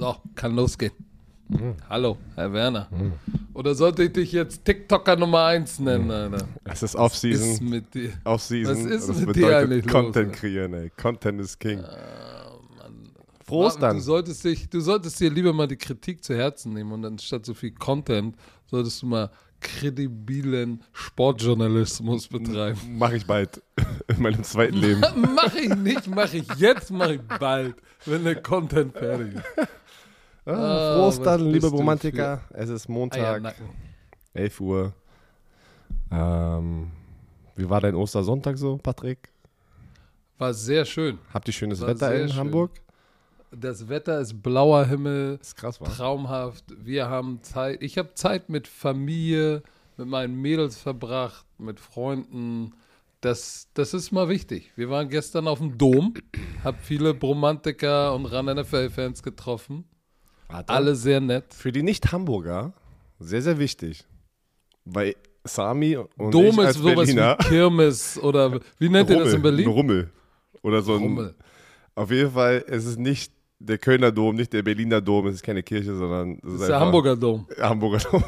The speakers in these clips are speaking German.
So, kann losgehen. Hallo, Herr Werner. Oder sollte ich dich jetzt TikToker Nummer 1 nennen, Alter? Es ist Was ist Off-Season. mit dir? Off-Season. Was ist das mit dir bedeutet eigentlich los, Content ey? kreieren, ey. Content ist King. Marvin, Frohes Du dann. solltest, dich, du solltest dir lieber mal die Kritik zu Herzen nehmen und anstatt so viel Content solltest du mal kredibilen Sportjournalismus betreiben. Mache ich bald in meinem zweiten Leben. mach ich nicht, mach ich jetzt, mach ich bald, wenn der Content fertig ist. Ah, Frohes was dann, bist liebe Romantiker. Es ist Montag, Eiernacken. 11 Uhr. Ähm, wie war dein Ostersonntag so, Patrick? War sehr schön. Habt ihr schönes War Wetter in schön. Hamburg? Das Wetter ist blauer Himmel, ist krass, war. traumhaft. Wir haben Zeit. Ich habe Zeit mit Familie, mit meinen Mädels verbracht, mit Freunden. Das, das ist mal wichtig. Wir waren gestern auf dem Dom, habe viele Bromantiker und Ran-NFL-Fans getroffen. Warte. Alle sehr nett. Für die Nicht-Hamburger sehr, sehr wichtig. Weil Sami und Dom ich ist als sowas Berliner, wie Kirmes oder wie nennt ihr das in Ein Berlin? Rummel. Oder so ein, Rummel. Auf jeden Fall, es ist nicht der Kölner Dom, nicht der Berliner Dom, es ist keine Kirche, sondern es ist ist der Hamburger Dom. Hamburger Dom.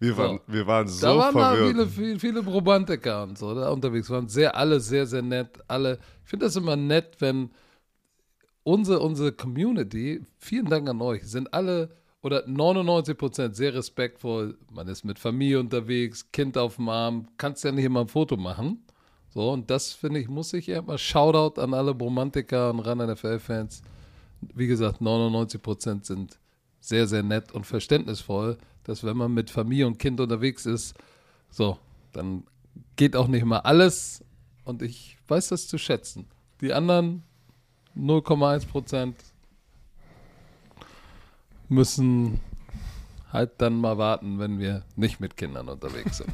Wir waren, wir waren so da waren verwirrt. viele, viele, viele Bromantiker und so da unterwegs. Waren sehr, alle sehr, sehr nett. Alle, ich finde das immer nett, wenn unsere, unsere Community, vielen Dank an euch, sind alle oder 99 Prozent sehr respektvoll. Man ist mit Familie unterwegs, Kind auf dem Arm, kannst ja nicht immer ein Foto machen. So, und das finde ich, muss ich immer Shoutout an alle Bromantiker und Ran-NFL-Fans. Wie gesagt, 99 Prozent sind sehr, sehr nett und verständnisvoll, dass wenn man mit Familie und Kind unterwegs ist, so, dann geht auch nicht mal alles und ich weiß das zu schätzen. Die anderen 0,1 Prozent müssen halt dann mal warten, wenn wir nicht mit Kindern unterwegs sind.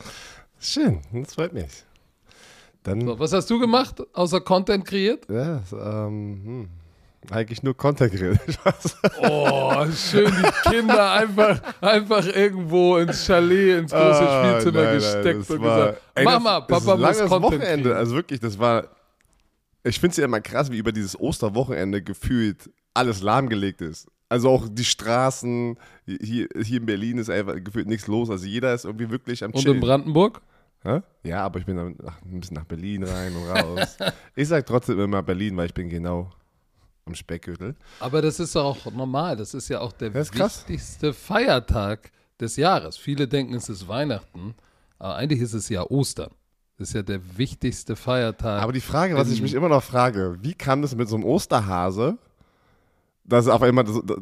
Schön, das freut mich. Dann, So, was hast du gemacht, außer Content kreiert? ja, ähm, hm, eigentlich nur Content. Spaß. Oh, schön die Kinder einfach, einfach irgendwo ins Chalet, ins große Ah, Spielzimmer nein, nein, gesteckt und gesagt, Mama, das Papa muss langes Content Wochenende. kriegen. Also wirklich, das war. Ich finde es ja immer krass, wie über dieses Osterwochenende gefühlt alles lahmgelegt ist. Also auch die Straßen, hier, hier in Berlin ist einfach gefühlt nichts los. Also jeder ist irgendwie wirklich am Und in Chillen. Brandenburg? Hä? Ja, aber ich bin dann ach, ein bisschen nach Berlin rein und raus. ich sag trotzdem immer Berlin, weil ich bin genau am Speckgürtel. Aber das ist auch normal. Das ist ja auch der wichtigste Feiertag des Jahres. Viele denken, es ist Weihnachten, aber eigentlich ist es ja Ostern. Das ist ja der wichtigste Feiertag. Aber die Frage, was ich mich immer noch frage, wie kam das mit so einem Osterhase, dass auf einmal das, das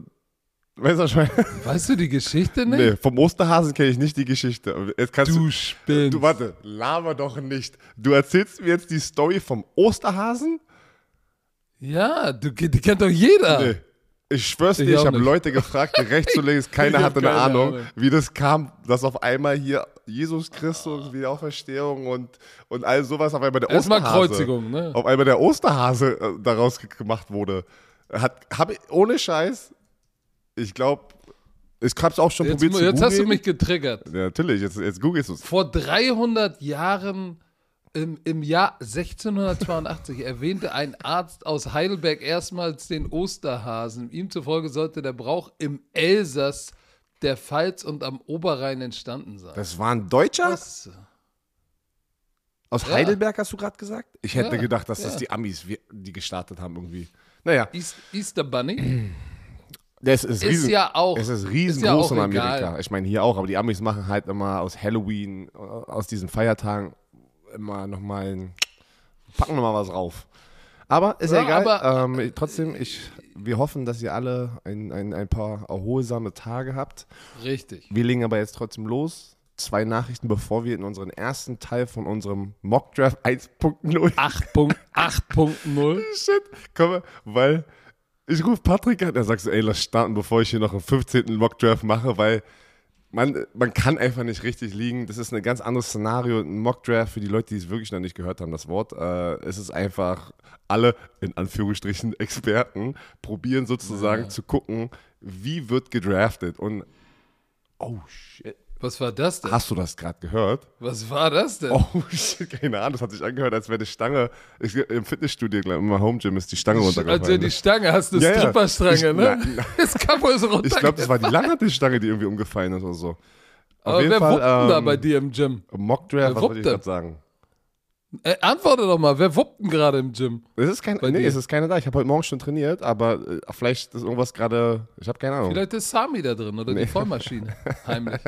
weißt du, weißt du die Geschichte nicht? Nee, vom Osterhasen kenne ich nicht die Geschichte. Jetzt kannst du, Du spinnst. du, warte, laber doch nicht. Du erzählst mir jetzt die Story vom Osterhasen? ja, du, die kennt doch jeder. Nee. Ich schwör's dir, Ich ich, habe. Leute gefragt, rechts und links, keiner hab hatte eine keine Ahnung, Ahnung. wie das kam, dass auf einmal hier Jesus Christus, Wiederauferstehung und, und all sowas auf einmal der Erstmal Osterhase. Kreuzigung, ne? auf einmal der Osterhase äh, daraus ge- gemacht wurde. Hat, ich, ohne Scheiß, ich glaube, ich hab's auch schon Jetzt, probiert zu jetzt hast du mich getriggert. Ja, natürlich, jetzt, jetzt googelst du es. Vor 300 Jahren, im, im Jahr 1682, erwähnte ein Arzt aus Heidelberg erstmals den Osterhasen. Ihm zufolge sollte der Brauch im Elsass, der Pfalz und am Oberrhein entstanden sein. Das war ein Deutscher? Was? Aus Ja. Heidelberg hast du gerade gesagt? Ich hätte Ja, gedacht, dass das ja. die Amis, die gestartet haben irgendwie. Naja, East, Easter Bunny? das ist, Ist riesen, ja auch. es ist ist riesengroß ja auch in Amerika. egal. Ich meine hier auch, aber die Amis machen halt immer aus Halloween, aus diesen Feiertagen immer nochmal, packen nochmal was rauf. Aber ist ja, Ja, egal. aber- ähm, trotzdem, ich, wir hoffen, dass ihr alle ein, ein, ein paar erholsame Tage habt. Richtig. Wir legen aber jetzt trotzdem los. Zwei Nachrichten, bevor wir in unseren ersten Teil von unserem Mockdraft 1.0 8.8.0. Shit, komm, weil ich rufe Patrick an, er sagt so, ey, lass starten, bevor ich hier noch einen 15. Mockdraft mache, weil man, man kann einfach nicht richtig liegen. Das ist ein ganz anderes Szenario. Ein Mockdraft für die Leute, die es wirklich noch nicht gehört haben, das Wort. Äh, es ist einfach, alle, in Anführungsstrichen, Experten probieren sozusagen zu gucken, wie wird gedraftet. Und, oh shit, Was war das denn? Hast du das gerade gehört? Was war das denn? Oh, shit, keine Ahnung. Das hat sich angehört, als wäre die Stange. Ich, Im Fitnessstudio, glaub, im Home Gym ist die Stange runtergefallen. Also die Stange hast du Ja, ja. Stripperstange, Ich- ne? nein. Das kann wohl so runter. Ich glaube, das war die Langhantelstange, die irgendwie umgefallen ist oder so. Auf Aber jeden wer Fall, wuppt denn da ähm, bei dir im Gym? Mockdraft, was wollte ich gerade sagen? Äh, antworte doch mal, wer wuppt denn gerade im Gym? Es ist kein, Bei nee, dir? es ist keiner da. Ich habe heute Morgen schon trainiert, aber äh, vielleicht ist irgendwas gerade. Ich habe keine Ahnung. Vielleicht ist Sami da drin oder die Vollmaschine. Heimlich.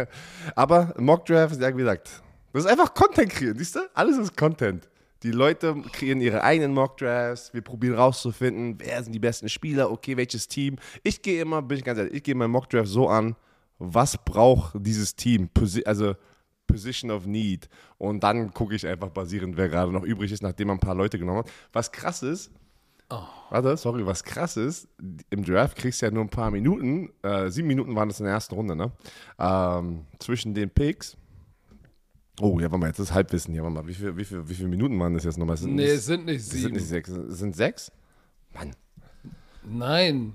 Aber Mockdraft, ja, wie gesagt, das ist einfach Content kreieren, siehst du? Alles ist Content. Die Leute kreieren ihre eigenen Mockdrafts. Wir probieren rauszufinden, wer sind die besten Spieler, okay, welches Team. Ich gehe immer, bin ich ganz ehrlich, ich gehe meinen Mockdraft so an, was braucht dieses Team? Also Position of Need. Und dann gucke ich einfach basierend, wer gerade noch übrig ist, nachdem man ein paar Leute genommen hat. Was krass ist, warte, sorry, was krass ist, im Draft kriegst du ja nur ein paar Minuten, äh, sieben Minuten waren das in der ersten Runde, ne? Ähm, zwischen den Picks. Oh, ja, warte mal, jetzt ist Halbwissen hier. Warte mal, wie viele wie viel, wie viel Minuten waren das jetzt nochmal? Sind Nee, es sind nicht es sind sieben. nicht sechs. Es sind sechs? Mann. Nein.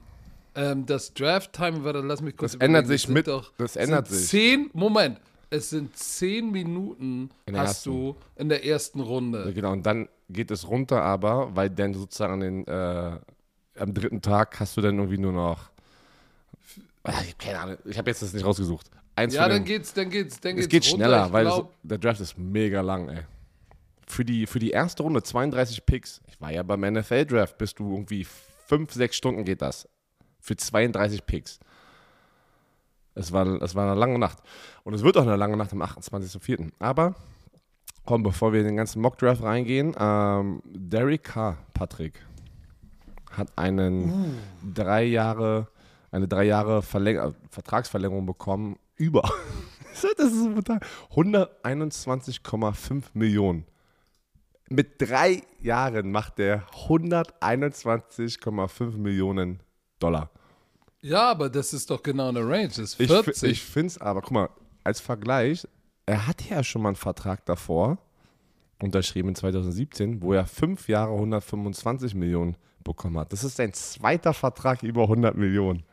Ähm, das Draft-Time, warte, lass mich kurz Das ändert sich mit- Doch, das ändert sich. Zehn, Moment. Es sind zehn Minuten hast ersten. du in der ersten Ja, Runde. genau, und dann geht es runter, aber, weil dann sozusagen an den, äh, am dritten Tag hast du dann irgendwie nur noch. Ah, ich hab keine Ahnung, ich habe jetzt das nicht rausgesucht. Eins Ja, dann den, geht's, dann geht's, dann geht's Es geht runter. schneller, weil glaub, es, der Draft ist mega lang, ey. Für die, für die erste Runde 32 Picks. Ich war ja beim NFL-Draft, bist du irgendwie 5, 6 Stunden geht das. Für 32 Picks. Es war, es war eine lange Nacht. Und es wird auch eine lange Nacht am 28.04. Aber, komm, bevor wir in den ganzen Mock-Draft reingehen, ähm, Derek Carr, Patrick, hat einen drei Jahre, eine drei Jahre Verläng äh, Vertragsverlängerung bekommen über das ist brutal. 121,5 Millionen. Mit drei Jahren macht der 121,5 Millionen Dollar. Ja, aber das ist doch genau eine Range. Das ist Ich, 40. fi- ich finde es aber, guck mal, als Vergleich, er hatte ja schon mal einen Vertrag davor, unterschrieben in 2017, wo er fünf Jahre 125 Millionen bekommen hat. Das ist sein zweiter Vertrag über 100 Millionen.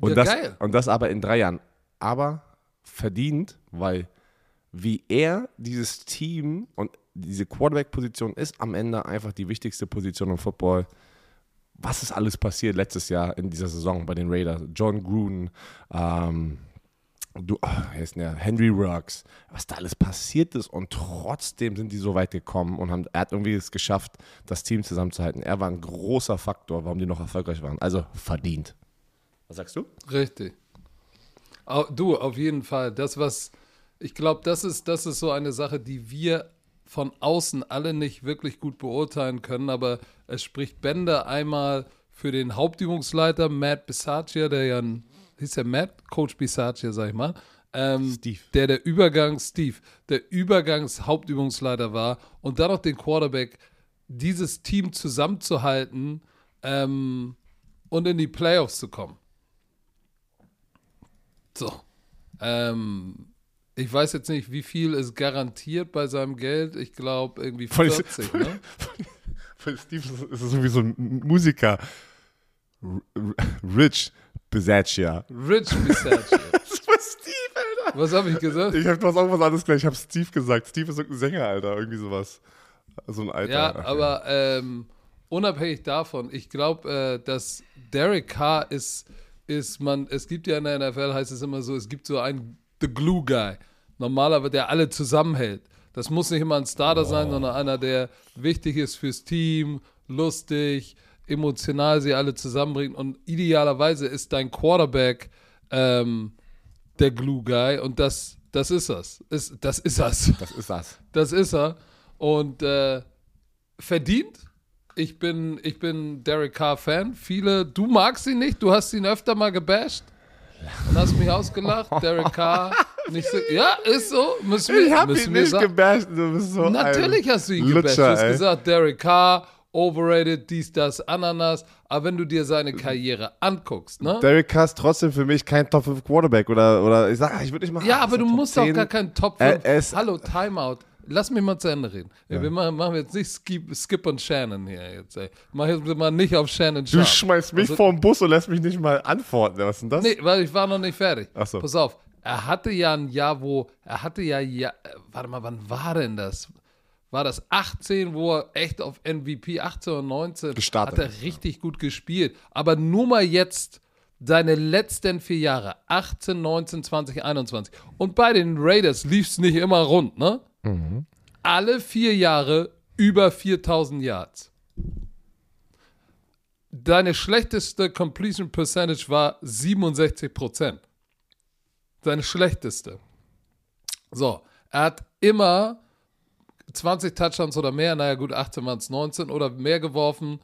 Und, Ja, das, geil. und das aber in drei Jahren. Aber verdient, weil wie er dieses Team und diese Quarterback-Position ist am Ende einfach die wichtigste Position im Football. Was ist alles passiert letztes Jahr in dieser Saison bei den Raiders? John Gruden, ähm, du, wer ist der? Henry Ruggs, was da alles passiert ist und trotzdem sind die so weit gekommen und haben, er hat irgendwie es geschafft, das Team zusammenzuhalten. Er war ein großer Faktor, warum die noch erfolgreich waren. Also verdient. Was sagst du? Richtig. Du, auf jeden Fall. Das, was, ich glaube, das ist, das ist so eine Sache, die wir von außen alle nicht wirklich gut beurteilen können, aber es spricht Bände einmal für den Hauptübungsleiter Matt Bisaccia, der ja ein, hieß der Matt? Coach Bisaccia, sag ich mal. Ähm, Steve. Der der Übergangs, Steve, der Übergangs-Hauptübungsleiter war und dann noch den Quarterback, dieses Team zusammenzuhalten ähm, und in die Playoffs zu kommen. So. Ähm, ich weiß jetzt nicht, wie viel ist garantiert bei seinem Geld. Ich glaube irgendwie Voll- 40, ne? Für Steve ist es sowieso ein Musiker. Rich Bisaccia. Rich Bisaccia. Das für Steve, Alter. Was habe ich gesagt? Ich habe was auch was anderes gleich. Ich habe Steve gesagt. Steve ist irgendein Sänger, Alter. Irgendwie sowas. So ein Alter. Ja, Ach, aber ähm, unabhängig davon, ich glaube, äh, dass Derek Carr ist, ist man, es gibt ja in der NFL, heißt es immer so, es gibt so einen The Glue Guy, normalerweise, der alle zusammenhält. Das muss nicht immer ein Starter sein, sondern einer, der wichtig ist fürs Team, lustig, emotional sie alle zusammenbringt und idealerweise ist dein Quarterback ähm, der Glue Guy und das, das ist das. Ist, das ist das. Das ist das. Das ist er. Und äh, verdient. Ich bin, ich bin Derek Carr-Fan. Viele, du magst ihn nicht, du hast ihn öfter mal gebasht und hast mich ausgelacht. Derek Carr, nicht so. Ja, ist so. Müssen wir, Ich habe müssen ihn nicht gebasht. Du bist so Natürlich hast du ihn gebasht. Lutscher, Du hast ey. gesagt, Derek Carr, overrated, dies, das, Ananas. Aber wenn du dir seine Karriere anguckst, ne? Derek Carr ist trotzdem für mich kein Top 5 Quarterback oder, oder ich sag, ich würde nicht mal. Ja, aber ist du Top musst auch 10? gar keinen Top Er- 5. er ist- Hallo, Timeout. Lass mich mal zu Ende reden. Wir machen, machen jetzt nicht Skip, Skip und Shannon hier jetzt, ey. Mach jetzt mal nicht auf Shannon Du Sharp. schmeißt mich Also- vor den Bus und lässt mich nicht mal antworten. Was ist denn das? Nee, weil ich war noch nicht fertig. Ach so. Pass auf. Er hatte ja ein Jahr, wo, er hatte ja, ja, warte mal, wann war denn das? War das 18, wo er echt auf MVP 18 und 19 Gestartet. hat er richtig gut gespielt. Aber nur mal jetzt seine letzten vier Jahre, 18, 19, 20, 21. Und bei den Raiders lief es nicht immer rund, ne? Alle vier Jahre über 4000 Yards. Deine schlechteste Completion Percentage war 67 Prozent. Seine schlechteste. So, er hat immer 20 Touchdowns oder mehr, naja gut, 18 waren es 19 oder mehr geworfen,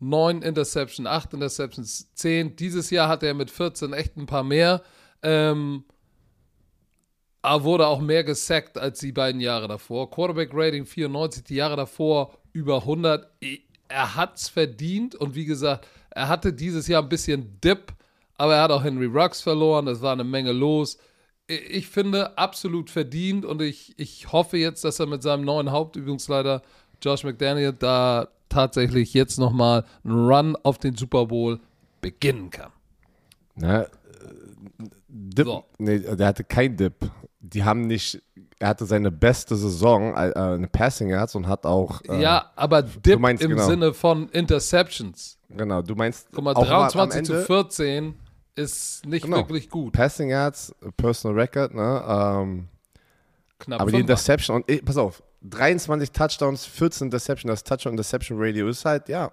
9 Interceptions, 8 Interceptions, 10. Dieses Jahr hatte er mit 14 echt ein paar mehr. Ähm, aber wurde auch mehr gesackt als die beiden Jahre davor. Quarterback Rating 94, die Jahre davor über 100. Er hat's verdient und wie gesagt, er hatte dieses Jahr ein bisschen Dip, aber er hat auch Henry Ruggs verloren. Es war eine Menge los. Ich finde absolut verdient und ich, ich hoffe jetzt, dass er mit seinem neuen Hauptübungsleiter Josh McDaniel da tatsächlich jetzt nochmal einen Run auf den Super Bowl beginnen kann. Ne? äh, Dip, So. nee, der hatte kein Dip. Die haben nicht, er hatte seine beste Saison, äh, eine Passing Yards und hat auch, äh, ja, aber Dip meinst im genau. Sinne von Interceptions. genau, du meinst, Guck mal, auch am 23 zu Ende 14 ist nicht Genau. wirklich gut. Passing Yards, Personal Record, ne, ähm, Knapp aber die. Interception, und eh, pass auf, 23 Touchdowns, 14 Interception, das Touchdown-Interception Radio ist halt, ja.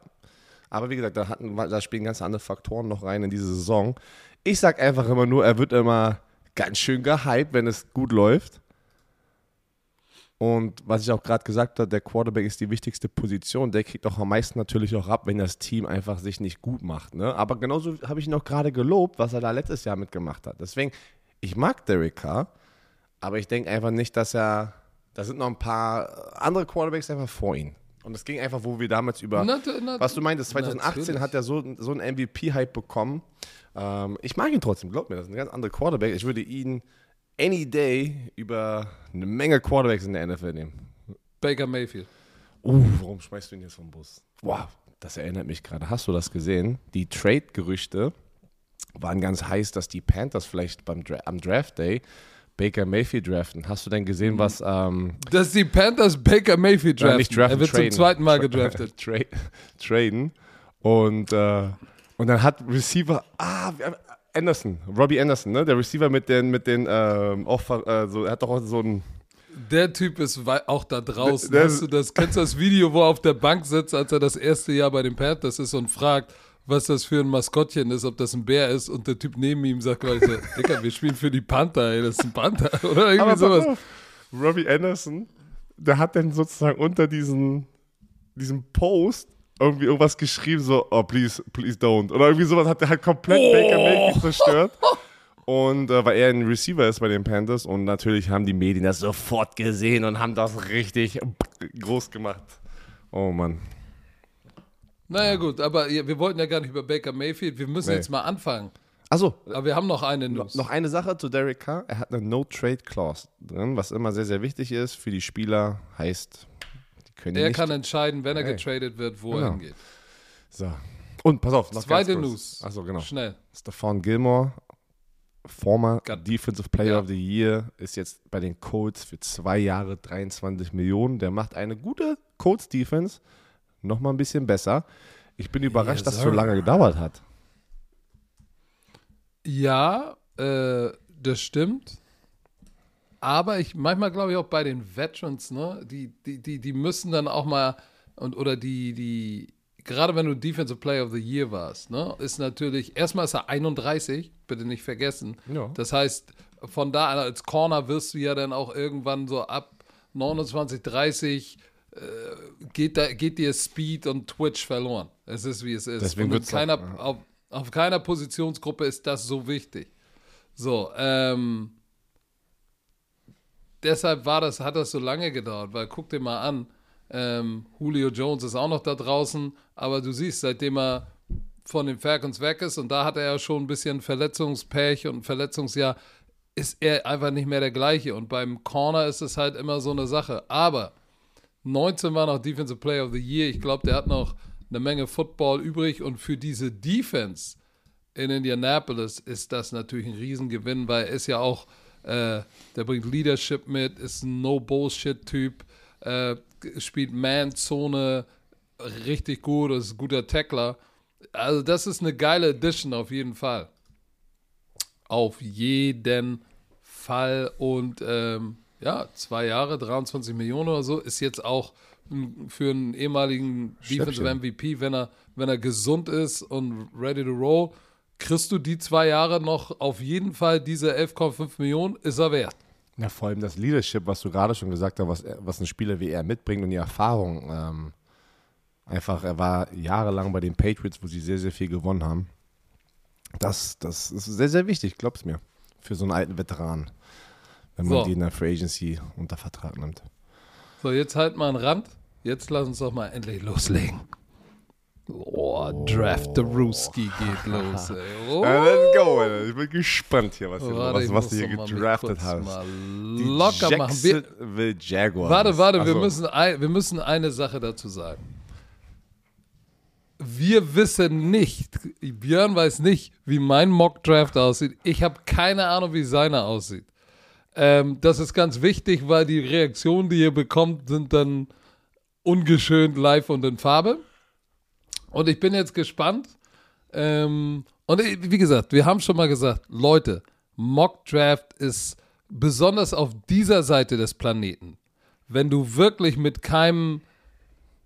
Aber wie gesagt, da, hatten, da spielen ganz andere Faktoren noch rein in diese Saison. Ich sag einfach immer nur, er wird immer ganz schön gehypt, wenn es gut läuft. Und was ich auch gerade gesagt habe, der Quarterback ist die wichtigste Position. Der kriegt auch am meisten natürlich auch ab, wenn das Team einfach sich nicht gut macht. Ne? Aber genauso habe ich ihn auch gerade gelobt, was er da letztes Jahr mitgemacht hat. Deswegen, ich mag Derek Carr, aber ich denke einfach nicht, dass er. Da sind noch ein paar andere Quarterbacks einfach vor ihm. Und es ging einfach, wo wir damals über. Na, na, was du meintest, 2018 natürlich. hat er so, so einen MVP-Hype bekommen. Ähm, ich mag ihn trotzdem, glaub mir, das ist ein ganz anderer Quarterback. Ich würde ihn any day über eine Menge Quarterbacks in der NFL nehmen. Baker Mayfield. Uh, warum schmeißt du ihn jetzt vom Bus? Wow, das erinnert mich gerade. Hast du das gesehen? Die Trade-Gerüchte waren ganz heiß, dass die Panthers vielleicht beim Dra am Draft Day Baker Mayfield draften. Hast du denn gesehen, was ähm, Dass die Panthers Baker Mayfield Ja, draften. nicht draften, er wird traden. zum zweiten Mal gedraftet. Tra traden. Und, äh, und dann hat Receiver, ah, Anderson, Robbie Anderson, ne? Der Receiver mit den, mit den, ähm, auch, äh, so, er hat doch auch so ein, Der Typ ist auch da draußen. Der- der- du das, kennst du das Video, wo er auf der Bank sitzt, als er das erste Jahr bei den Panthers ist und fragt, was das für ein Maskottchen ist, ob das ein Bär ist und der Typ neben ihm sagt gleich so, Dicker, wir spielen für die Panther, ey, das ist ein Panther oder irgendwie aber sowas. auf, Robbie Anderson, der hat dann sozusagen unter diesen, diesem Post irgendwie irgendwas geschrieben, so, oh, please, please don't. Oder irgendwie sowas hat der halt komplett Baker Mayfield zerstört. Und äh, weil er ein Receiver ist bei den Panthers und natürlich haben die Medien das sofort gesehen und haben das richtig groß gemacht. Oh Mann. Naja gut, aber wir wollten ja gar nicht über Baker Mayfield, wir müssen Nee. jetzt mal anfangen. Achso, Aber wir haben noch eine News. noch eine Sache zu Derek Carr. Er hat eine No-Trade-Clause drin, was immer sehr, sehr wichtig ist für die Spieler. Heißt, können er nicht. kann entscheiden, wenn er Hey. getradet wird, wo er Genau. hingeht. so. Und pass auf, noch Zweite. News. Achso, genau. Schnell. Stephon Gilmore, former Gott. Defensive Player Ja. of the Year, ist jetzt bei den Colts für zwei Jahre 23 Millionen. Der macht eine gute Colts-Defense noch mal ein bisschen besser. Ich bin überrascht, dass es so lange gedauert hat. Ja, äh, das stimmt. Aber ich manchmal glaube ich auch bei den Veterans, ne, die, die, die, die müssen dann auch mal und oder die, die, gerade wenn du Defensive Player of the Year warst, ne, ist natürlich, erstmal ist er 31, bitte nicht vergessen. Ja. Das heißt, von da an als Corner wirst du ja dann auch irgendwann so ab 29, 30 äh, geht, da, geht dir Speed und Twitch verloren. Es ist wie es ist. Deswegen und auch, keiner, ja. auf, auf keiner Positionsgruppe ist das so wichtig. So, ähm, deshalb war das, hat das so lange gedauert, weil guck dir mal an, ähm, Julio Jones ist auch noch da draußen, aber du siehst, seitdem er von den Falcons weg ist und da hat er ja schon ein bisschen Verletzungspech und Verletzungsjahr, ist er einfach nicht mehr der gleiche. Und beim Corner ist es halt immer so eine Sache. Aber 19 war noch Defensive Player of the Year. Ich glaube, der hat noch eine Menge Football übrig und für diese Defense in Indianapolis ist das natürlich ein Riesengewinn, weil er ist ja auch Äh, der bringt Leadership mit, ist ein No-Bullshit-Typ, äh, spielt Man-Zone richtig gut, ist ein guter Tackler. Also, das ist eine geile Addition auf jeden Fall. Auf jeden Fall. Und ähm, ja, zwei Jahre, 23 Millionen oder so, ist jetzt auch für einen ehemaligen Defensive MVP, wenn er, wenn er gesund ist und ready to roll, kriegst du die zwei Jahre noch auf jeden Fall diese 11,5 Millionen, ist er wert. Ja, vor allem das Leadership, was du gerade schon gesagt hast, was, was ein Spieler wie er mitbringt und die Erfahrung. Ähm, einfach, er war jahrelang bei den Patriots, wo sie sehr, sehr viel gewonnen haben. Das, das ist sehr, sehr wichtig, glaub's mir, für so einen alten Veteran, wenn man so. die in der Free Agency unter Vertrag nimmt. So, jetzt halt mal einen Rand. Jetzt lass uns doch mal endlich loslegen. Oh, Draft the Rooski geht los. Ey. Oh. Ja, let's go, Alter. Ich bin gespannt hier, was, warte, was, was du hier gedraftet hast. Die locker machen. Wir, Jaguars. Warte, warte, wir müssen, wir müssen eine Sache dazu sagen. Wir wissen nicht, Björn weiß nicht, wie mein Mock-Draft aussieht. Ich habe keine Ahnung, wie seiner aussieht. Ähm, das ist ganz wichtig, weil die Reaktionen, die ihr bekommt, sind dann ungeschönt live und in Farbe. Und ich bin jetzt gespannt. Ähm, und wie gesagt, wir haben schon mal gesagt, Leute, Mock Draft ist besonders auf dieser Seite des Planeten. Wenn du wirklich mit keinem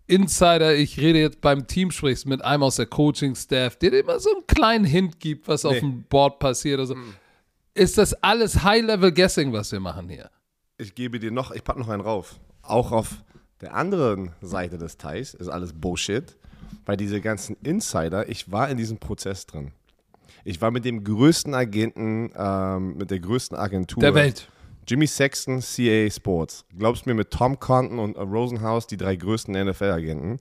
Insider, ich rede jetzt beim Team sprichst, mit einem aus der Coaching-Staff, der dir immer so einen kleinen Hint gibt, was nee. auf dem Board passiert. Also, mhm. Ist das alles High-Level-Guessing, was wir machen hier? Ich gebe dir noch, ich packe noch einen rauf. Auch auf der anderen Seite des Teils ist alles Bullshit, weil diese ganzen Insider, ich war in diesem Prozess drin. Ich war mit dem größten Agenten, ähm, mit der größten Agentur der Welt. Jimmy Sexton, CA Sports. Glaubst mir, mit Tom Conton und Rosenhaus, die drei größten NFL-Agenten.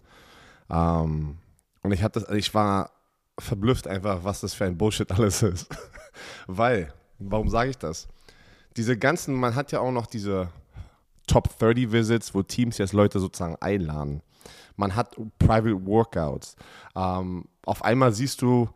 Ähm, und ich, hatte, ich war verblüfft einfach, was das für ein Bullshit alles ist. Weil, warum sage ich das? Diese ganzen, man hat ja auch noch diese Top 30 Visits, wo Teams jetzt Leute sozusagen einladen. Man hat Private Workouts. Ähm, auf einmal siehst du,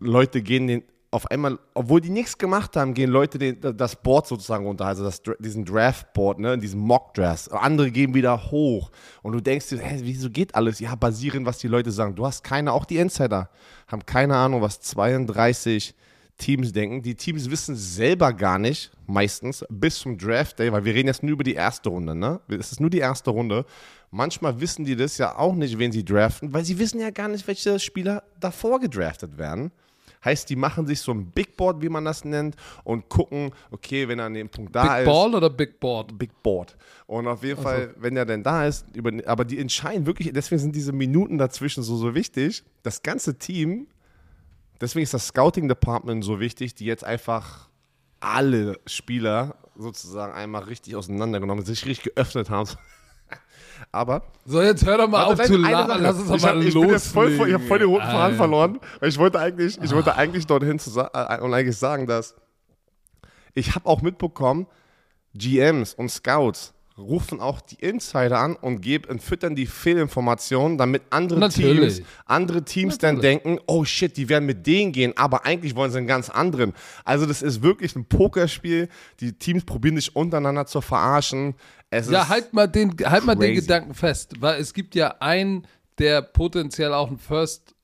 Leute gehen den, auf einmal, obwohl die nichts gemacht haben, gehen Leute den, das Board sozusagen runter, also das, diesen Draftboard, ne, diesen Mock Drafts. Andere gehen wieder hoch. Und du denkst dir, hä, wieso geht alles? Ja, basierend, was die Leute sagen. Du hast keine, auch die Insider haben keine Ahnung, was 32 Teams denken. Die Teams wissen selber gar nicht, meistens, bis zum Draft Day, weil wir reden jetzt nur über die erste Runde, ne? Es ist nur die erste Runde. Manchmal wissen die das ja auch nicht, wen sie draften, weil sie wissen ja gar nicht, welche Spieler davor gedraftet werden. Heißt, die machen sich so ein Big Board, wie man das nennt, und gucken, okay, wenn er an dem Punkt da Big ist. Big Ball oder Big Board? Big Board. Und auf jeden also. Fall, wenn er denn da ist, über, aber die entscheiden wirklich, deswegen sind diese Minuten dazwischen so, so wichtig. Das ganze Team Deswegen ist das Scouting Department so wichtig, die jetzt einfach alle Spieler sozusagen einmal richtig auseinandergenommen, sich richtig geöffnet haben. Aber. So, jetzt hör doch mal auf zu lachen. Lass uns doch mal ich los. Voll, ich habe voll den roten Faden verloren. Weil ich wollte eigentlich, ich wollte eigentlich dorthin zu, äh, und eigentlich sagen, dass ich habe auch mitbekommen, GMs und Scouts rufen auch die Insider an und, geben, füttern die Fehlinformationen, damit andere Natürlich. Teams, andere Teams Natürlich. dann denken, oh shit, die werden mit denen gehen, aber eigentlich wollen sie einen ganz anderen. Also das ist wirklich ein Pokerspiel. Die Teams probieren sich untereinander zu verarschen. Es ja, halt mal, den, halt mal den Gedanken fest, weil es gibt ja einen, der potenziell auch ein First,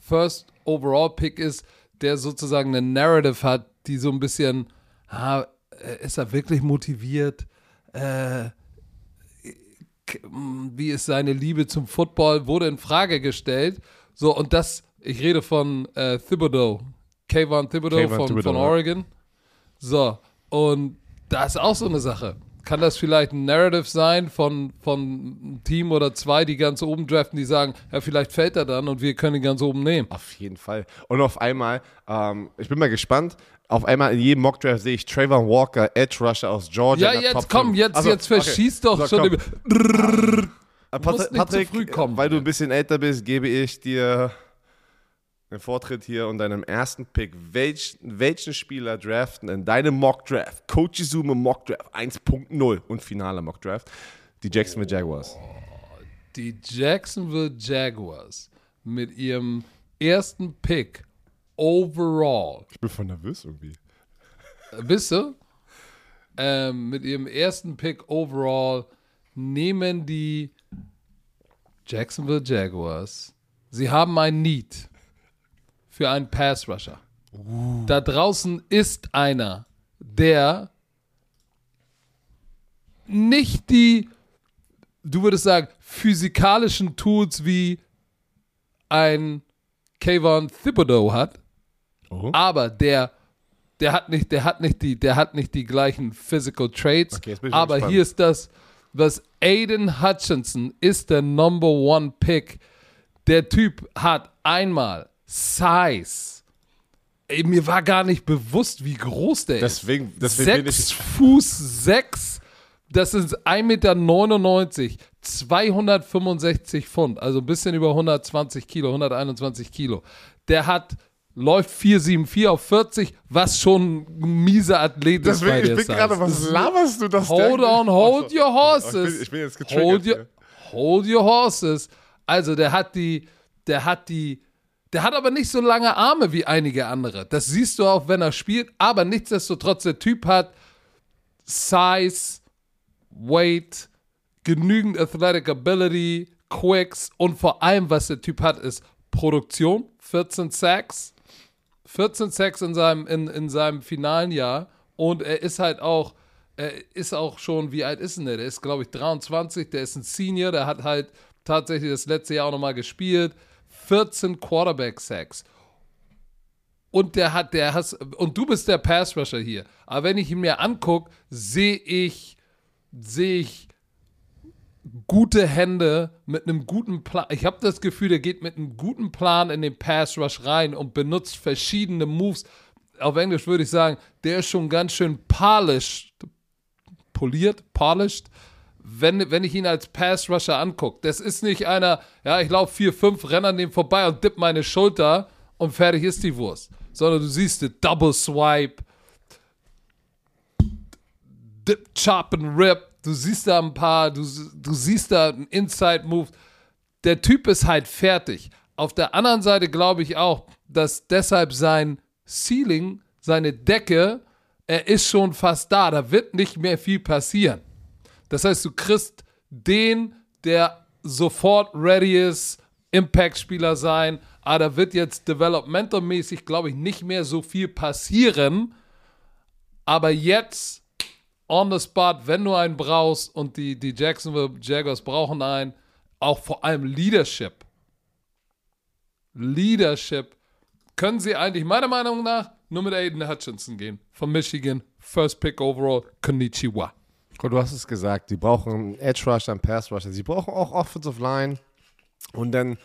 First Overall Pick ist, der sozusagen eine Narrative hat, die so ein bisschen, ah, ist er wirklich motiviert? äh, wie ist seine Liebe zum Football, wurde in Frage gestellt. So, und das, ich rede von äh, Thibodeau, Kayvon Thibodeau, Kayvon von, Thibodeau, von Oregon. So, und da ist auch so eine Sache. Kann das vielleicht ein Narrative sein von, von einem Team oder zwei, die ganz oben draften, die sagen, ja, vielleicht fällt er dann und wir können ihn ganz oben nehmen? Auf jeden Fall. Und auf einmal, ähm, ich bin mal gespannt, auf einmal in jedem Mockdraft sehe ich Trayvon Walker, Edge Rusher aus Georgia. Ja, jetzt komm, jetzt, also, jetzt verschießt okay. doch so, schon. Im, Pat Patrick, früh kommen, weil du ein bisschen älter bist, gebe ich dir den Vortritt hier und deinem ersten Pick. Welch, welchen Spieler draften in deinem Mockdraft? Coach Izuma Mockdraft 1.0 und finaler Mockdraft. Die Jacksonville Jaguars. Die Jacksonville Jaguars mit ihrem ersten Pick overall. Ich bin voll nervös irgendwie. Bist du? ähm, mit ihrem ersten Pick overall nehmen die Jacksonville Jaguars. Sie haben ein Need für einen Pass Rusher. Da draußen ist einer, der nicht die, du würdest sagen, physikalischen Tools wie ein Kayvon Thibodeau hat, Oh. aber der, der hat nicht, der hat nicht die, der hat nicht die gleichen Physical Traits. Okay, aber gespannt. hier ist das, was Aiden Hutchinson ist der Number One Pick. Der Typ hat einmal Size. Ey, mir war gar nicht bewusst, wie groß der Deswegen- ist. deswegen bin Sechs Fuß sechs. Das ist 1,99 Meter, 265 Pfund, also ein bisschen über 120 Kilo, 121 Kilo. Der hat, läuft 4,74 auf 40, was schon ein mieser Athlet ist Deswegen, ich bin gerade, was laberst du das Hold denn? on, hold Ach so. your Ich horses. bin, ich bin jetzt getriggert. hold, your, hold your horses. Also der hat die, der hat die, der hat aber nicht so lange Arme wie einige andere. Das siehst du auch, wenn er spielt. Aber nichtsdestotrotz, der Typ hat Size, Weight, genügend Athletic Ability, Quicks und vor allem, was der Typ hat, ist Produktion. 14 Sacks. 14 Sacks in seinem, in, in seinem finalen Jahr. Und er ist halt auch, er ist auch schon, wie alt ist denn der? Der ist, glaube ich, 23, der ist ein Senior, der hat halt tatsächlich das letzte Jahr auch nochmal gespielt. 14 Quarterback-Sacks. Und der hat, der has, und du bist der Pass-Rusher hier. Aber wenn ich ihn mir angucke, sehe ich, sehe ich gute Hände mit einem guten Plan. Ich habe das Gefühl, der geht mit einem guten Plan in den Pass Rush rein und benutzt verschiedene Moves. Auf Englisch würde ich sagen, der ist schon ganz schön polished, poliert, polished. Wenn, wenn ich ihn als Pass Rusher angucke, das ist nicht einer, ja, ich laufe vier, fünf, renne an dem vorbei und dipp meine Schulter und fertig ist die Wurst. Sondern du siehst den Double Swipe, Dip, Chop and Rip. Du siehst da ein paar, du, du siehst da einen Inside-Move. Der Typ ist halt fertig. Auf der anderen Seite glaube ich auch, dass deshalb sein Ceiling, seine Decke, er ist schon fast da. Da wird nicht mehr viel passieren. Das heißt, du kriegst den, der sofort ready ist, Impact-Spieler sein. Aber da wird jetzt developmental-mäßig, glaube ich, nicht mehr so viel passieren. Aber jetzt on the spot, wenn du einen brauchst und die, die Jacksonville Jaguars brauchen einen, auch vor allem Leadership. Leadership. Können sie eigentlich meiner Meinung nach nur mit Aiden Hutchinson gehen. Von Michigan. First pick overall. Konnichiwa. Du hast es gesagt, die brauchen Edge Rusher, einen Pass Rusher. Sie brauchen auch Offensive Line. Und dann,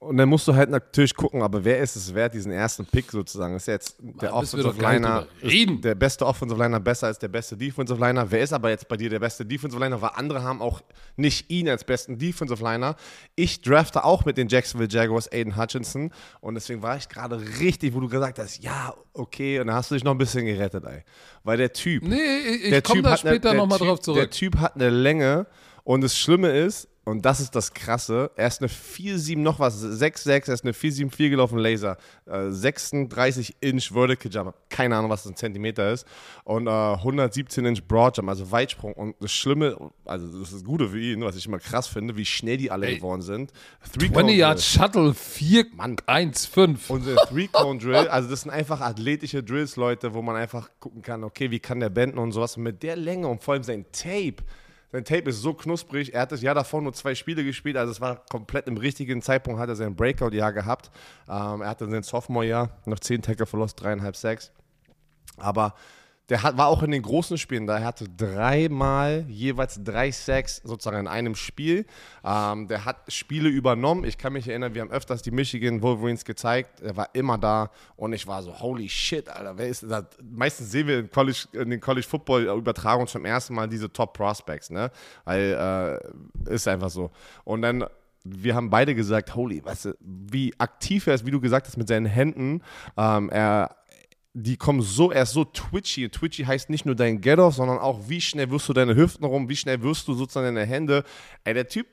und dann musst du halt natürlich gucken, aber wer ist es wert, diesen ersten Pick sozusagen? Ist jetzt der Da Offensive Liner, der beste Offensive Liner besser als der beste Defensive Liner? Wer ist aber jetzt bei dir der beste Defensive Liner? Weil andere haben auch nicht ihn als besten Defensive Liner. Ich drafte auch mit den Jacksonville Jaguars Aiden Hutchinson. Und deswegen war ich gerade richtig, wo du gesagt hast, ja, okay. Und dann hast du dich noch ein bisschen gerettet, ey. Weil der Typ, Nee, ich, ich komme da ne- später nochmal drauf zurück. Der Typ hat eine Länge und das Schlimme ist, und das ist das Krasse, er ist eine 4,7 noch was, 6,6, er ist eine 4,7,4 gelaufen Laser, äh, 36 Inch Vertical Jump, keine Ahnung, was das in Zentimeter ist, und äh, 117 Inch Broad Jump, also Weitsprung. Und das Schlimme, also das ist das Gute für ihn, was ich immer krass finde, wie schnell die alle Ey, geworden sind. Three 20 Cone Yard. Shuttle 4, Mann. 1, 5. Unsere Three-Cone-Drill, also das sind einfach athletische Drills, Leute, wo man einfach gucken kann, okay, wie kann der benden und sowas. Und mit der Länge und vor allem sein Tape, sein Tape ist so knusprig. Er hat das Jahr davor nur zwei Spiele gespielt, also es war komplett im richtigen Zeitpunkt, hat er sein Breakout-Jahr gehabt. Ähm, er hatte sein Sophomore-Jahr, noch 10 Tackle verlost, dreieinhalb Sacks. Aber der hat, war auch in den großen Spielen da. Er hatte dreimal jeweils drei Sacks sozusagen in einem Spiel. Ähm, der hat Spiele übernommen. Ich kann mich erinnern, wir haben öfters die Michigan Wolverines gezeigt. Er war immer da und ich war so, holy shit, Alter, wer ist das? Meistens sehen wir in, College, in den College Football Übertragungen zum ersten Mal diese Top Prospects, ne? Weil äh, ist einfach so. Und dann wir haben beide gesagt, holy, weißt du, wie aktiv er ist, wie du gesagt hast, mit seinen Händen. Ähm, er, die kommen so, er ist so twitchy. Twitchy heißt nicht nur dein Get-Off, sondern auch, wie schnell wirst du deine Hüften rum, wie schnell wirst du sozusagen deine Hände. Ey, der Typ,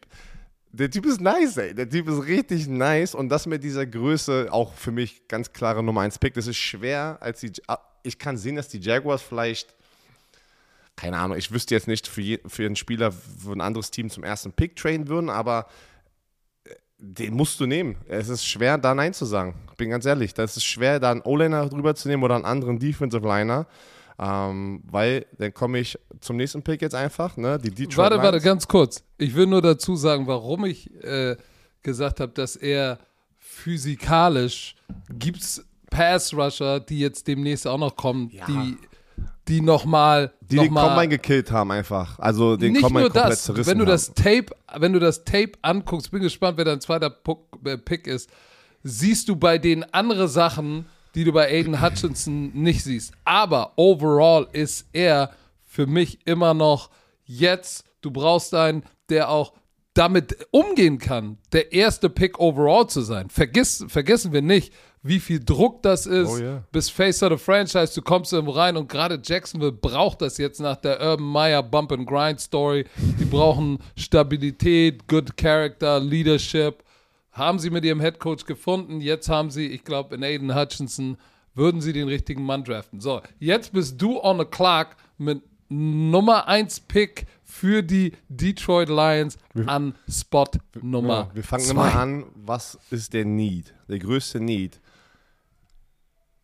der Typ ist nice, ey. Der Typ ist richtig nice. Und das mit dieser Größe, auch für mich ganz klare Nummer 1 Pick. Das ist schwer, als die. Ich kann sehen, dass die Jaguars vielleicht keine Ahnung, ich wüsste jetzt nicht für, je, für einen Spieler, wo ein anderes Team zum ersten Pick traden würden, aber den musst du nehmen. Es ist schwer, da Nein zu sagen. Ich bin ganz ehrlich. Das ist schwer, da einen O-Liner drüber zu nehmen oder einen anderen Defensive Liner. Ähm, weil dann komme ich zum nächsten Pick jetzt einfach. Ne? Die Detroit warte, Lions. warte, ganz kurz. Ich will nur dazu sagen, warum ich äh, gesagt habe, dass er physikalisch gibt es Pass-Rusher, die jetzt demnächst auch noch kommen, Ja. die, die nochmal Die noch den Combine gekillt haben einfach. Also den nicht Combine nur komplett das, zerrissen wenn du haben. das Tape, wenn du das Tape anguckst, bin gespannt, wer dein zweiter äh, Pick ist, siehst du bei denen andere Sachen, die du bei Aiden Hutchinson nicht siehst. Aber overall ist er für mich immer noch jetzt, du brauchst einen, der auch damit umgehen kann, der erste Pick overall zu sein. Vergiss, vergessen wir nicht, wie viel Druck das ist. Oh ja. Bis Face of the Franchise, du kommst irgendwo rein und gerade Jacksonville braucht das jetzt nach der Urban Meyer Bump and Grind Story. Die brauchen Stabilität, Good Character, Leadership. Haben sie mit ihrem Head Coach gefunden. Jetzt haben sie, ich glaube, in Aiden Hutchinson würden sie den richtigen Mann draften. So, jetzt bist du on the clock mit Nummer 1 Pick für die Detroit Lions an Spot Nummer Ja, wir fangen zwei. immer an, was ist der Need? Der größte Need.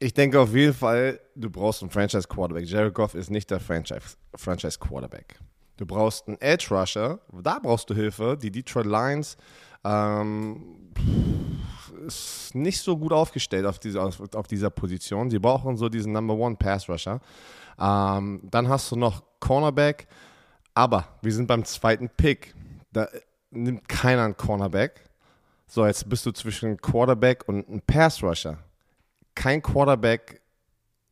Ich denke auf jeden Fall, du brauchst einen Franchise Quarterback. Jared Goff ist nicht der Franchise, Franchise Quarterback. Du brauchst einen Edge Rusher, da brauchst du Hilfe. Die Detroit Lions ähm, ist nicht so gut aufgestellt auf, diese, auf, auf dieser Position. Sie brauchen so diesen Number One Pass Rusher. Ähm, dann hast du noch Cornerback, aber wir sind beim zweiten Pick. Da nimmt keiner einen Cornerback. So, jetzt bist du zwischen Quarterback und einem Pass Rusher. Kein Quarterback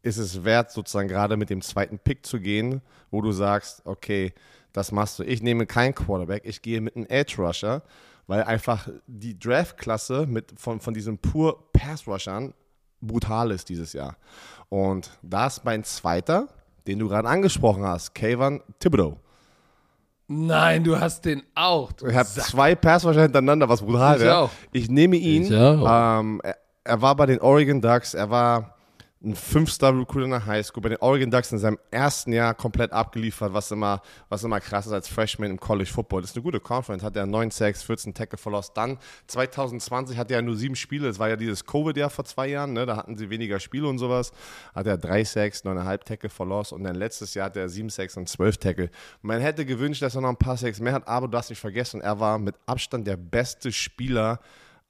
ist es wert, sozusagen gerade mit dem zweiten Pick zu gehen, wo du sagst, okay, das machst du. Ich nehme keinen Quarterback, ich gehe mit einem Edge Rusher, weil einfach die Draftklasse mit von, von diesen pur Pass Rushern brutal ist dieses Jahr. Und da ist mein zweiter, den du gerade angesprochen hast, Kayvon Thibodeau. Nein, du hast den auch. Du Ich habe zwei Passwasher hintereinander, was brutal Ich wäre. auch. Ich nehme ihn. Ich auch. Ähm, er, war bei den Oregon Ducks, er war ein Fünf-Star-Recruiter in der Highschool, bei den Oregon Ducks in seinem ersten Jahr komplett abgeliefert, was immer, was immer krass ist als Freshman im College Football. Das ist eine gute Conference, hat er 9 Sacks, 14 Tackle verlost. Dann 2020 hatte er nur sieben Spiele, das war ja dieses Covid-Jahr vor zwei Jahren, ne? da hatten sie weniger Spiele und sowas. Hat er drei Sacks, 9,5 Tackle verlost und dann letztes Jahr hat er sieben Sacks und 12 Tackle. Man hätte gewünscht, dass er noch ein paar Sacks mehr hat, aber du hast nicht vergessen, er war mit Abstand der beste Spieler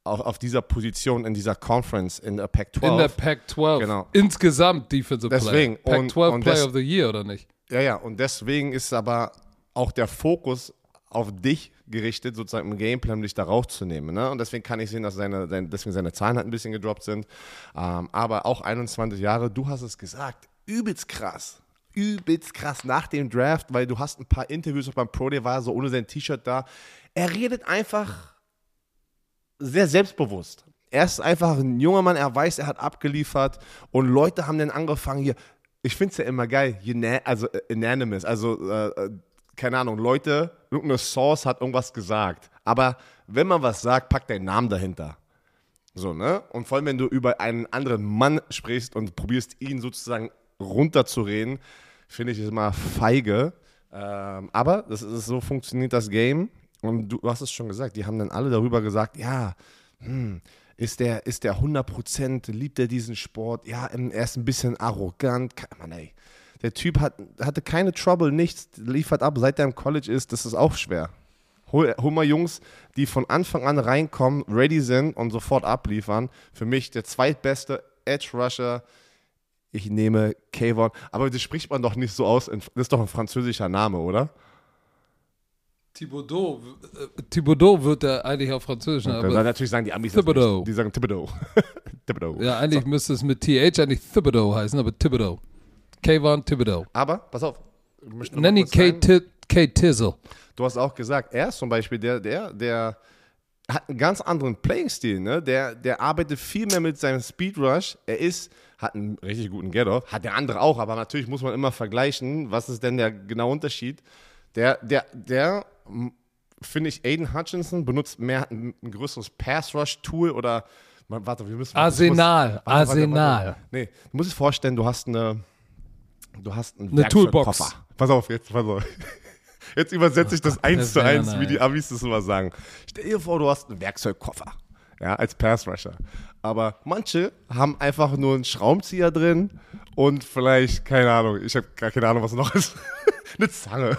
auf, auf dieser Position in dieser Conference in der Pac-12. In der Pac-12. Genau. Insgesamt Defensive Deswegen. Player. Und- Pac-12 und Player of the Year, oder nicht? Ja, ja, und deswegen ist aber auch der Fokus auf dich gerichtet, sozusagen im Gameplan, um dich da rauszunehmen. Ne? Und deswegen kann ich sehen, dass seine, seine, deswegen seine Zahlen halt ein bisschen gedroppt sind. Ähm, aber auch 21 Jahre, du hast es gesagt, übelst krass. Übelst krass nach dem Draft, weil du hast ein paar Interviews auch beim Pro Day war, so ohne sein T-Shirt da. Er redet einfach sehr selbstbewusst. Er ist einfach ein junger Mann, er weiß, er hat abgeliefert und Leute haben dann angefangen hier. Ich finde es ja immer geil, also äh, unanimous, also äh, äh, keine Ahnung, Leute, irgendeine Source hat irgendwas gesagt. Aber wenn man was sagt, packt deinen Namen dahinter. So, ne? Und vor allem, wenn du über einen anderen Mann sprichst und probierst, ihn sozusagen runterzureden, finde ich es immer feige. Ähm, aber das ist, so funktioniert das Game. Und du, hast es schon gesagt, die haben dann alle darüber gesagt, ja, hm, ist der, ist der 100%, liebt er diesen Sport? Ja, ähm, er ist ein bisschen arrogant. Mann, ey. Der Typ hat, hatte keine Trouble, nichts, liefert ab, seit er im College ist, das ist auch schwer. Hol, hol mal Jungs, die von Anfang an reinkommen, ready sind und sofort abliefern. Für mich der zweitbeste Edge Rusher. Ich nehme Kayvon. Aber das spricht man doch nicht so aus. Das ist doch ein französischer Name, oder? Thibodeau, äh, Thibodeau wird er eigentlich auf Französisch? Dann aber natürlich sagen die Amis das Thibodeau. nicht. Die sagen Thibodeau. Thibodeau. ja, eigentlich müsste es mit TH eigentlich Thibodeau heißen, aber Thibodeau. Kayvon Thibodeau. Aber, pass auf. ich möchte noch mal Nenn ihn kurz sagen, K. Ti- K. Tizzle. Du hast auch gesagt, er ist zum Beispiel der, der, der hat einen ganz anderen Playing-Stil, ne? Der, der arbeitet viel mehr mit seinem Speed Rush. Er ist, hat einen richtig guten Get-Off, hat der andere auch, aber natürlich muss man immer vergleichen, was ist denn der genaue Unterschied. Der, der, der, finde ich, Aiden Hutchinson benutzt mehr ein, ein größeres Pass-Rush-Tool oder, man, warte, wir müssen. Arsenal, muss- warte, warte, Arsenal. Warte, Nee, du musst dir vorstellen, du hast eine, du hast einen Eine Toolbox. Pass auf, jetzt, pass auf. Jetzt übersetze ich das Gott, eins das zu eins, wie die Amis das immer sagen. Stell dir vor, du hast einen Werkzeugkoffer, ja, als Pass-Rusher. Aber manche haben einfach nur einen Schraubenzieher drin und vielleicht, keine Ahnung, ich habe gar keine Ahnung, was noch ist. Eine Zange.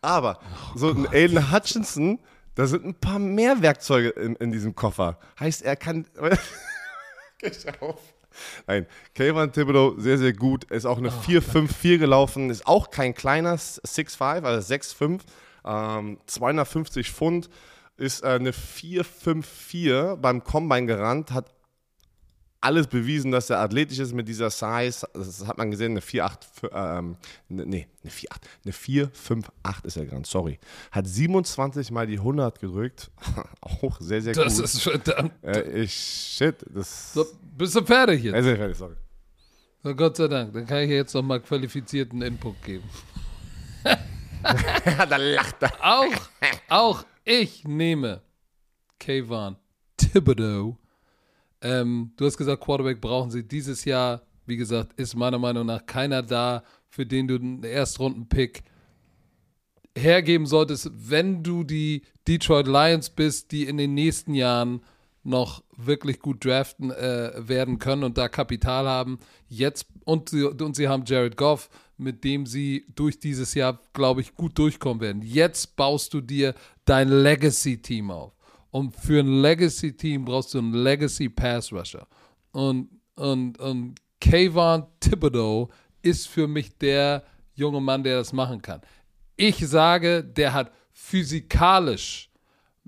Aber so ein Aiden Hutchinson, da sind ein paar mehr Werkzeuge in, in diesem Koffer. Heißt, er kann. Geh auf. Nein, Kayvon Thibodeau, sehr, sehr gut. Ist auch eine 4-5-4 gelaufen. Ist auch kein kleiner 6-5, also 6-5. Ähm, 250 Pfund. Ist äh, eine 4-5-4 beim Combine gerannt. Hat alles bewiesen, dass er athletisch ist mit dieser Size. Das hat man gesehen, eine 4-8, ähm, ne, nee, eine 4-8, eine 4-5-8 ist er gerannt, sorry. Hat 27 mal die 100 gedrückt. auch sehr, sehr Das gut. ist verdammt. Äh, ich, shit, das. So, bist du fertig jetzt? Also, fertig, sorry. So, Gott sei Dank. Dann kann ich jetzt nochmal qualifizierten Input geben. Da lacht er. Auch, auch ich nehme Kayvon Thibodeau. Ähm, du hast gesagt, Quarterback brauchen sie dieses Jahr. Wie gesagt, ist meiner Meinung nach keiner da, für den du einen Erstrunden-Pick hergeben solltest, wenn du die Detroit Lions bist, die in den nächsten Jahren noch wirklich gut draften äh, werden können und da Kapital haben. Jetzt und, und sie haben Jared Goff, mit dem sie durch dieses Jahr, glaube ich, gut durchkommen werden. Jetzt baust du dir dein Legacy-Team auf. Und für ein Legacy-Team brauchst du einen Legacy-Pass-Rusher. Und, und, und Kayvon Thibodeau ist für mich der junge Mann, der das machen kann. Ich sage, der hat physikalisch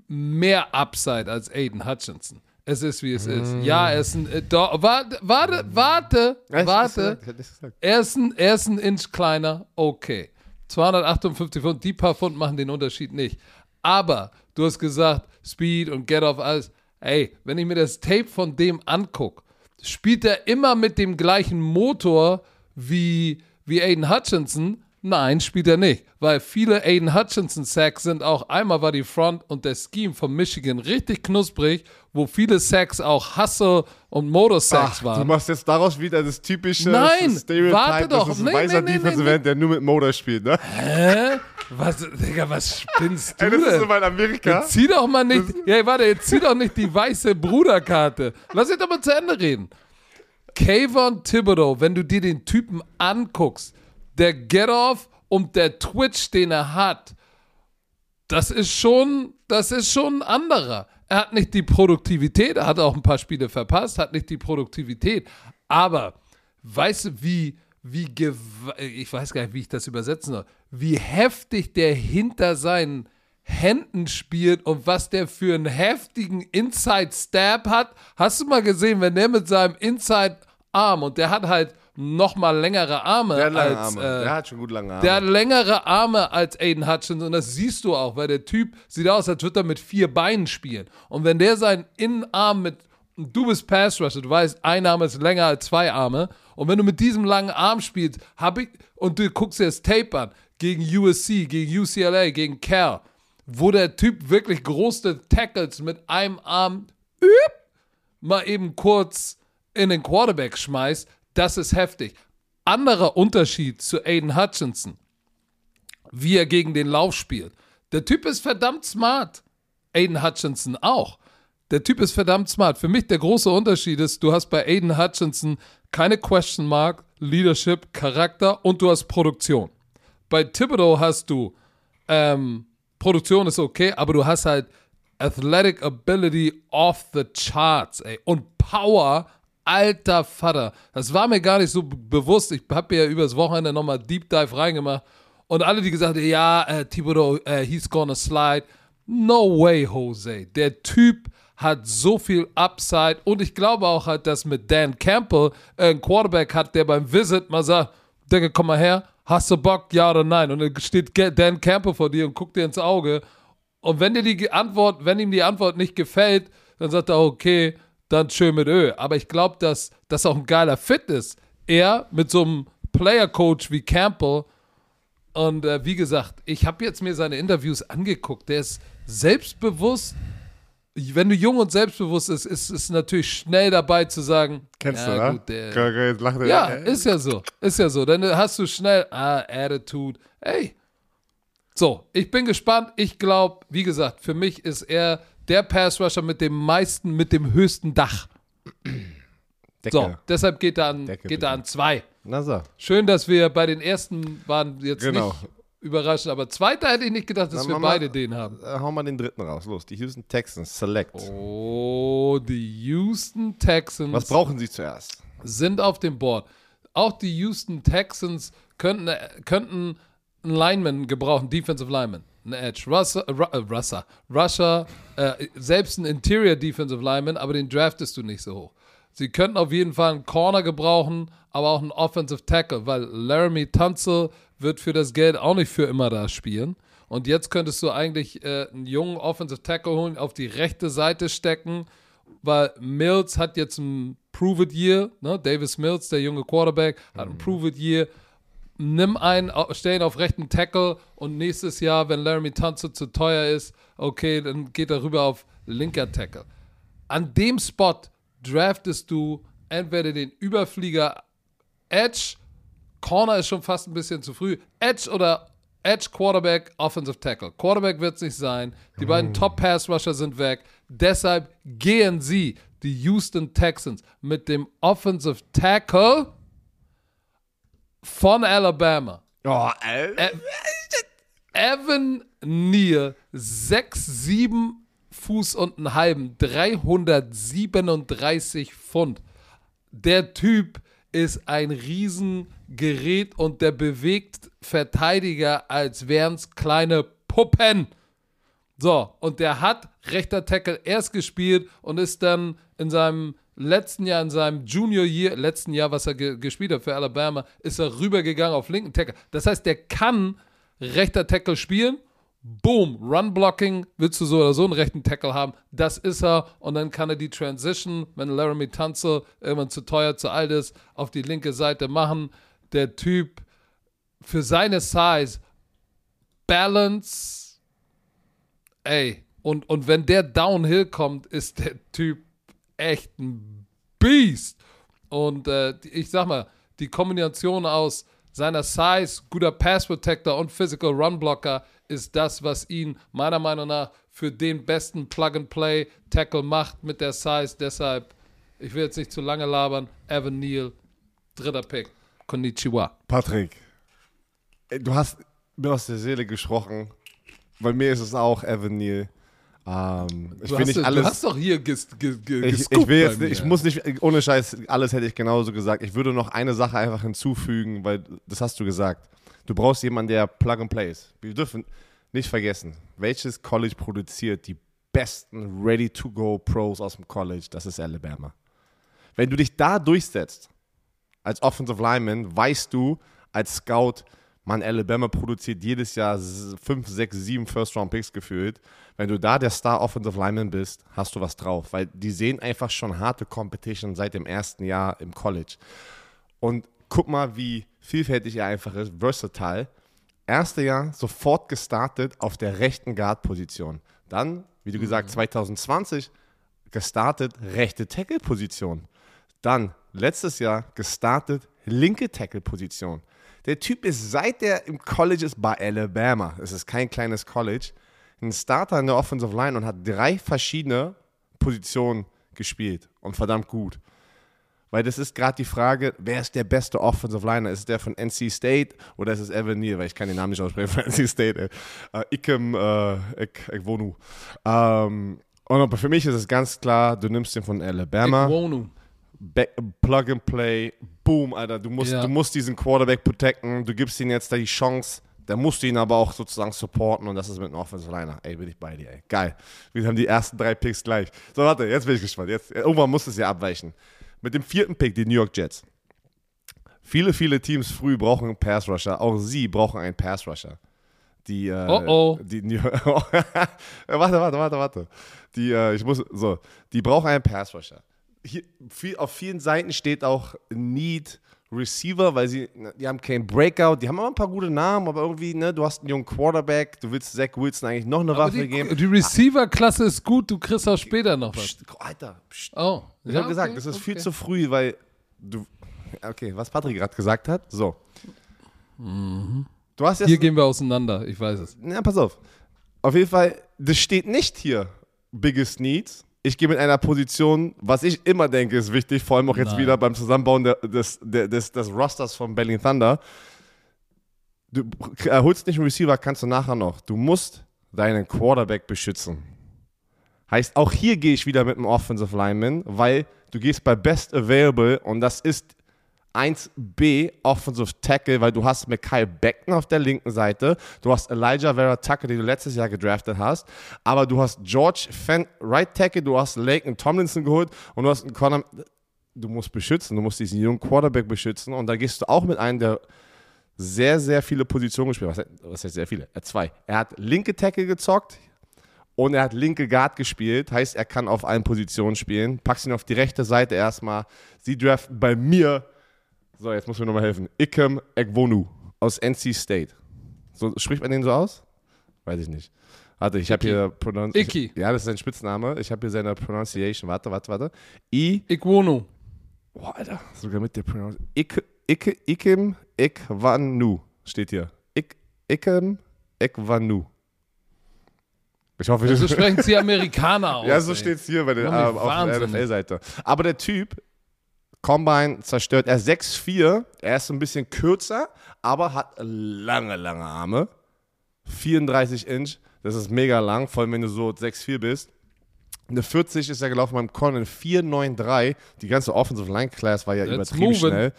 mehr Upside als Aiden Hutchinson. Es ist, wie es ist. Ja, er ist ein. Äh, warte, warte, warte, warte. Er ist, ein, er ist ein Inch kleiner, okay. 258 Pfund, die paar Pfund machen den Unterschied nicht. Aber du hast gesagt, Speed und Get Off, alles. Ey, wenn ich mir das Tape von dem angucke, spielt er immer mit dem gleichen Motor wie, wie Aiden Hutchinson? Nein, spielt er nicht. Weil viele Aiden Hutchinson Sacks sind auch, einmal war die Front und der Scheme von Michigan richtig knusprig, wo viele Sacks auch Hustle und Motor Sacks Ach, waren. du machst jetzt daraus wieder das typische Nein, Stereotype, warte doch. das ist ein Nee, weißer nee, nee, Defensive nee, End, der nur mit Motor spielt, ne? Hä? Was, Digga, was spinnst du Ey, das ist immer in Amerika. Jetzt zieh doch mal nicht, ja, warte, jetzt zieh doch nicht die weiße Bruderkarte. Lass mich doch mal zu Ende reden. Kayvon Thibodeau, wenn du dir den Typen anguckst, der Get-Off und der Twitch, den er hat, das ist schon, das ist schon ein anderer. Er hat nicht die Produktivität, er hat auch ein paar Spiele verpasst, hat nicht die Produktivität. Aber weißt du, wie, wie, ich weiß gar nicht, wie ich das übersetzen soll, wie heftig der hinter seinen Händen spielt und was der für einen heftigen Inside-Stab hat. Hast du mal gesehen, wenn der mit seinem Inside-Arm und der hat halt noch mal längere Arme Der hat lange als, Arme. äh, der hat schon gut lange Arme. der hat längere Arme als Aiden Hutchinson und das siehst du auch, weil der Typ sieht aus, als würde er mit vier Beinen spielen. Und wenn der seinen Innenarm mit, du bist Pass Rusher, du weißt, ein Arm ist länger als zwei Arme. Und wenn du mit diesem langen Arm spielst, hab ich, und du guckst dir das Tape an, gegen USC, gegen UCLA, gegen Cal, wo der Typ wirklich große Tackles mit einem Arm üb, mal eben kurz in den Quarterback schmeißt, das ist heftig. Anderer Unterschied zu Aiden Hutchinson, wie er gegen den Lauf spielt. Der Typ ist verdammt smart. Aiden Hutchinson auch. Der Typ ist verdammt smart. Für mich der große Unterschied ist, du hast bei Aiden Hutchinson keine Question Mark, Leadership, Charakter und du hast Produktion. Bei Thibodeau hast du ähm, Produktion ist okay, aber du hast halt Athletic Ability off the charts, ey. Und Power, alter Vater. Das war mir gar nicht so bewusst. Ich habe ja übers Wochenende nochmal Deep Dive reingemacht. Und alle, die gesagt haben, ja, äh, Thibodeau, äh, he's gonna slide. No way, Jose. Der Typ hat so viel Upside. Und ich glaube auch halt, dass mit Dan Campbell äh, ein Quarterback hat, der beim Visit mal sagt, Digga, komm mal her, hast du Bock, ja oder nein? Und dann steht Dan Campbell vor dir und guckt dir ins Auge. Und wenn dir die Antwort, wenn ihm die Antwort nicht gefällt, dann sagt er, okay, dann schön mit Ö. Aber ich glaube, dass das auch ein geiler Fit ist. Er mit so einem Player-Coach wie Campbell und äh, wie gesagt, ich habe jetzt mir seine Interviews angeguckt. Der ist selbstbewusst wenn du jung und selbstbewusst bist, ist es natürlich schnell dabei zu sagen, Kennst ja, du, gut, der, Geil, geil, jetzt lacht er. ja, ist ja so. Ist ja so. Dann hast du schnell, ah, Attitude. Ey. So, ich bin gespannt. Ich glaube, wie gesagt, für mich ist er der Pass-Rusher mit dem meisten, mit dem höchsten Dach. Decke. So, deshalb geht er an, Decke, geht er an zwei. So. Schön, dass wir bei den ersten waren jetzt Genau. nicht überraschend, aber zweiter hätte ich nicht gedacht, dass Na, wir Mama. beide den haben. Äh, hau mal den dritten raus. Los, die Houston Texans, Select. Oh, die Houston Texans. Was brauchen sie zuerst? sind auf dem Board. Auch die Houston Texans könnten, äh, könnten einen Lineman gebrauchen, Defensive Lineman, einen Edge, Russer, äh, äh, Russer, Rusher, äh, selbst ein Interior Defensive Lineman, aber den draftest du nicht so hoch. Sie könnten auf jeden Fall einen Corner gebrauchen, aber auch einen Offensive Tackle, weil Laramie Tunzel wird für das Geld auch nicht für immer da spielen. Und jetzt könntest du eigentlich äh, einen jungen Offensive Tackle holen, auf die rechte Seite stecken, weil Mills hat jetzt ein Prove It Year, ne? Davis Mills, der junge Quarterback, hat ein Prove It Year. Nimm einen, stell ihn auf rechten Tackle und nächstes Jahr, wenn Laramie Tunzel zu teuer ist, okay, dann geht er rüber auf linker Tackle. An dem Spot draftest du entweder den Überflieger Edge, Corner ist schon fast ein bisschen zu früh, Edge oder Edge Quarterback, Offensive Tackle. Quarterback wird es nicht sein. Die beiden Top Pass Rusher sind weg. Deshalb gehen sie, die Houston Texans, mit dem Offensive Tackle von Alabama. Oh. Ä- Evan Neal, 6, 7 Fuß und einen halben, 337 Pfund. Der Typ ist ein Riesengerät und der bewegt Verteidiger, als wären es kleine Puppen. So, und der hat rechter Tackle erst gespielt und ist dann in seinem letzten Jahr, in seinem Junior Year, letzten Jahr, was er ge gespielt hat für Alabama, ist er rübergegangen auf linken Tackle. Das heißt, der kann rechter Tackle spielen. Boom, Run Blocking, willst du so oder so einen rechten Tackle haben, das ist er und dann kann er die Transition, wenn Laramie Tunzel irgendwann zu teuer, zu alt ist, auf die linke Seite machen. Der Typ für seine Size, Balance, ey, und, und wenn der Downhill kommt, ist der Typ echt ein Beast. Und äh, ich sag mal, die Kombination aus seiner Size, guter Pass Protector und Physical Run Blocker ist das, was ihn meiner Meinung nach für den besten Plug-and-Play Tackle macht mit der Size. Deshalb, ich will jetzt nicht zu lange labern. Evan Neal, dritter Pick. Konnichiwa. Patrick, ey, du hast mir aus der Seele gesprochen. Bei mir ist es auch Evan Neal. Ähm, ich Du hast, nicht du alles. hast doch hier ges, ges, ges, ich, ich will jetzt, ich muss nicht, ohne Scheiß, alles hätte ich genauso gesagt. Ich würde noch eine Sache einfach hinzufügen, weil das hast du gesagt. Du brauchst jemanden, der Plug and Play ist. Wir dürfen nicht vergessen, welches College produziert die besten Ready-to-Go-Pros aus dem College? Das ist Alabama. Wenn du dich da durchsetzt, als Offensive Lineman, weißt du als Scout, man, Alabama produziert jedes Jahr 5, 6, 7 First-Round-Picks gefühlt. Wenn du da der Star Offensive Lineman bist, hast du was drauf, weil die sehen einfach schon harte Competition seit dem ersten Jahr im College. Und guck mal, wie vielfältig einfach ist, versatile. Erste Jahr sofort gestartet auf der rechten Guard-Position. Dann, wie du gesagt, 2020 gestartet rechte Tackle-Position. Dann letztes Jahr gestartet linke Tackle-Position. Der Typ ist seit er im College ist bei Alabama, es ist kein kleines College, ein Starter in der Offensive Line und hat drei verschiedene Positionen gespielt und verdammt gut. Weil das ist gerade die Frage, wer ist der beste Offensive Liner? Ist es der von NC State oder ist es Evan Neal? Weil ich kann den Namen nicht aussprechen von NC State. Ey. Äh, Ikem äh, Ik, Ikwonu. Ähm, und für mich ist es ganz klar, du nimmst den von Alabama. Ikwonu. Back, Plug and Play, boom, Alter. Du musst, Ja. du musst diesen Quarterback protecten, du gibst ihm jetzt da die Chance, da musst du ihn aber auch sozusagen supporten und das ist mit einem Offensive Liner. Ey, bin ich bei dir, ey. Geil. Wir haben die ersten drei Picks gleich. So, warte, jetzt bin ich gespannt. Jetzt, irgendwann muss es ja abweichen. Mit dem vierten Pick, die New York Jets. Viele, viele Teams früh brauchen einen Pass Rusher. Auch sie brauchen einen Pass Rusher. Die, äh, Oh, oh. Die New warte, warte, warte, warte. Die, äh, ich muss, so, die brauchen einen Pass Rusher. hier, viel, auf vielen Seiten steht auch Need Receiver, weil sie, die haben keinen Breakout, die haben immer ein paar gute Namen, aber irgendwie, ne, du hast einen jungen Quarterback, du willst Zach Wilson eigentlich noch eine Aber Waffe die, geben. die Receiver-Klasse ist gut, du kriegst auch später noch was. Psst, Alter, psst. Oh, Ich ja, habe gesagt, okay, das ist okay. viel zu früh, weil du. Okay, was Patrick gerade gesagt hat. So. Du hast jetzt. Hier gehen wir auseinander, ich weiß es. Na, pass auf. Auf jeden Fall, das steht nicht hier, Biggest Needs. Ich gehe mit einer Position, was ich immer denke, ist wichtig, vor allem auch jetzt Nein. wieder beim Zusammenbauen der, des, der, des, des Rosters von Berlin Thunder. Du äh, holst nicht einen Receiver, kannst du nachher noch. Du musst deinen Quarterback beschützen. Heißt, auch hier gehe ich wieder mit einem Offensive Lineman, weil du gehst bei Best Available und das ist 1B Offensive Tackle, weil du hast Mekhi Beckton auf der linken Seite, du hast Elijah Vera Tucker, den du letztes Jahr gedraftet hast, aber du hast George Fenn Right Tackle, du hast Laken Tomlinson geholt und du hast einen Conor. Du musst beschützen, du musst diesen jungen Quarterback beschützen und da gehst du auch mit einem, der sehr, sehr viele Positionen gespielt hat. Was, heißt- sehr viele? Er zwei. Er hat linke Tackle gezockt und er hat linke Guard gespielt. Heißt, er kann auf allen Positionen spielen. Packst ihn auf die rechte Seite erstmal. Sie draften bei mir. So, jetzt muss mir nochmal helfen. Ikem Ekwonu aus NC State. So, spricht man den so aus? Weiß ich nicht. Warte, ich habe hier Pronunci- Icky. Ja, das ist sein Spitzname. Ich habe hier seine Pronunciation. Warte, warte, warte. I. Iguono. Boah, Alter. Sogar mit der Pronunciation. Ik, Ik, Ikem Ekwanu steht hier. Ik, Ikem Ekwanu. Ich hoffe, ich So sprechen sie Amerikaner aus. ja, so steht es hier bei mich ähm, auf der. NFL-Seite. Aber der Typ, Combine zerstört, er ist 6'4, er ist ein bisschen kürzer, aber hat lange, lange Arme. 34 Inch, das ist mega lang, vor allem wenn du so 6'4 bist. Eine 40 ist er gelaufen beim Conan 493. Die ganze Offensive Line Class war ja That's übertrieben moving. schnell.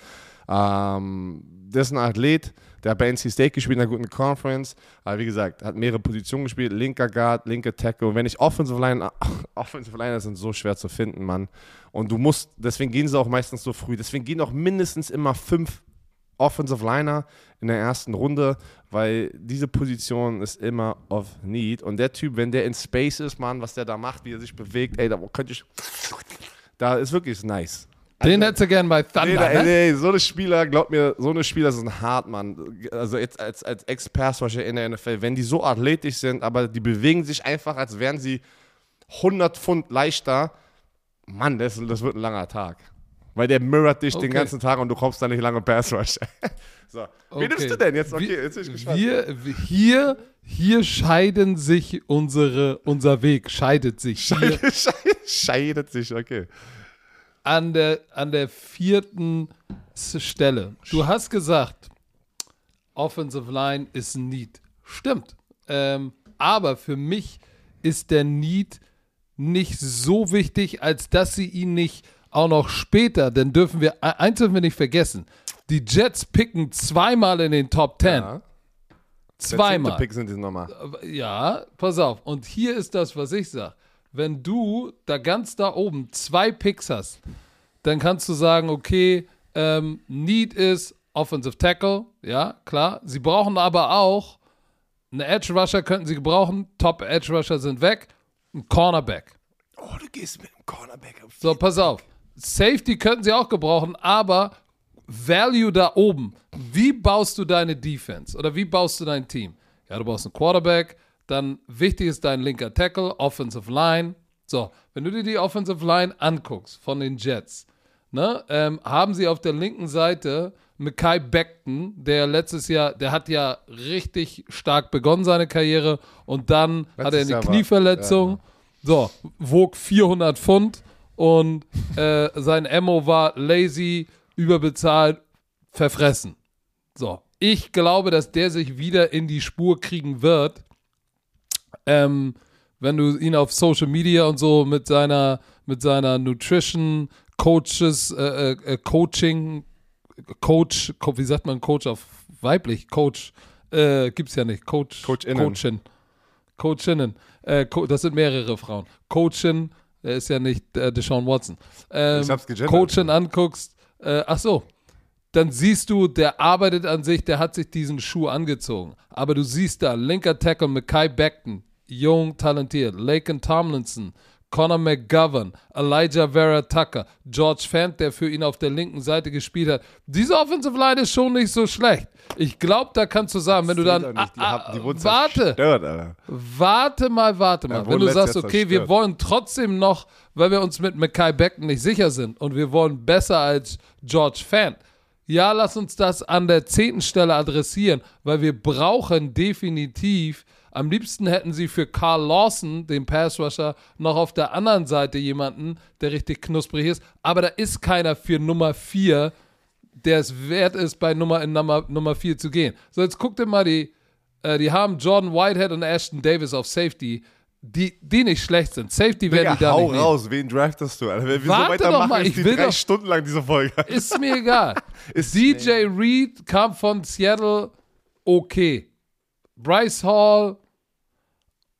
Ähm, das ist ein Athlet, der hat bei NC State gespielt in einer guten Conference. Aber wie gesagt, hat mehrere Positionen gespielt: linker Guard, linker Tackle. Und wenn ich Offensive Line, Offensive Liner sind so schwer zu finden, Mann. Und du musst, deswegen gehen sie auch meistens so früh. Deswegen gehen auch mindestens immer fünf Offensive Liner in der ersten Runde, weil diese Position ist immer of need. Und der Typ, wenn der in Space ist, Mann, was der da macht, wie er sich bewegt, ey, da könnte ich. Da ist wirklich nice. Den hättest du gern bei Thunder, Nee, ne? nee, so eine Spieler, glaub mir, so eine Spieler sind hart, Mann. Also jetzt als, als Ex-Passwasher in der NFL, wenn die so athletisch sind, aber die bewegen sich einfach, als wären sie 100 Pfund leichter, Mann, das, das wird ein langer Tag. Weil der mirrort dich den Okay. ganzen Tag und du kommst da nicht lange Passwash. so, wie Okay. nimmst du denn jetzt? Okay, Wir- jetzt bin ich gespannt. Wir, hier, hier scheiden sich unsere, unser Weg, scheidet sich hier Scheidet sich, okay. An der, an der vierten Stelle. Du hast gesagt, Offensive Line ist ein Need. Stimmt. Ähm, aber für mich ist der Need nicht so wichtig, als dass sie ihn nicht auch noch später, denn dürfen wir, e- eins dürfen wir nicht vergessen, die Jets picken zweimal in den Top 10. Ja. Zweimal. Pick sind die nochmal. Ja, pass auf. Und hier ist das, was ich sage. Wenn du da ganz da oben zwei Picks hast, dann kannst du sagen, okay, ähm, Need ist Offensive Tackle, ja, klar. Sie brauchen aber auch eine Edge Rusher, könnten sie gebrauchen. Top Edge Rusher sind weg. Ein Cornerback. Oh, du gehst mit dem Cornerback. auf So, pass auf. Safety könnten sie auch gebrauchen, aber Value da oben. Wie baust du deine Defense oder wie baust du dein Team? Ja, du brauchst einen Quarterback, dann wichtig ist dein linker Tackle, Offensive Line. So, wenn du dir die Offensive Line anguckst von den Jets, ne, ähm, haben sie auf der linken Seite Mackay Beckton, der letztes Jahr, der hat ja richtig stark begonnen seine Karriere und dann hat er Letztes eine Jahr war- Knieverletzung. So, wog 400 Pfund und äh, sein Ammo war lazy, überbezahlt, verfressen. So, ich glaube, dass der sich wieder in die Spur kriegen wird. Ähm, wenn du ihn auf Social Media und so mit seiner, mit seiner Nutrition, Coaches, äh, äh, Coaching, Coach, Co- wie sagt man Coach auf weiblich? Coach, äh, gibt's ja nicht. Coach, Coachinnen. Coachin. Coachinnen. Äh, Co das sind mehrere Frauen. Coachin, der ist ja nicht äh, Deshaun Watson. Ähm, Ich hab's gegendert. Coachin anguckst, äh, ach so, dann siehst du, der arbeitet an sich, der hat sich diesen Schuh angezogen. Aber du siehst da, linker Tackle Mackay Beckton, jung, talentiert, Laken Tomlinson, Conor McGovern, Elijah Vera Tucker, George Fant, der für ihn auf der linken Seite gespielt hat. Diese Offensive Line ist schon nicht so schlecht. Ich glaube, da kannst du sagen, wenn du dann. Ah, ah, warte, zerstört, warte mal, warte mal. Ja, wenn du sagst, okay, Jahr wir zerstört. wollen trotzdem noch, weil wir uns mit Mackay Beckton nicht sicher sind und wir wollen besser als George Fant. Ja, lass uns das an der zehnten Stelle adressieren, weil wir brauchen definitiv, am liebsten hätten sie für Carl Lawson, den Passrusher, noch auf der anderen Seite jemanden, der richtig knusprig ist. Aber da ist keiner für Nummer 4, der es wert ist, bei Nummer in Nummer, Nummer 4 zu gehen. So, jetzt guck dir mal die, äh, die haben Jordan Whitehead und Ashton Davis auf Safety, die, die nicht schlecht sind. Safety werden Digga, die da hau nicht nehmen. raus, wen draftest du? Alter? Wenn wir Warte so weitermachen, mal, ist ich die will drei doch- Stunden lang diese Folge. Ist mir egal. Ist DJ Reed kam von Seattle, okay. Bryce Hall,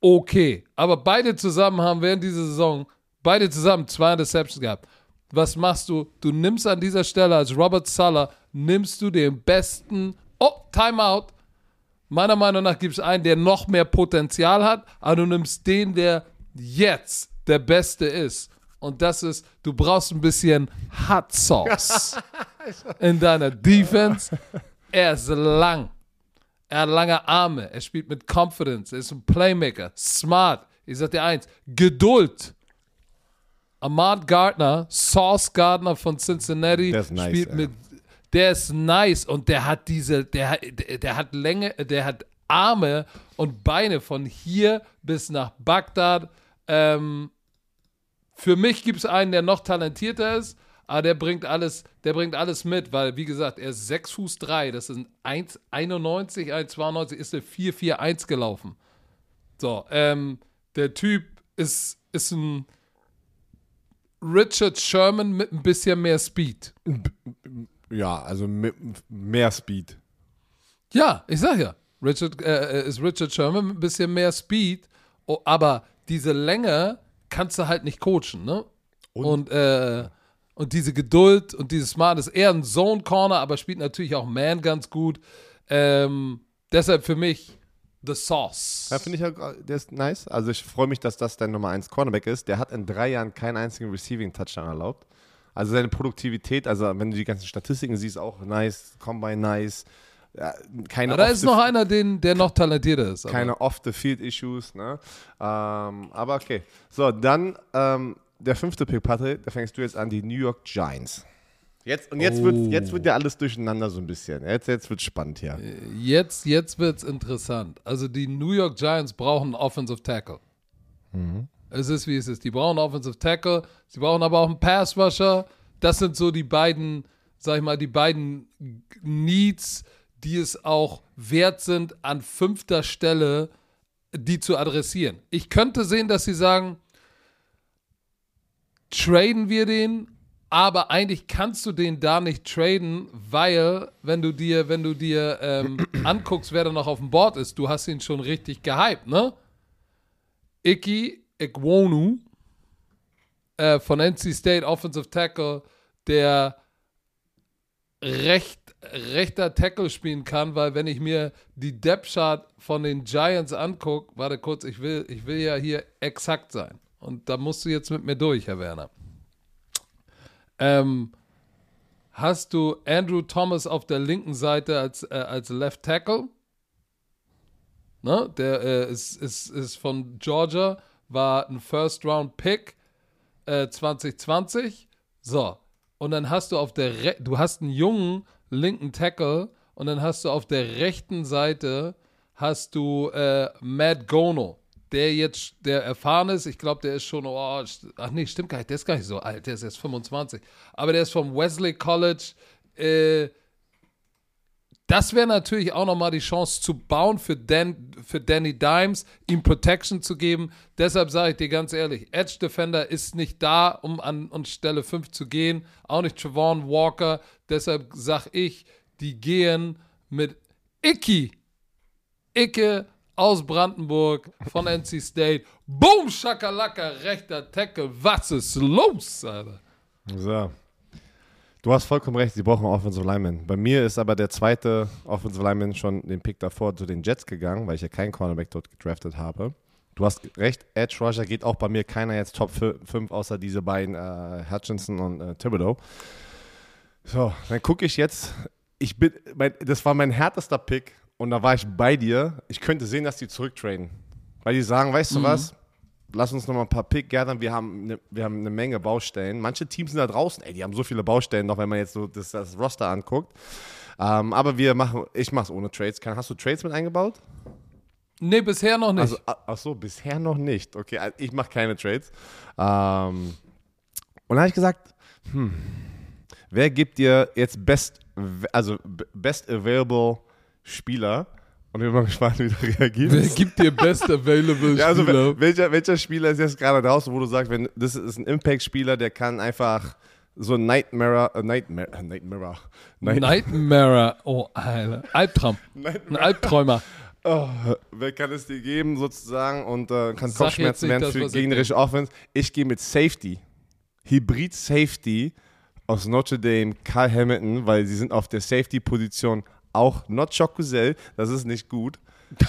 okay. Aber beide zusammen haben während dieser Saison, beide zusammen zwei Interceptions gehabt. Was machst du? Du nimmst an dieser Stelle als Robert Suller, nimmst du den besten, oh, Timeout. Meiner Meinung nach gibt es einen, der noch mehr Potenzial hat, aber du nimmst den, der jetzt der Beste ist. Und das ist, du brauchst ein bisschen Hot Sauce in deiner Defense. Er ist lang. Er hat lange Arme. Er spielt mit Confidence. Er ist ein Playmaker. Smart. Ich sag dir eins: Geduld. Ahmad Gardner, Sauce Gardner von Cincinnati, Der ist nice, spielt ja. mit. Der ist nice und der hat diese, der, hat- der, der hat Länge, der hat Arme und Beine von hier bis nach Bagdad. Ähm, für mich gibt es einen, der noch talentierter ist, aber der bringt alles, der bringt alles mit, weil, wie gesagt, er ist 6 Fuß 3, das sind 1,91, 1,92, ist er 4,41 gelaufen. So, ähm, der Typ ist, ist ein Richard Sherman mit ein bisschen mehr Speed. Ja, also mit mehr Speed. Ja, ich sag ja, Richard äh, äh, ist Richard Sherman mit ein bisschen mehr Speed, aber diese Länge kannst du halt nicht coachen, ne? Und? Und, äh, und diese Geduld und dieses Smart ist eher ein Zone Corner, aber spielt natürlich auch Man ganz gut. Ähm, deshalb für mich The Sauce. Ja, finde ich, ja, der ist nice. Also ich freue mich, dass das dein Nummer 1 Cornerback ist. Der hat in drei Jahren keinen einzigen Receiving-Touchdown erlaubt. Also seine Produktivität, also wenn du die ganzen Statistiken siehst, auch nice, Combine nice. Ja, keine Aber da ist noch einer, den, der noch talentierter ist. aber- keine Off-the-Field-Issues. Ne? Ähm, aber okay. So, dann ähm, der fünfte Pick, Patrick, da fängst du jetzt an, die New York Giants. Jetzt, und jetzt, Oh. wird, jetzt wird ja alles durcheinander so ein bisschen. Jetzt, jetzt wird spannend hier. Jetzt, jetzt wird es interessant. Also die New York Giants brauchen einen Offensive Tackle. Es ist wie es ist. Die brauchen einen Offensive Tackle, sie brauchen aber auch einen Pass Rusher. Das sind so die beiden, sag ich mal, die beiden Needs, die es auch wert sind, an fünfter Stelle die zu adressieren. Ich könnte sehen, dass sie sagen, traden wir den, aber eigentlich kannst du den da nicht traden, weil wenn du dir, wenn du dir ähm, anguckst, wer da noch auf dem Board ist, du hast ihn schon richtig gehypt, ne? Iki Ikwonu äh, von NC State Offensive Tackle, der recht, rechter Tackle spielen kann, weil wenn ich mir die Depth Chart von den Giants angucke, warte kurz, ich will, ich will ja hier exakt sein. Und da musst du jetzt mit mir durch, Herr Werner. Ähm, hast du Andrew Thomas auf der linken Seite als, äh, als Left Tackle? Ne? Der äh, ist, ist, ist von Georgia, war ein First-Round-Pick äh, 2020. So. Und dann hast du auf der, Re du hast einen jungen linken Tackle und dann hast du auf der rechten Seite hast du äh, Matt Gono, der jetzt, der erfahren ist. Ich glaube, der ist schon, oh, ach nee, stimmt gar nicht, der ist gar nicht so alt, der ist erst 25. Aber der ist vom Wesley College. Äh, das wäre natürlich auch nochmal die Chance zu bauen für, Dan, für Danny Dimes, ihm Protection zu geben. Deshalb sage ich dir ganz ehrlich, Edge Defender ist nicht da, um an, an Stelle 5 zu gehen. Auch nicht Trevon Walker. Deshalb sage ich, die gehen mit Icky. Icke aus Brandenburg von NC State. Boom, Schakalaka, rechter Tackle. Was ist los, Alter? So. Du hast vollkommen recht, sie brauchen Offensive Lineman. Bei mir ist aber der zweite Offensive Lineman schon den Pick davor zu den Jets gegangen, weil ich ja keinen Cornerback dort gedraftet habe. Du hast recht, Edge Rusher geht auch bei mir keiner jetzt Top 5, außer diese beiden, äh, Hutchinson und äh, Thibodeau. So, dann gucke ich jetzt. Ich bin, mein, das war mein härtester Pick und da war ich bei dir. Ich könnte sehen, dass die zurücktraden. Weil die sagen, weißt du Mhm. was? Lass uns noch mal ein paar Pick gathern. Wir haben, ne, wir haben eine Menge Baustellen. Manche Teams sind da draußen, ey, die haben so viele Baustellen, noch wenn man jetzt so das, das Roster anguckt. Ähm, aber wir machen, ich mach's ohne Trades. Kann, hast du Trades mit eingebaut? Nee, bisher noch nicht. Also, ach so, bisher noch nicht. Okay, also ich mache keine Trades. Ähm, und dann habe ich gesagt, hm, wer gibt dir jetzt best, also best available Spieler? Und ich bin mal gespannt, wie du reagierst. Wer gibt dir Best Available Ja, also Spieler? wel- welcher, welcher Spieler ist jetzt gerade draußen, wo du sagst, wenn das ist ein Impact-Spieler, der kann einfach so ein Nightmare, äh, Nightmare, äh, Nightmare, Night, Nightmare. Oh, Alter. Albtraum. Ein. Albträumer. Oh, wer kann es dir geben sozusagen und äh, kann Sag Kopfschmerzen werden das, für gegnerische Offense? Ich gehe mit Safety. Hybrid Safety aus Notre Dame, Kyle Hamilton, weil sie sind auf der Safety-Position auch not Chocusel, das ist nicht gut.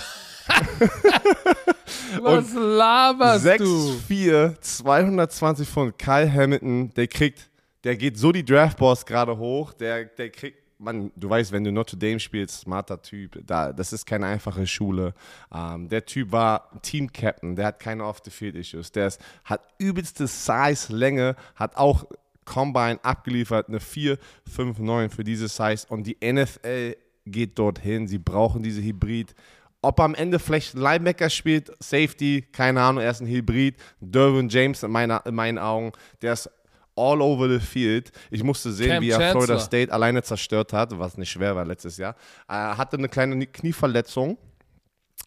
Was laberst du? 6'4, 220 Pfund. Kyle Hamilton, der kriegt, der geht so die Draftboards gerade hoch, der, der kriegt, Mann, du weißt, wenn du Notre Dame spielst, smarter Typ, da, das ist keine einfache Schule. Ähm, der Typ war Team-Captain, der hat keine Off-the-Field-Issues, der ist, hat übelste Size, Länge, hat auch Combine abgeliefert, eine 4, 5, 9 für diese Size und die NFL geht dorthin, sie brauchen diese Hybrid. Ob am Ende vielleicht Linebacker spielt, Safety, keine Ahnung, er ist ein Hybrid. Derwin James in, meiner, in meinen Augen, der ist all over the field. Ich musste sehen, Cam wie er Chancellor. Florida State alleine zerstört hat, was nicht schwer war letztes Jahr. Er hatte eine kleine Knieverletzung.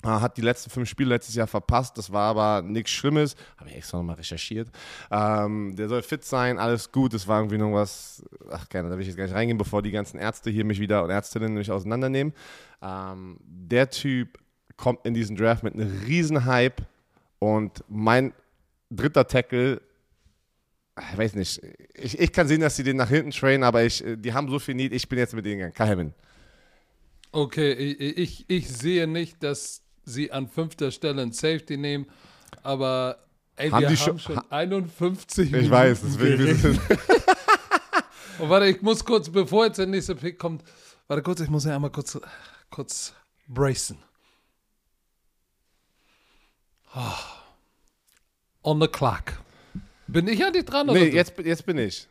Er hat die letzten fünf Spiele letztes Jahr verpasst. Das war aber nichts Schlimmes. Habe ich extra nochmal recherchiert. Ähm, der soll fit sein, alles gut. Das war irgendwie noch was. Ach, keine, da will ich jetzt gar nicht reingehen, bevor die ganzen Ärzte hier mich wieder und Ärztinnen mich auseinandernehmen. Ähm, der Typ kommt in diesen Draft mit einem riesen Hype und mein dritter Tackle, ich weiß nicht, ich, ich kann sehen, dass sie den nach hinten trainen, aber ich, die haben so viel Need, ich bin jetzt mit denen gegangen. Kahmin. Okay, ich, ich, ich sehe nicht, dass sie an fünfter Stelle ein Safety nehmen, aber ey, Haben wir die haben schon- schon 51 Ich weiß, deswegen wir sind Und warte, ich muss kurz, bevor jetzt der nächste Pick kommt, warte kurz, ich muss ja einmal kurz, kurz bracen. Ah. On the clock. Bin ich eigentlich dran? oder Nee, jetzt, jetzt bin ich.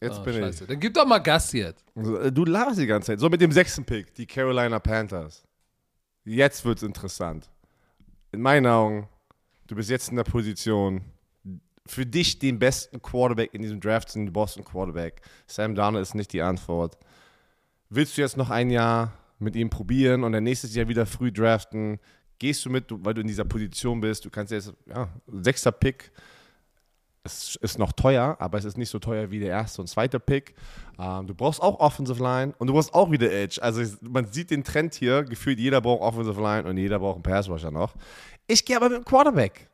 Jetzt Ah, bin scheiße. Dann gib doch mal Gas jetzt. ich. Du laberst die ganze Zeit. So mit dem sechsten Pick, die Carolina Panthers. Jetzt wird's interessant. In meinen Augen, du bist jetzt in der Position, für dich den besten Quarterback in diesem Draft sind die Boston Quarterback. Sam Darnold ist nicht die Antwort. Willst du jetzt noch ein Jahr mit ihm probieren und dann nächstes Jahr wieder früh draften? Gehst du mit, weil du in dieser Position bist? Du kannst jetzt, ja, sechster Pick, es ist noch teuer, aber es ist nicht so teuer wie der erste und zweite Pick. Ähm, du brauchst auch Offensive Line und du brauchst auch wieder Edge. Also man sieht den Trend hier, gefühlt jeder braucht Offensive Line und jeder braucht einen Pass Rusher noch. Ich gehe aber mit dem Quarterback.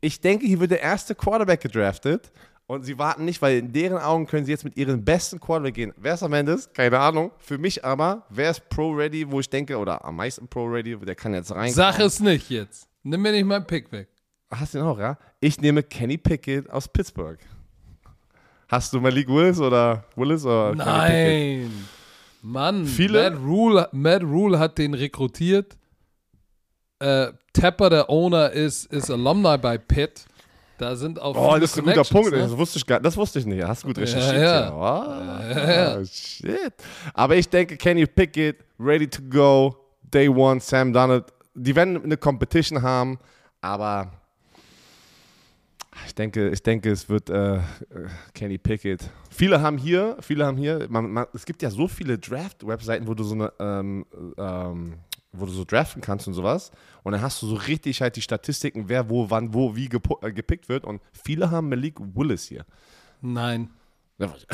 Ich denke, hier wird der erste Quarterback gedraftet und sie warten nicht, weil in deren Augen können sie jetzt mit ihrem besten Quarterback gehen. Wer ist am Ende? Keine Ahnung. Für mich aber, wer ist Pro-Ready, wo ich denke, oder am meisten Pro-Ready, der kann jetzt rein. Sag es nicht jetzt. Nimm mir nicht meinen Pick weg. Hast du den auch, ja? Ich nehme Kenny Pickett aus Pittsburgh. Hast du Malik Willis oder Willis oder? Nein. Mann, Viele- Matt Rule, Matt Rule hat den rekrutiert. Äh, Tapper, der Owner, ist, ist Alumni bei Pitt. Da sind auch Oh, das ist ein guter Punkt. Ne? Das wusste ich gar Das wusste ich nicht. Hast du gut recherchiert. ja. Ja, Oh, shit. Aber ich denke, Kenny Pickett, ready to go, day one, Sam Donald. Die werden eine Competition haben, aber ich denke, ich denke, es wird äh, äh, Kenny Pickett. Viele haben hier, viele haben hier, man, man, es gibt ja so viele Draft-Webseiten, wo du so eine, ähm, ähm, wo du so draften kannst und sowas. Und dann hast du so richtig halt die Statistiken, wer wo, wann, wo, wie äh, gepickt wird. Und viele haben Malik Willis hier. Nein.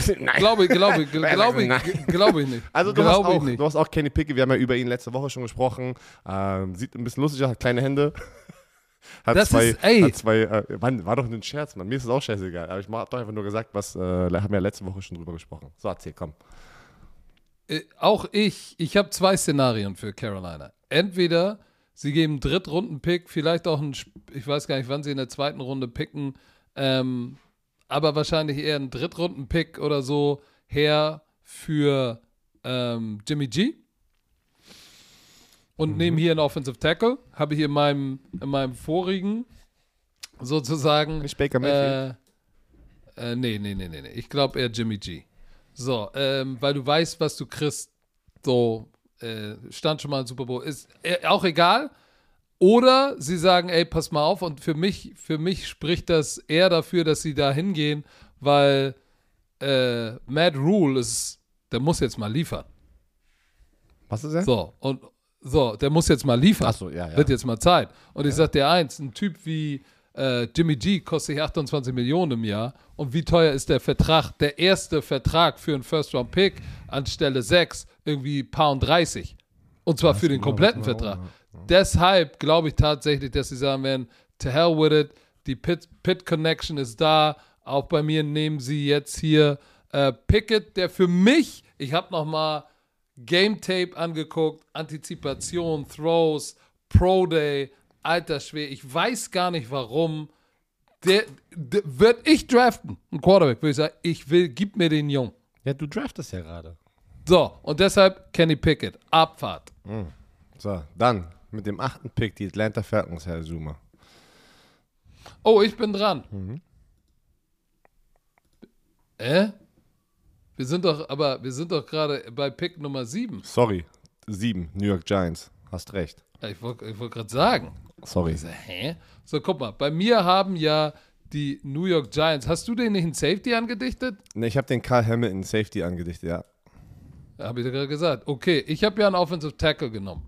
Nein. Glaube ich, glaube glaube nein? glaube ich nicht. Also du hast, glaube auch, nicht. du hast auch Kenny Pickett, wir haben ja über ihn letzte Woche schon gesprochen. Ähm, sieht ein bisschen lustig aus, hat kleine Hände. Hat Das zwei, ist- ey. Hat zwei äh, Mann, war doch ein Scherz, Mann. Mir ist es auch scheißegal. Aber ich hab doch einfach nur gesagt, was, äh, haben wir letzte Woche schon drüber gesprochen. So, erzähl, komm. Äh, auch ich, ich habe zwei Szenarien für Carolina. Entweder sie geben einen Drittrunden-Pick, vielleicht auch einen, ich weiß gar nicht, wann sie in der zweiten Runde picken, ähm, aber wahrscheinlich eher einen Drittrunden-Pick oder so her für ähm, Jimmy G. Und mhm. nehmen hier einen Offensive Tackle. Habe ich in meinem, in meinem vorigen sozusagen. Nicht Baker Mayfield. Äh, äh, nee, nee, nee, nee, nee. Ich glaube eher Jimmy G. So, ähm, weil du weißt, was du kriegst. So, äh, stand schon mal im Super Bowl. Ist äh, auch egal. Oder sie sagen, ey, pass mal auf. Und für mich, für mich spricht das eher dafür, dass sie da hingehen, weil äh, Matt Rule ist, der muss jetzt mal liefern. Was ist er? So, und so, der muss jetzt mal liefern. Achso, ja, ja. Wird jetzt mal Zeit. Und ja. ich sag dir eins, ein Typ wie äh, Jimmy G kostet sich 28 Millionen im Jahr. Und wie teuer ist der Vertrag? Der erste Vertrag für einen First-Round-Pick anstelle 6, irgendwie Pound 30. Und zwar das für den kompletten Vertrag. Ja. Deshalb glaube ich tatsächlich, dass sie sagen werden, to hell with it, die Pit-Connection Pit ist da. Auch bei mir nehmen sie jetzt hier äh, Pickett, der für mich, ich habe noch mal Game Tape angeguckt, Antizipation, Throws, Pro Day, alter Schwer, ich weiß gar nicht warum. Der, der wird ich draften, ein Quarterback, würde ich sagen, ich will, gib mir den Jungen. Ja, du draftest ja gerade. So, und deshalb Kenny Pickett, Abfahrt. Mhm. So, dann mit dem achten Pick die Atlanta Falcons, Herr Zuma. Oh, ich bin dran. Mhm. Äh? Wir sind doch, aber wir sind doch gerade bei Pick Nummer 7. Sorry, 7, New York Giants. Hast recht. Ich wollte wollt gerade sagen. Sorry. So, hä? So, guck mal, bei mir haben ja die New York Giants. Hast du den nicht in Safety angedichtet? Ne, ich habe den Karl Hamilton in Safety angedichtet, ja. Habe ich dir gerade gesagt. Okay, ich habe ja einen Offensive Tackle genommen.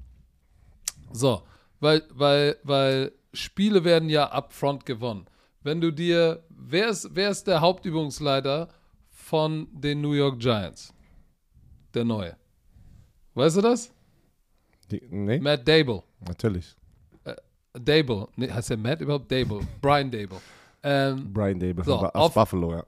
So, weil, weil, weil Spiele werden ja upfront gewonnen. Wenn du dir, wer ist, wer ist der Hauptübungsleiter von den New York Giants. Der neue. Weißt du das? Die, nee. Matt Dable. Natürlich. Äh, Dable. Nee, heißt der Matt überhaupt? Dable. Brian Dable. Ähm, Brian Dable so, aus off, Buffalo, ja.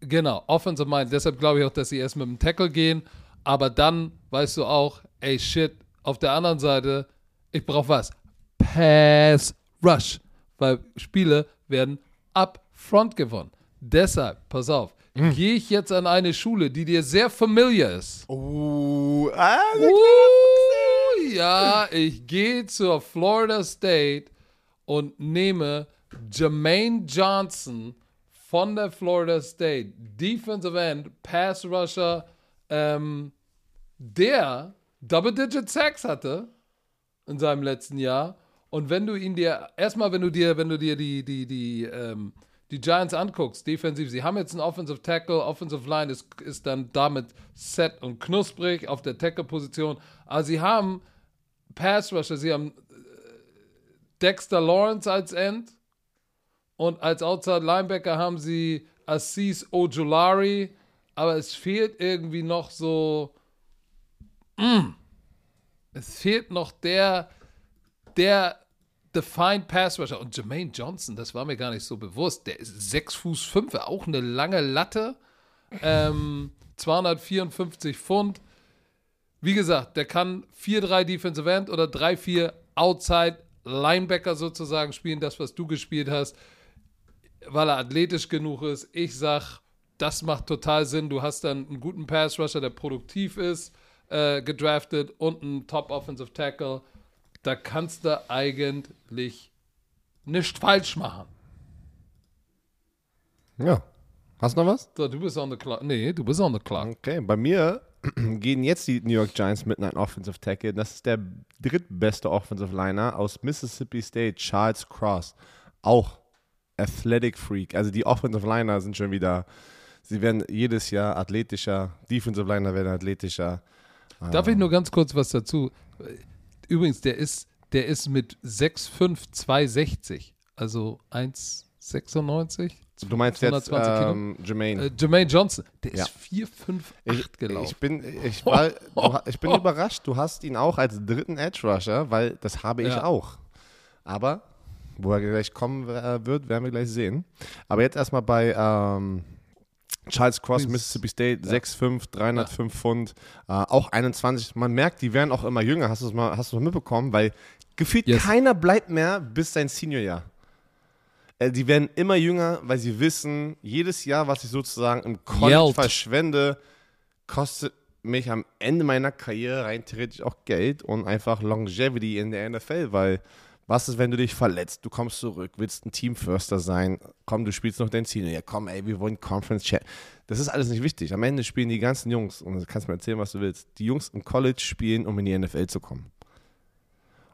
Genau, Offensive Mind. Deshalb glaube ich auch, dass sie erst mit dem Tackle gehen. Aber dann weißt du auch, ey, shit, auf der anderen Seite, ich brauche was? Pass Rush. Weil Spiele werden up front gewonnen. Deshalb, pass auf, hm. gehe ich jetzt an eine Schule, die dir sehr familiar ist. Oh, ah, uh, ja, ich gehe zur Florida State und nehme Jermaine Johnson von der Florida State, Defensive End, Pass Rusher, ähm, der Double-Digit Sacks hatte in seinem letzten Jahr. Und wenn du ihn dir, erstmal, wenn du dir, wenn du dir die, die, die, ähm, die Giants anguckst, defensiv, sie haben jetzt einen Offensive Tackle, Offensive Line ist, ist dann damit set und knusprig auf der Tackle-Position. Aber sie haben Pass Rusher, sie haben äh, Dexter Lawrence als End und als Outside Linebacker haben sie Assis Ojulari, aber es fehlt irgendwie noch so. Mm, es fehlt noch der, der Defined Pass Rusher. Und Jermaine Johnson, das war mir gar nicht so bewusst. Der ist 6 Fuß 5, auch eine lange Latte. Ähm, 254 Pfund. Wie gesagt, der kann 4-3 Defensive End oder 3-4 Outside Linebacker sozusagen spielen, das, was du gespielt hast, weil er athletisch genug ist. Ich sag, das macht total Sinn. Du hast dann einen guten Pass Rusher, der produktiv ist, äh, gedraftet und einen Top Offensive Tackle da kannst du eigentlich nichts falsch machen. Ja. Hast du noch was? So, du bist on the clock. Nee, du bist on the clock. Okay, bei mir gehen jetzt die New York Giants mit einem Offensive Tackle. Das ist der drittbeste Offensive Liner aus Mississippi State, Charles Cross. Auch Athletic Freak. Also die Offensive Liner sind schon wieder, sie werden jedes Jahr athletischer. Defensive Liner werden athletischer. Darf ich nur ganz kurz was dazu? Übrigens, der ist, der ist mit 6'5, 260, also 1,96. Du meinst jetzt ähm, Jermaine. Äh, Jermaine Johnson, der ja. ist 4'5'8 gelaufen. Ich bin, ich war, du, ich bin überrascht, du hast ihn auch als dritten Edge Rusher, weil das habe ich ja. auch. Aber wo er gleich kommen wird, werden wir gleich sehen. Aber jetzt erstmal bei ähm, Charles Cross, Please. Mississippi State, 6'5, 305 Pfund, äh, auch 21. Man merkt, die werden auch immer jünger. Hast du es mal, hast mal mitbekommen? Weil gefühlt Yes. keiner bleibt mehr bis sein Seniorjahr. Äh, die werden immer jünger, weil sie wissen, jedes Jahr, was ich sozusagen im College verschwende, kostet mich am Ende meiner Karriere rein theoretisch auch Geld und einfach Longevity in der NFL, weil was ist, wenn du dich verletzt, du kommst zurück, willst ein Team-Firster sein, komm, du spielst noch dein Ziel, ja komm, ey, wir wollen Conference Chat. Das ist alles nicht wichtig. Am Ende spielen die ganzen Jungs, und du kannst mir erzählen, was du willst, die Jungs im College spielen, um in die NFL zu kommen.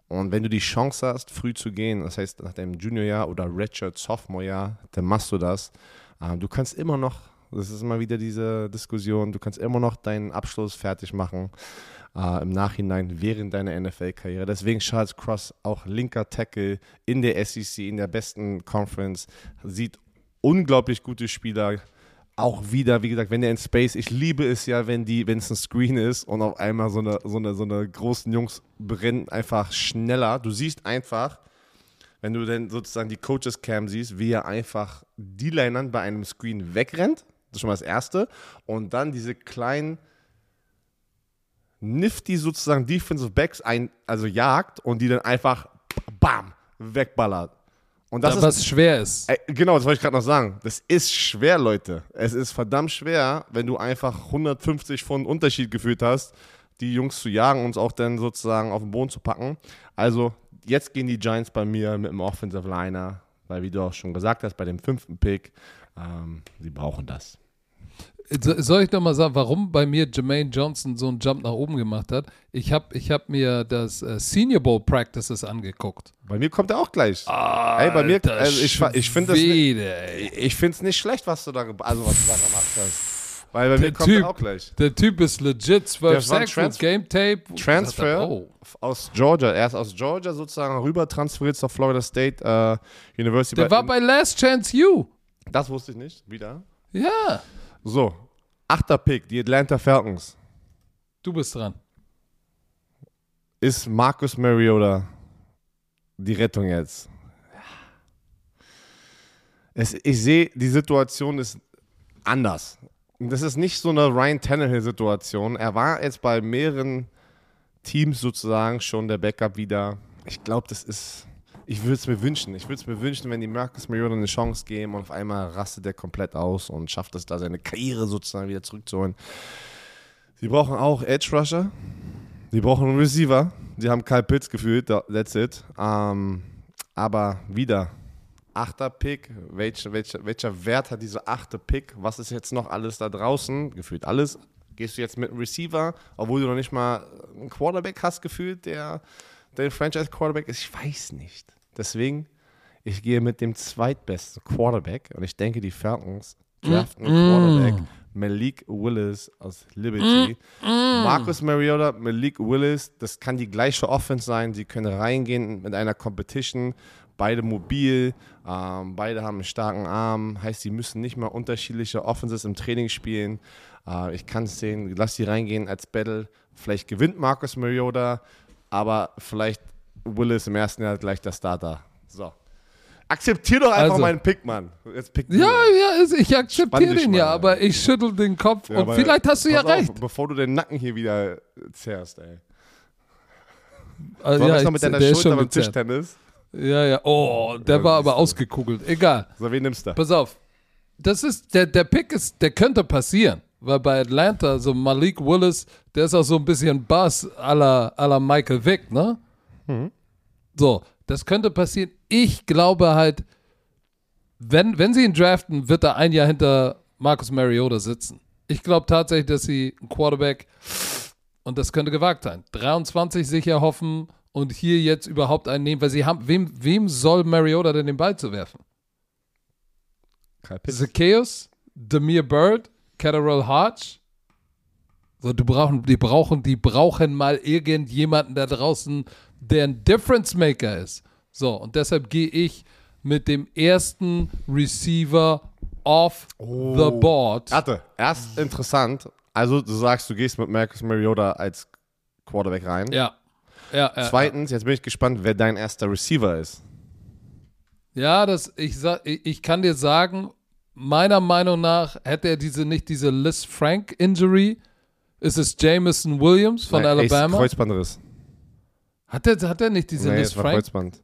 Und wenn du die Chance hast, früh zu gehen, das heißt nach deinem Juniorjahr oder Redshirt Sophomore-Jahr, dann machst du das. Ähm, du kannst immer noch, das ist immer wieder diese Diskussion, du kannst immer noch deinen Abschluss fertig machen äh, im Nachhinein während deiner NFL-Karriere. Deswegen Charles Cross, auch linker Tackle in der SEC, in der besten Conference, sieht unglaublich gute Spieler. Auch wieder, wie gesagt, wenn er in Space, ich liebe es ja, wenn die, wenn es ein Screen ist und auf einmal so eine, so eine, so eine großen Jungs brennen einfach schneller. Du siehst einfach, wenn du dann sozusagen die Coaches Cam siehst, wie er einfach die Linern bei einem Screen wegrennt. Das ist schon mal das Erste. Und dann diese kleinen nifty sozusagen Defensive Backs ein, also jagt und die dann einfach bam wegballert. Und das Ja, ist was schwer ist. Ey, genau, das wollte ich gerade noch sagen. Das ist schwer, Leute. Es ist verdammt schwer, wenn du einfach 150 Pfund Unterschied gefühlt hast, die Jungs zu jagen und auch dann sozusagen auf den Boden zu packen. Also, jetzt gehen die Giants bei mir mit dem Offensive Liner, weil, wie du auch schon gesagt hast, bei dem fünften Pick, ähm, sie brauchen das. So- Soll ich noch mal sagen, warum bei mir Jermaine Johnson so einen Jump nach oben gemacht hat? Ich habe ich hab mir das äh, Senior Bowl Practices angeguckt. Bei mir kommt er auch gleich. Ey, bei mir, also ich, ich finde das. nicht- es nicht schlecht, was du da, also was du da gemacht hast. Weil bei mir Der kommt Typ. er auch gleich. Der Typ ist legit 12 Der war ein Sacks und Game Tape. Transfer er, Oh. aus Georgia. Er ist aus Georgia sozusagen rüber transferiert zur Florida State äh, University. Der war bei Last Chance U. das wusste ich nicht. Wieder. Ja, So, achter Pick, die Atlanta Falcons. du bist dran. Ist Marcus Mariota die Rettung jetzt? Es, ich sehe, die Situation ist anders. Das ist nicht so eine Ryan Tannehill-Situation. Er war jetzt bei mehreren Teams sozusagen schon der Backup wieder. Ich glaube, das ist. Ich würde es mir wünschen. Ich würde es mir wünschen, wenn die Marcus Mariota eine Chance geben und auf einmal rastet er komplett aus und schafft es da, seine Karriere sozusagen wieder zurückzuholen. Sie brauchen auch Edge Rusher. Die brauchen einen Receiver. Die haben Kyle Pitts gefühlt, that's it. Ähm, aber wieder, achter Pick. Welch, welcher, welcher Wert hat dieser achte Pick? Was ist jetzt noch alles da draußen? Gefühlt alles. Gehst du jetzt mit einem Receiver, obwohl du noch nicht mal einen Quarterback hast, gefühlt, der der Franchise-Quarterback ist? Ich weiß nicht. Deswegen, ich gehe mit dem zweitbesten Quarterback und ich denke, die Falcons draften einen Quarterback. Malik Willis aus Liberty. Marcus Mariota, Malik Willis, das kann die gleiche Offense sein. Sie können reingehen mit einer Competition. Beide mobil, ähm, beide haben einen starken Arm. Heißt, sie müssen nicht mal unterschiedliche Offenses im Training spielen. Äh, ich kann es sehen, lass sie reingehen als Battle. Vielleicht gewinnt Marcus Mariota, aber vielleicht Willis im ersten Jahr gleich der Starter. So. Akzeptier doch einfach Also- meinen Pick, Mann. Jetzt pick. Ja, ja, also ich akzeptiere den ja, aber ich schüttel den Kopf Ja, und vielleicht hast du ja auf, recht. Bevor du den Nacken hier wieder zerrst, ey. Also, ja, noch mit deiner Schulter beim. Tischtennis? Ja, ja. Oh, der war aber ausgekugelt. Egal. So, wen nimmst du? Pass auf. Das ist, der, der Pick ist, der könnte passieren. Weil bei Atlanta, so Malik Willis, der ist auch so ein bisschen Bass à la Michael Vick, ne? So, das könnte passieren. Ich glaube halt, wenn, wenn sie ihn draften, wird er ein Jahr hinter Marcus Mariota sitzen. Ich glaube tatsächlich, dass sie einen Quarterback, und das könnte gewagt sein, 23 sicher hoffen und hier jetzt überhaupt einen nehmen, weil sie haben, wem, wem soll Mariota denn den Ball zu werfen? Zacchaeus, Demir Bird, Catterall Hodge. So, die brauchen, die brauchen, die brauchen mal irgendjemanden da draußen, der ein Difference Maker ist. So, und deshalb gehe ich mit dem ersten Receiver off the board. Warte, erst interessant. Also, du sagst, du gehst mit Marcus Mariota als Quarterback rein. Ja. Ja, ja, Zweitens, jetzt bin ich gespannt, wer dein erster Receiver ist. ja, das, ich, sag, ich ich kann dir sagen, meiner Meinung nach hätte er diese nicht diese Liz Frank Injury. Ist es Jameson Williams von Nein, Alabama? Kreuzbandriss. Hat er, hat er nicht diese Nee, Liz es war Frank? Kreuzband.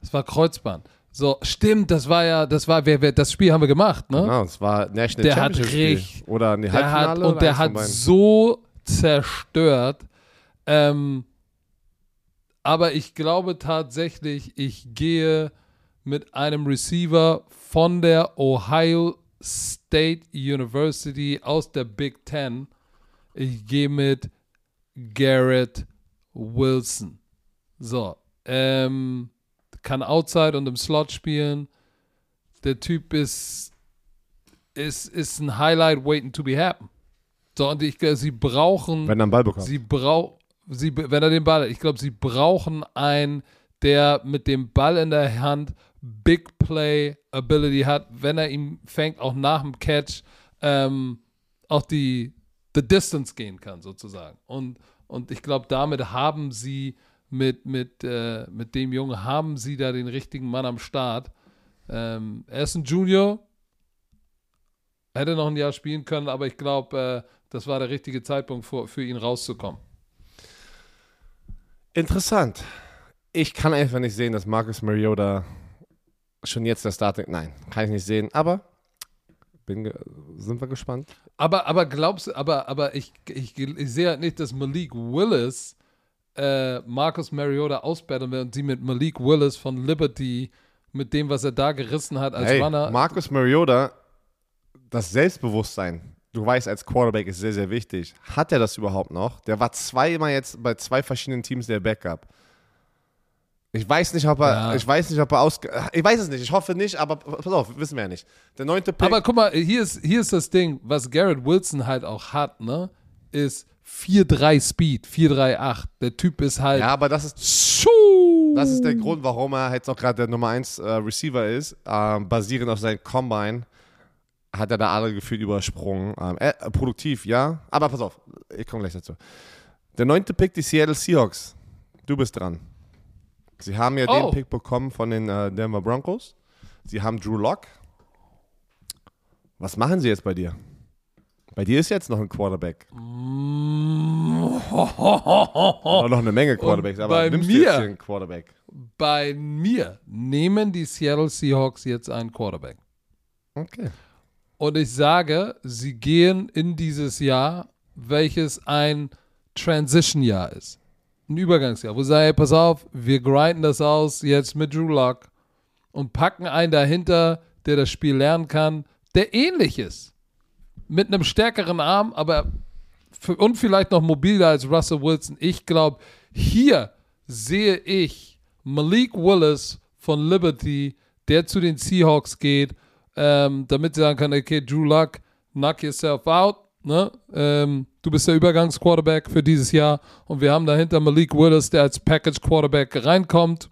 Das war Kreuzband. So, stimmt, das war ja, das war, wer, wer, das Spiel haben wir gemacht, ne? Genau, es war National Der hat Championship Spiel. richtig- Oder eine Der hat, und der hat so zerstört. Ähm, aber ich glaube tatsächlich, ich gehe mit einem Receiver von der Ohio State University aus der Big Ten. Ich gehe mit Garrett Wilson. So, ähm, kann Outside und im Slot spielen. Der Typ ist, ist, ist ein Highlight waiting to be happen. So, und ich, sie brauchen, Wenn er einen Ball bekommt. sie brauchen, sie, wenn er den Ball, ich glaube, sie brauchen einen, der mit dem Ball in der Hand Big Play Ability hat, wenn er ihn fängt, auch nach dem Catch, ähm, auch die the distance gehen kann, sozusagen. Und, und ich glaube, damit haben sie mit, mit, äh, mit dem Jungen, haben sie da den richtigen Mann am Start. Ähm, er ist ein Junior, hätte noch ein Jahr spielen können, aber ich glaube, äh, das war der richtige Zeitpunkt für, für ihn rauszukommen. Interessant. Ich kann einfach nicht sehen, dass Marcus Mariota schon jetzt der Starting. Nein, kann ich nicht sehen. Aber bin sind wir gespannt. Aber, aber glaubst du, aber, aber ich, ich, ich sehe halt nicht, dass Malik Willis äh, Marcus Mariota ausbattlen will und sie mit Malik Willis von Liberty, mit dem, was er da gerissen hat als Hey, Runner. Marcus Mariota, das Selbstbewusstsein, du weißt, als Quarterback ist sehr, sehr wichtig. Hat er das überhaupt noch? Der war zweimal jetzt bei zwei verschiedenen Teams der Backup. Ich weiß nicht, ob er, Ja. ich weiß nicht, ob er aus, ich weiß es nicht, ich hoffe nicht, aber pass auf, wissen wir ja nicht. Der neunte Pick, aber guck mal, hier ist, hier ist das Ding, was Garrett Wilson halt auch hat, ne, ist 4-3 Speed, 4-3-8. Der Typ ist halt. ja, aber das ist, Schuh. das ist der Grund, warum er jetzt auch gerade der Nummer 1 äh, Receiver ist. Ähm, basierend auf seinem Combine hat er da alle gefühlt übersprungen. Ähm, äh, produktiv, ja, aber pass auf, ich komme gleich dazu. Der neunte Pick, die Seattle Seahawks. Du bist dran. Sie haben ja Oh. den Pick bekommen von den äh, Denver Broncos. Sie haben Drew Lock. Was machen sie jetzt bei dir? Bei dir ist jetzt noch ein Quarterback. Oder noch eine Menge Quarterbacks, aber bei nimmst du mir- jetzt hier einen Quarterback? Bei mir nehmen die Seattle Seahawks jetzt einen Quarterback. Okay. Und ich sage, sie gehen in dieses Jahr, welches ein Transition-Jahr ist. Ein Übergangsjahr, wo sie hey, pass auf, wir grinden das aus jetzt mit Drew Lock und packen einen dahinter, der das Spiel lernen kann, der ähnlich ist. Mit einem stärkeren Arm, aber f- und vielleicht noch mobiler als Russell Wilson. Ich glaube, hier sehe ich Malik Willis von Liberty, der zu den Seahawks geht, ähm, damit sie sagen können, okay, Drew Luck, knock yourself out. Ne? Ähm, du bist der Übergangsquarterback für dieses Jahr und wir haben dahinter Malik Willis, der als Package Quarterback reinkommt,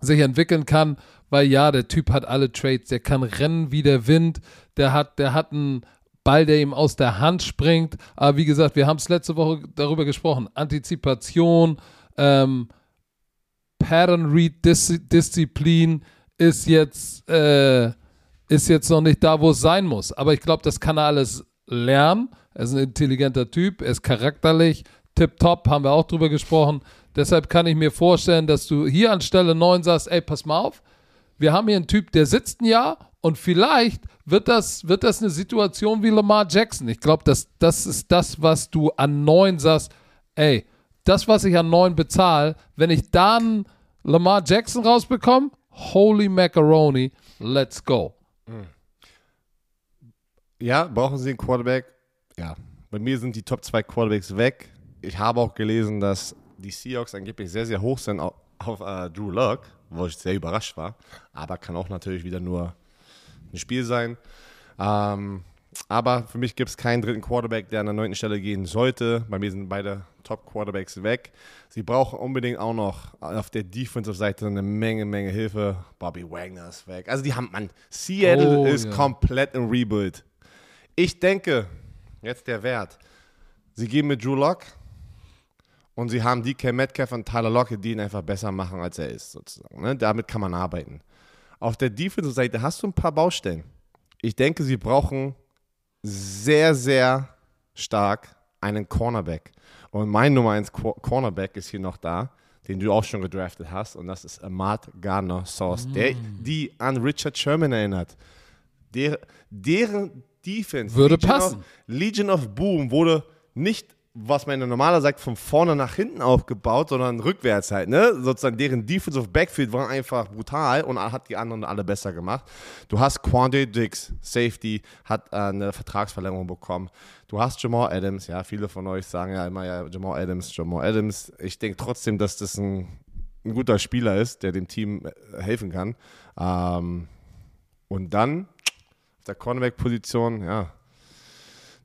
sich entwickeln kann, weil ja, der Typ hat alle Trades, der kann rennen wie der Wind, der hat, der hat einen Ball, der ihm aus der Hand springt. Aber wie gesagt, wir haben es letzte Woche darüber gesprochen. Antizipation, ähm, Pattern Read Dis Disziplin ist jetzt, äh, ist jetzt noch nicht da, wo es sein muss. Aber ich glaube, das kann er alles lernen. Er ist ein intelligenter Typ, er ist charakterlich, tipptopp, haben wir auch drüber gesprochen. Deshalb kann ich mir vorstellen, dass du hier an Stelle 9 sagst, ey, pass mal auf, wir haben hier einen Typ, der sitzt ein Jahr und vielleicht wird das, wird das eine Situation wie Lamar Jackson. Ich glaube, das, das ist das, was du an 9 sagst, ey, das, was ich an 9 bezahle, wenn ich dann Lamar Jackson rausbekomme, holy macaroni, let's go. Ja, brauchen sie einen Quarterback? Ja. Bei mir sind die Top 2 Quarterbacks weg. Ich habe auch gelesen, dass die Seahawks angeblich sehr, sehr hoch sind auf, auf äh, Drew Luck, wo ich sehr überrascht war. Aber kann auch natürlich wieder nur ein Spiel sein. Ähm, aber für mich gibt es keinen dritten Quarterback, der an der neunten Stelle gehen sollte. Bei mir sind beide Top-Quarterbacks weg. Sie brauchen unbedingt auch noch auf der Defensive-Seite eine Menge, Menge Hilfe. Bobby Wagner ist weg. Also die haben, man, Seattle Oh, ist ja. komplett im Rebuild. Ich denke, jetzt der Wert. Sie gehen mit Drew Lock und sie haben DK Metcalf und Tyler Lockett, die ihn einfach besser machen, als er ist, sozusagen. Ne? Damit kann man arbeiten. Auf der Defensive-Seite hast du ein paar Baustellen. Ich denke, sie brauchen sehr, sehr stark einen Cornerback. Und mein Nummer 1 Cornerback ist hier noch da, den du auch schon gedraftet hast. Und das ist Ahmad Gardner Sauce, mm. der die an Richard Sherman erinnert. Der, deren Defense, würde Legion passen. Of, Legion of Boom wurde nicht was man normaler sagt, von vorne nach hinten aufgebaut, sondern rückwärts halt, ne? Sozusagen deren Defensive Backfield war einfach brutal und hat die anderen alle besser gemacht. Du hast Quante Dix, Safety, hat äh, eine Vertragsverlängerung bekommen. Du hast Jamal Adams, ja, viele von euch sagen ja immer, ja, Jamal Adams, Jamal Adams. Ich denke trotzdem, dass das ein, ein, guter Spieler ist, der dem Team äh, helfen kann. Ähm, und dann der Cornerback-Position, ja,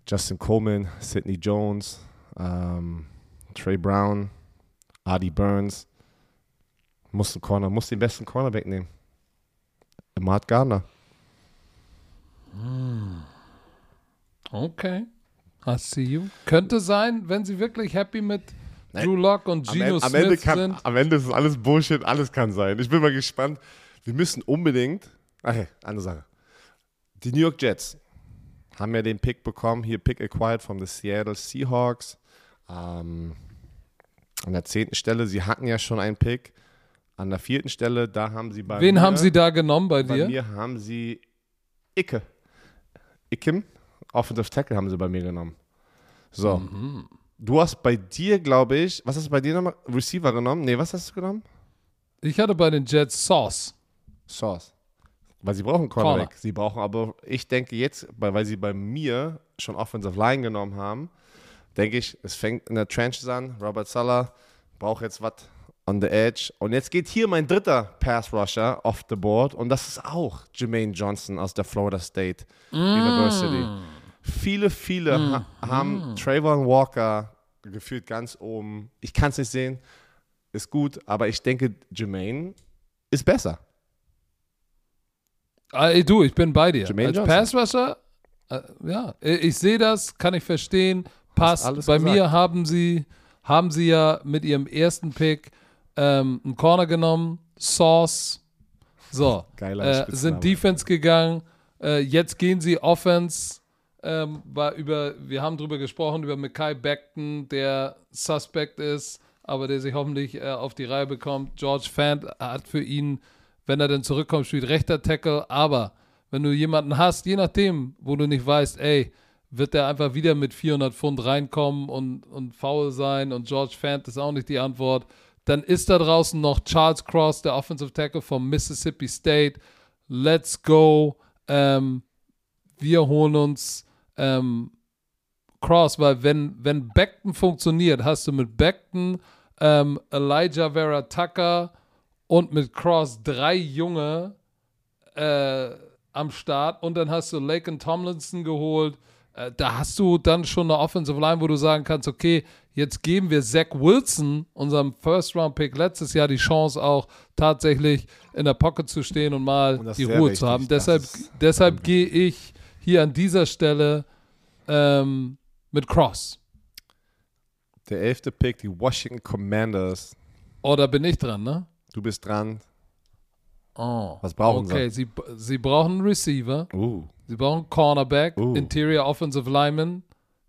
Justin Coleman, Sidney Jones, ähm, Trey Brown, Adi Burns. Muss einen Corner, muss den besten Cornerback nehmen. Matt Gardner. Hm. Okay. I see you. Könnte sein, wenn sie wirklich happy mit. Drew Lock und Geno am, am Smith Ende kann, sind. Am Ende ist es alles Bullshit, alles kann sein. Ich bin mal gespannt. Wir müssen unbedingt. Okay, andere Sache. Die New York Jets haben ja den Pick bekommen, hier Pick acquired from the Seattle Seahawks. Ähm, an der zehnten Stelle, sie hatten ja schon einen Pick. An der vierten Stelle, da haben sie bei Wen mir, haben sie da genommen bei, bei dir? Bei mir haben sie Icke. Ikim, Offensive Tackle haben sie bei mir genommen. So. Mhm. Du hast bei dir, glaube ich, was hast du bei dir nochmal? Receiver genommen? Nee, was hast du genommen? Ich hatte bei den Jets Sauce. Sauce. Weil sie brauchen Cornerback. Corner. Sie brauchen aber, ich denke jetzt, weil sie bei mir schon Offensive Line genommen haben, denke ich, es fängt in der Trenches an. Robert Sala braucht jetzt was on the edge. Und jetzt geht hier mein dritter Pass Rusher off the board. Und das ist auch Jermaine Johnson aus der Florida State mm. University. Viele, viele mm. ha haben mm. Trayvon Walker gefühlt ganz oben. Ich kann es nicht sehen. Ist gut, aber ich denke, Jermaine ist besser. Ey, du, ich bin bei dir. Jermaine Als Pass Rusher, äh, ja, ich sehe das, kann ich verstehen passt. Bei gesagt. mir haben sie, haben sie ja mit ihrem ersten Pick ähm, einen Corner genommen, Sauce. So, äh, sind Defense gegangen. Äh, jetzt gehen sie Offense. Ähm, war über, wir haben drüber gesprochen, über Mackay Beckton, der Suspect ist, aber der sich hoffentlich äh, auf die Reihe bekommt. George Fant hat für ihn, wenn er dann zurückkommt, spielt rechter Tackle. Aber wenn du jemanden hast, je nachdem, wo du nicht weißt, ey, wird er einfach wieder mit 400 Pfund reinkommen und, und faul sein und George Fant ist auch nicht die Antwort. Dann ist da draußen noch Charles Cross, der Offensive Tackle vom Mississippi State. Let's go. Ähm, wir holen uns ähm, Cross, weil wenn, wenn Beckton funktioniert, hast du mit Beckton, ähm, Elijah Vera Tucker und mit Cross drei Junge äh, am Start und dann hast du Laken Tomlinson geholt äh, da hast du dann schon eine Offensive Line, wo du sagen kannst, okay, jetzt geben wir Zach Wilson, unserem First-Round-Pick letztes Jahr, die Chance auch tatsächlich in der Pocket zu stehen und mal und die Ruhe wichtig. zu haben. Das deshalb deshalb gehe ich hier an dieser Stelle ähm, mit Cross. Der elfte Pick, die Washington Commanders. Oh, da bin ich dran, ne? Du bist dran. Oh. Was brauchen okay, sie? Okay, sie, brauchen einen Receiver. Uh. Sie brauchen Cornerback, uh. Interior Offensive Lineman,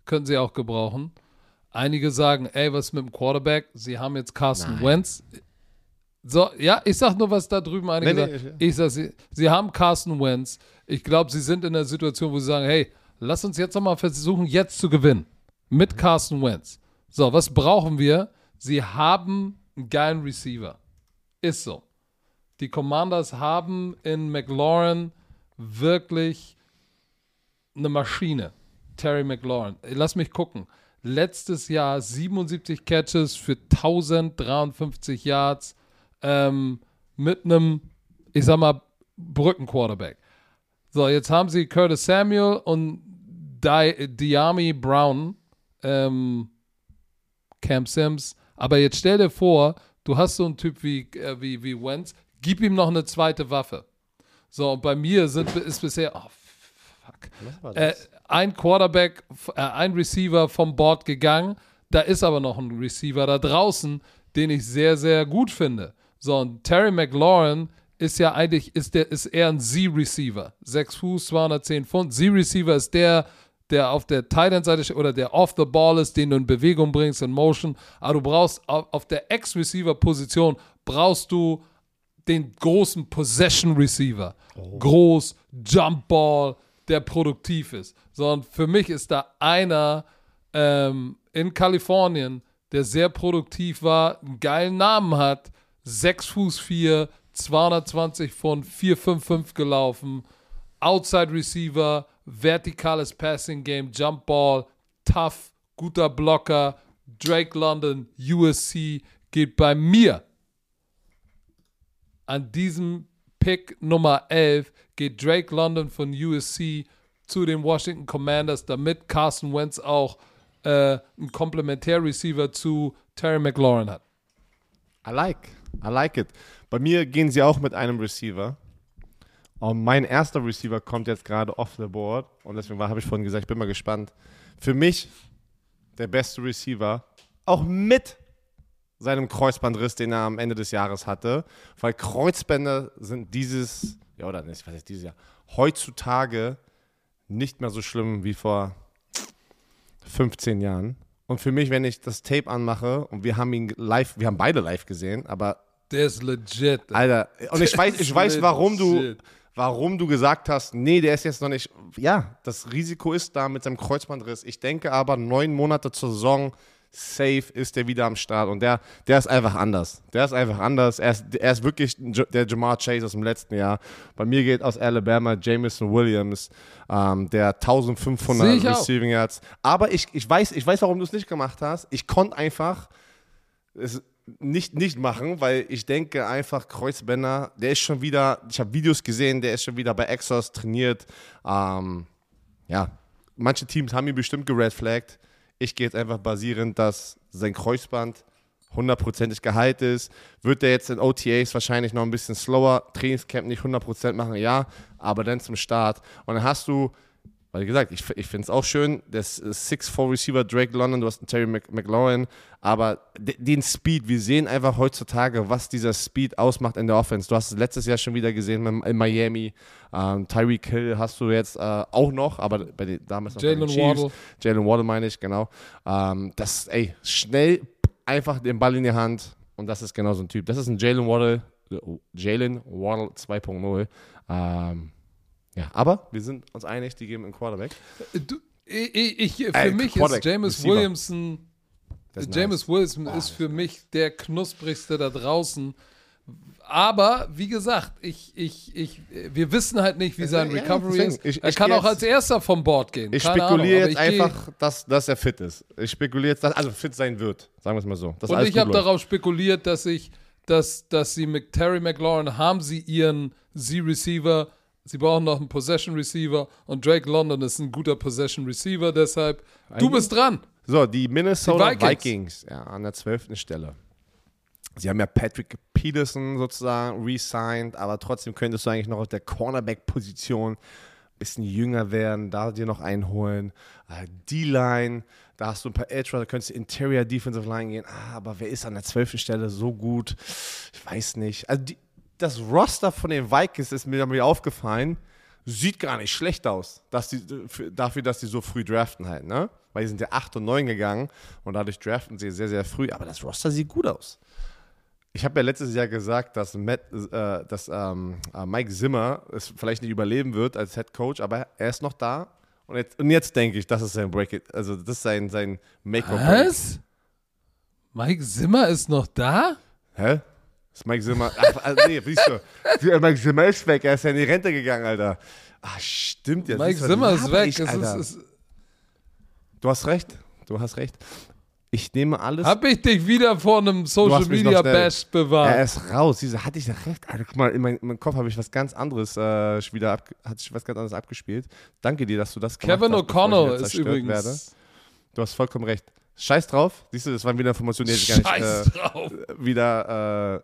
können sie auch gebrauchen. Einige sagen, ey, was mit dem Quarterback? Sie haben jetzt Carson Nein. Wentz. So, ja, ich sag nur, was da drüben einige nee, sagen. Nee, ich sag, sie, sie haben Carson Wentz. Ich glaube, sie sind in der Situation, wo sie sagen, hey, lass uns jetzt nochmal versuchen, jetzt zu gewinnen. Mit. Carson Wentz. So, was brauchen wir? Sie haben einen geilen Receiver. Ist so. Die Commanders haben in McLaurin wirklich eine Maschine. Terry McLaurin. Lass mich gucken. Letztes Jahr 77 Catches für 1053 Yards ähm, mit einem, ich sag mal, Brückenquarterback. So, jetzt haben sie Curtis Samuel und Di Diami Brown, ähm, Cam Sims. Aber jetzt stell dir vor, du hast so einen Typ wie, äh, wie, wie Wentz, gib ihm noch eine zweite Waffe. So, und bei mir sind, ist bisher, oh, fuck. Äh, ein Quarterback, äh, ein Receiver vom Board gegangen. Da ist aber noch ein Receiver da draußen, den ich sehr, sehr gut finde. So, und Terry McLaurin ist ja eigentlich, ist der, ist eher ein Z-Receiver. 6 Fuß, 210 Pfund. Z-Receiver ist der, der auf der Tight-End-Seite oder der off the ball ist, den du in Bewegung bringst, in Motion. Aber du brauchst auf der Ex-Receiver-Position brauchst du den großen Possession-Receiver. Oh. Groß, Jump Ball, der produktiv ist. Sondern für mich ist da einer ähm, in Kalifornien, der sehr produktiv war, einen geilen Namen hat, 6 Fuß 4, 220 von 455 gelaufen, Outside Receiver, vertikales Passing Game, Jump Ball, tough, guter Blocker, Drake London, USC geht bei mir an diesem Pick Nummer 11 geht Drake London von USC zu den Washington Commanders, damit Carson Wentz auch äh, einen Komplementär-Receiver zu Terry McLaurin hat. I like, I like it. Bei mir gehen sie auch mit einem Receiver. Und mein erster Receiver kommt jetzt gerade off the board. Und deswegen habe ich vorhin gesagt, ich bin mal gespannt. Für mich der beste Receiver, auch mit seinem Kreuzbandriss, den er am Ende des Jahres hatte. Weil Kreuzbänder sind dieses, ja oder nicht, was ist dieses Jahr, heutzutage nicht mehr so schlimm wie vor 15 Jahren. Und für mich, wenn ich das Tape anmache und wir haben ihn live, wir haben beide live gesehen, aber der ist legit. Alter, und ich weiß, ich weiß, warum du, warum du gesagt hast, nee, der ist jetzt noch nicht. Ja, das Risiko ist da mit seinem Kreuzbandriss. Ich denke aber, neun Monate zur Saison safe ist der wieder am Start. Und der, der ist einfach anders. Der ist einfach anders. Er ist, er ist wirklich der Jamar Chase aus dem letzten Jahr. Bei mir geht aus Alabama Jameson Williams, ähm, der 1500 Receiving Yards. Aber ich, ich, weiß, ich weiß, warum du es nicht gemacht hast. Ich konnte einfach es nicht, nicht machen, weil ich denke einfach, Kreuzbänder, der ist schon wieder, ich habe Videos gesehen, der ist schon wieder bei Exos trainiert. Ähm, ja, manche Teams haben ihn bestimmt geredflaggt. Ich gehe jetzt einfach basierend, dass sein Kreuzband hundertprozentig geheilt ist. Wird er jetzt in OTAs wahrscheinlich noch ein bisschen slower, Trainingscamp nicht 100% machen, ja, aber dann zum Start. Und dann hast du weil, wie gesagt, ich, ich finde es auch schön, das 6'4 Receiver Drake London, du hast einen Terry McLaurin, aber den Speed, wir sehen einfach heutzutage, was dieser Speed ausmacht in der Offense. Du hast es letztes Jahr schon wieder gesehen in Miami. Ähm, Tyreek Hill hast du jetzt äh, auch noch, aber bei den, damals noch Jalen Waddle. Jalen Waddle meine ich, genau. Ähm, das, ey, schnell einfach den Ball in die Hand und das ist genau so ein Typ. Das ist ein Jalen Waddle, Jalen Waddle 2.0. Ähm, ja, aber wir sind uns einig, die geben einen Quarterback. Äh, du, ich, ich, für äh, mich ist James. Williamson, James. Wilson ah, ist für mich der knusprigste da draußen. Aber wie gesagt, ich, ich, ich, wir wissen halt nicht, wie sein ja, Recovery ist. Ich, er kann auch als erster vom Board gehen. Ich spekuliere jetzt einfach, dass, dass er fit ist. Ich spekuliere jetzt, dass, also fit sein wird, sagen wir es mal so. Und ich habe darauf spekuliert, dass ich, dass, dass sie mit Terry McLaurin haben sie ihren Z-Receiver Sie brauchen noch einen Possession Receiver und Drake London ist ein guter Possession Receiver, deshalb du bist dran. So, die Minnesota die Vikings. Vikings ja, an der zwölften Stelle. Sie haben ja Patrick Peterson sozusagen resigned, aber trotzdem könntest du eigentlich noch auf der Cornerback-Position ein bisschen jünger werden, da dir noch einholen. Uh, D-Line, da hast du ein paar Edge, da könntest du Interior Defensive Line gehen. Ah, aber wer ist an der zwölften Stelle so gut? Ich weiß nicht. Also die, das Roster von den Vikings ist mir, mir aufgefallen, sieht gar nicht schlecht aus, dass die, dafür, dass sie so früh draften halt, ne? Weil die sind ja 8 und 9 gegangen und dadurch draften sie sehr, sehr früh. Aber das Roster sieht gut aus. Ich habe ja letztes Jahr gesagt, dass, Matt, äh, dass ähm, äh, Mike Zimmer es vielleicht nicht überleben wird als Head Coach, aber er ist noch da. Und jetzt, und jetzt denke ich, das ist sein Break It, also das ist sein, sein Make-or-Break. Was? Mike Zimmer ist noch da? Hä? Ist Mike Zimmer. Ach, also, nee, siehst du. Mike Zimmer ist weg. Er ist ja in die Rente gegangen, Alter. Ach, stimmt ja. Mike Zimmer ist weg. Ich, ist, ist, du hast recht. Du hast recht. Ich nehme alles. Hab ich dich wieder vor einem Social Media Bash bewahrt? Er ist raus. Diese hatte ich recht. Alter, guck mal, in, mein, in meinem Kopf habe ich was ganz anderes äh, wieder ab, hat sich was ganz anderes abgespielt. Danke dir, dass du das gemacht Kevin hast. Kevin O'Connor ist übrigens. Werde. Du hast vollkommen recht. Scheiß drauf. Siehst du, das waren wieder Informationen, die ich gar nicht äh, wieder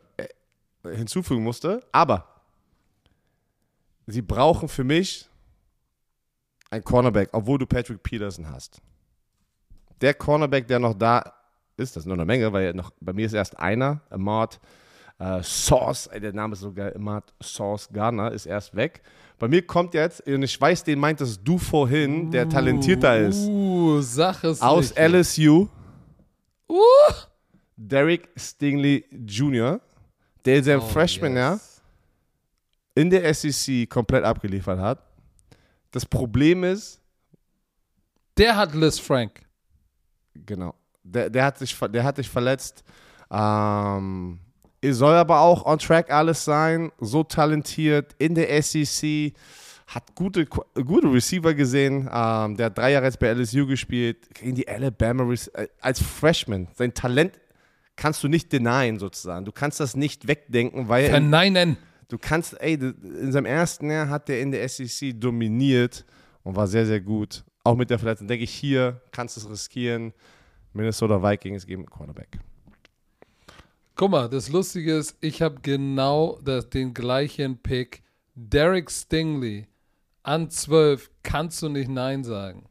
äh, hinzufügen musste. Aber sie brauchen für mich ein Cornerback, obwohl du Patrick Peterson hast. Der Cornerback, der noch da ist, das ist nur eine Menge, weil noch, bei mir ist erst einer, Amart Äh, Sauce, ey, der Name ist sogar immer Sauce Gardner, ist erst weg. Bei mir kommt jetzt, und ich weiß, den meintest du vorhin, der talentierter ist. Uh, sag es Aus nicht. LSU, Uh. Derek Stingley Jr., der in seinem Oh, Freshman-Jahr yes. in der SEC komplett abgeliefert hat. Das Problem ist, Der hat Liz Frank. Genau. Der, der, hat, sich, der hat sich verletzt. Ähm, soll aber auch on track alles sein. So talentiert in der SEC. Hat gute, gute Receiver gesehen. Ähm, der hat drei Jahre jetzt bei LSU gespielt. Gegen die Alabama äh, als Freshman. Sein Talent kannst du nicht denyen sozusagen. Du kannst das nicht wegdenken, weil er Verneinen. Du kannst, ey, in seinem ersten Jahr hat er in der SEC dominiert und war sehr, sehr gut. Auch mit der Verletzung. Denke ich, hier kannst du es riskieren. Minnesota Vikings geben Quarterback. Guck mal, das Lustige ist, ich habe genau das, den gleichen Pick. Derek Stingley an 12 kannst du nicht Nein sagen.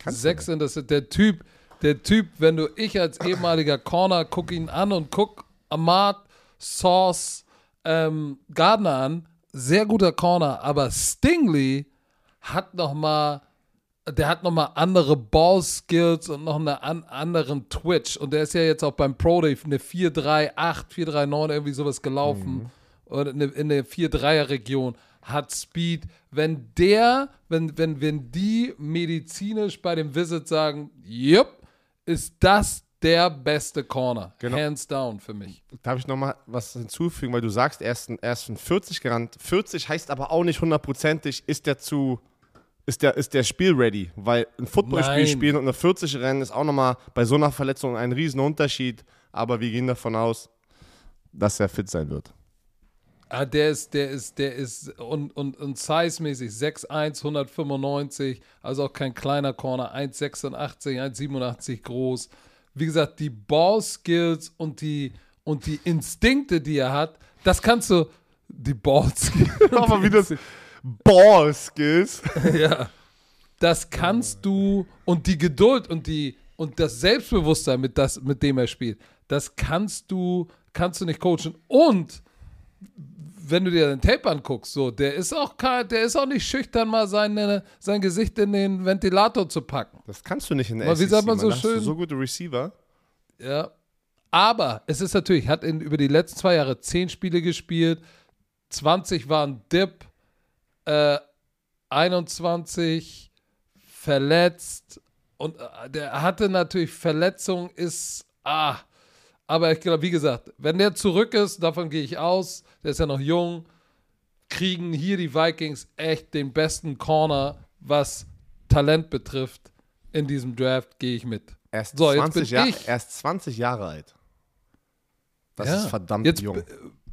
Kannst Sechs in das der Typ, der Typ, wenn du ich als ehemaliger Corner guck ihn an und guck Ahmad, Sauce, ähm, Gardner an, sehr guter Corner, aber Stingley hat noch mal der hat nochmal andere Ball-Skills und noch einen an, anderen Twitch. Und der ist ja jetzt auch beim Pro Day eine 4-3-8, 4-3-9, irgendwie sowas gelaufen. Oder eine, in der 4-3er-Region. Hat Speed. Wenn der, wenn, wenn, wenn die medizinisch bei dem Visit sagen, yep, ist das der beste Corner. Genau. Hands down für mich. Darf ich nochmal was hinzufügen, weil du sagst, er ist, ein, er ist von 40 gerannt. 40 heißt aber auch nicht hundertprozentig, ist der zu, ist der, ist der Spiel ready. Weil ein Footballspiel spielen und eine 40 rennen ist auch nochmal bei so einer Verletzung ein riesen Unterschied. Aber wir gehen davon aus, dass er fit sein wird. Ah, der ist, der ist, der ist und, und, und size-mäßig 6'1, 195, also auch kein kleiner Corner, 1,86, 1,87 groß. Wie gesagt, die Ball-Skills und die, und die Instinkte, die er hat, das kannst du, die Ball-Skills. Aber wie das Ball Skills. ja. Das kannst du und die Geduld und die und das Selbstbewusstsein, mit, das, mit dem er spielt, das kannst du, kannst du nicht coachen. Und wenn du dir den Tape anguckst, so, der ist auch kein, der ist auch nicht schüchtern, mal seine, sein Gesicht in den Ventilator zu packen. Das kannst du nicht in der Aber wie sagt man so Da hast du schön? so gute Receiver. Ja. Aber es ist natürlich, hat in, über die letzten zwei Jahre zehn Spiele gespielt, 20 waren Dip, äh, 21 verletzt und äh, der hatte natürlich Verletzung, ist, ah, aber ich glaube, wie gesagt, wenn der zurück ist, davon gehe ich aus, der ist ja noch jung, kriegen hier die Vikings echt den besten Corner, was Talent betrifft. In diesem Draft gehe ich mit. Erst, So, jetzt 20 bin Jahr, erst 20 Jahre alt. Das Ja. ist verdammt Jetzt jung.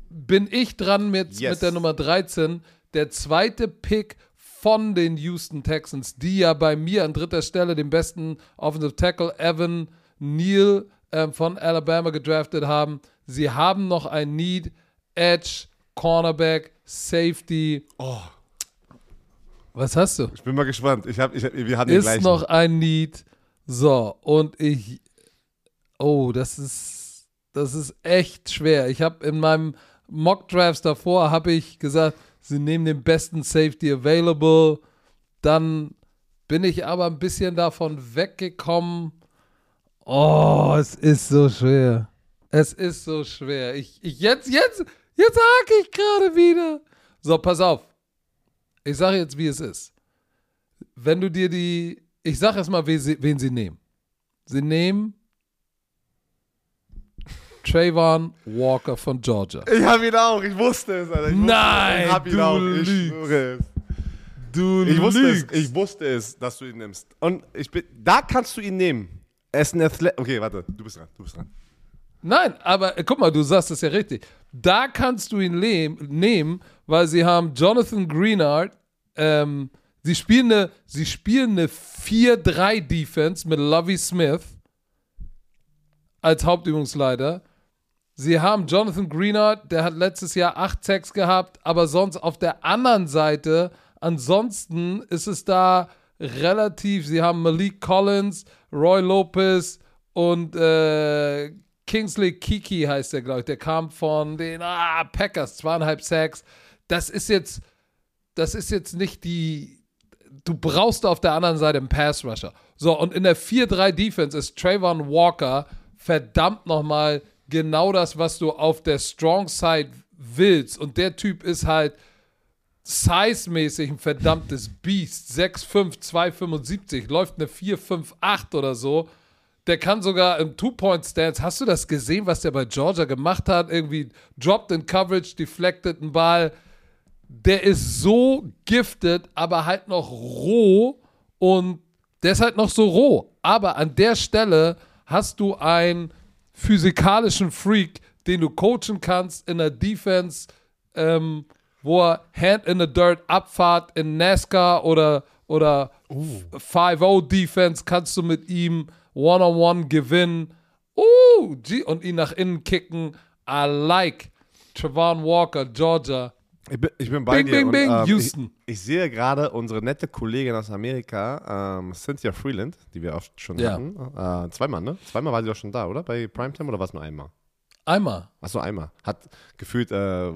bin ich dran mit, Yes. mit der Nummer 13. Der zweite Pick von den Houston Texans, die ja bei mir an dritter Stelle den besten Offensive Tackle Evan Neal ähm, von Alabama gedraftet haben. Sie haben noch ein Need, Edge, Cornerback, Safety. Oh, Was hast du? ich bin mal gespannt. Ich hab, ich hab, wir hatten den Ist gleichen. noch ein Need. So, und ich. Oh, das ist. Das ist echt schwer. Ich habe in meinem Mock Drafts davor habe ich gesagt, sie nehmen den besten Safety available. Dann bin ich aber ein bisschen davon weggekommen. Oh, es ist so schwer. Es ist so schwer. Ich, ich jetzt, jetzt, jetzt hake ich gerade wieder. So, pass auf. Ich sage jetzt, wie es ist. Wenn du dir die, ich sage erstmal, wen sie, wen sie nehmen. Sie nehmen Trayvon Walker von Georgia. Ich hab ihn auch, ich wusste es, Alter. Ich Nein, ich hab ihn du auch. Ich lügst. schwöre es. Du Ich wusste es, ich wusste es, dass du ihn nimmst. Und ich bin, da kannst du ihn nehmen. Er ist ein Athlet. Okay, warte, du bist dran, du bist dran. Nein, aber äh, guck mal, du sagst es ja richtig. Da kannst du ihn nehmen, weil sie haben Jonathan Greenard. Ähm, sie spielen eine, sie spielen eine 4-3-Defense mit Lovey Smith als Hauptübungsleiter. Sie haben Jonathan Greenard, der hat letztes Jahr 8 Sacks gehabt, aber sonst auf der anderen Seite, ansonsten ist es da relativ, sie haben Malik Collins, Roy Lopez und äh, Kingsley Kiki heißt der, glaube ich. Der kam von den ah, Packers, zweieinhalb Sacks. Das ist jetzt, das ist jetzt nicht die. Du brauchst auf der anderen Seite einen Pass Rusher. So, und in der 4-3 Defense ist Trayvon Walker verdammt nochmal genau das, was du auf der Strong Side willst. Und der Typ ist halt size-mäßig ein verdammtes Biest. 6'5, 275, läuft eine 4'5'8 oder so. Der kann sogar im Two-Point-Stance. Hast du das gesehen, was der bei Georgia gemacht hat? Irgendwie dropped in Coverage, deflected einen Ball. Der ist so gifted, aber halt noch roh und der ist halt noch so roh. Aber an der Stelle hast du einen physikalischen Freak, den du coachen kannst in der Defense, ähm, wo er Hand in the Dirt Abfahrt in NASCAR oder, oder uh. 5-0 Defense kannst du mit ihm One-on-One gewinnen. Uh, und ihn nach innen kicken. I like Trevon Walker, Georgia. Ich bin, ich bin bei bing, dir. Bing, und, bing, ähm, Houston. Ich, ich, sehe gerade unsere nette Kollegin aus Amerika, ähm, Cynthia Freeland, die wir auch schon Ja. hatten. Äh, zweimal, ne? Zweimal war sie auch schon da, oder? Bei Primetime oder war es nur einmal? Einmal. Achso, einmal. Hat gefühlt, äh,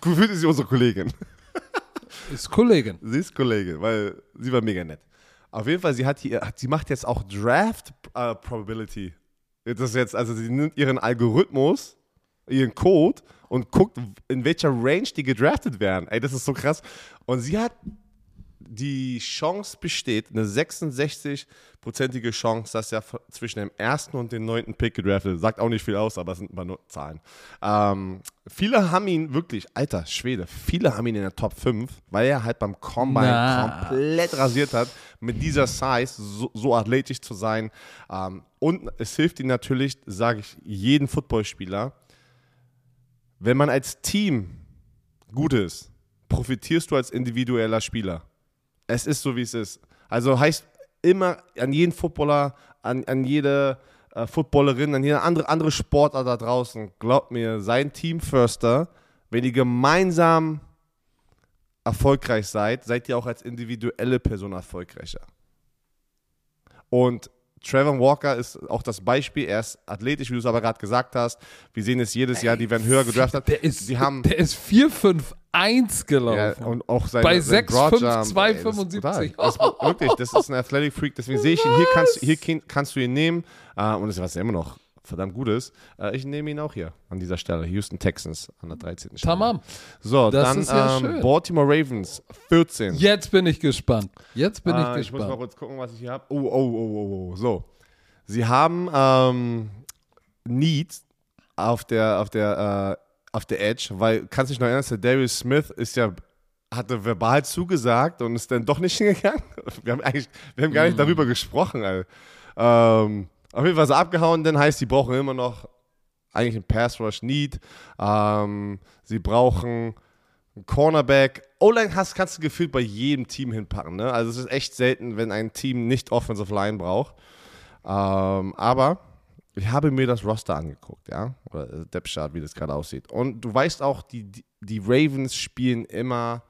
gefühlt ist sie unsere Kollegin. Ist Kollegin. Sie ist Kollegin, weil sie war mega nett. Auf jeden Fall, sie hat hier, sie macht jetzt auch Draft äh, Probability. Das ist jetzt, also sie nimmt ihren Algorithmus, ihren Code und guckt, in welcher Range die gedraftet werden. Ey, das ist so krass. Und sie hat die Chance besteht, eine 66-prozentige Chance, dass er zwischen dem ersten und dem neunten Pick gedraftet wird. Sagt auch nicht viel aus, aber es sind immer nur Zahlen. Ähm, viele haben ihn wirklich, alter Schwede, viele haben ihn in der Top 5, weil er halt beim Combine Na. komplett rasiert hat, mit dieser Size so, so athletisch zu sein. Ähm, und es hilft ihm natürlich, sage ich jeden Footballspieler, wenn man als Team gut ist, profitierst du als individueller Spieler. Es ist so, wie es ist. Also heißt immer an jeden Footballer, an, an jede äh, Footballerin, an jede andere, andere Sportler da draußen, glaubt mir, sein Team Förster, wenn ihr gemeinsam erfolgreich seid, seid ihr auch als individuelle Person erfolgreicher. Und Trevor Walker ist auch das Beispiel. Er ist athletisch, wie du es aber gerade gesagt hast. Wir sehen es jedes Jahr, die werden höher gedraftet. Der ist, die haben, der ist 4-5-1 gelaufen. ja, und auch seine, Bei sein 6'5", Broadjump, ey, das ist 275. brutal. Das ist wirklich, das ist ein Athletic Freak. Deswegen sehe ich ihn, hier kannst, hier kannst du ihn nehmen. Äh, und das ist, was ja immer noch verdammt gut ist. Äh, ich nehme ihn auch hier an dieser Stelle. Houston Texans an der 13. Stelle. Tamam. So, Das dann ist ja ähm, schön. Baltimore Ravens 14. Jetzt bin ich gespannt. Jetzt bin Ah, ich ich muss mal gespannt. kurz gucken, was ich hier habe. Oh, oh, oh, oh, oh. So. Sie haben ähm, Need auf der, auf der, äh, auf der Edge, weil, kannst du dich noch erinnern, der Darius Smith ist ja, hatte verbal zugesagt und ist dann doch nicht hingegangen. Wir haben eigentlich, wir haben gar nicht darüber gesprochen, Alter. Ähm, auf jeden Fall er abgehauen, dann heißt, sie brauchen immer noch eigentlich einen Pass Rush Need. Ähm, sie brauchen einen Cornerback. O-Line hast, kannst du gefühlt bei jedem Team hinpacken. Ne? Also es ist echt selten, wenn ein Team nicht Offensive Line braucht. Ähm, aber ich habe mir das Roster angeguckt, ja, oder Depth Chart, wie das gerade aussieht. Und du weißt auch, die, die Ravens spielen immer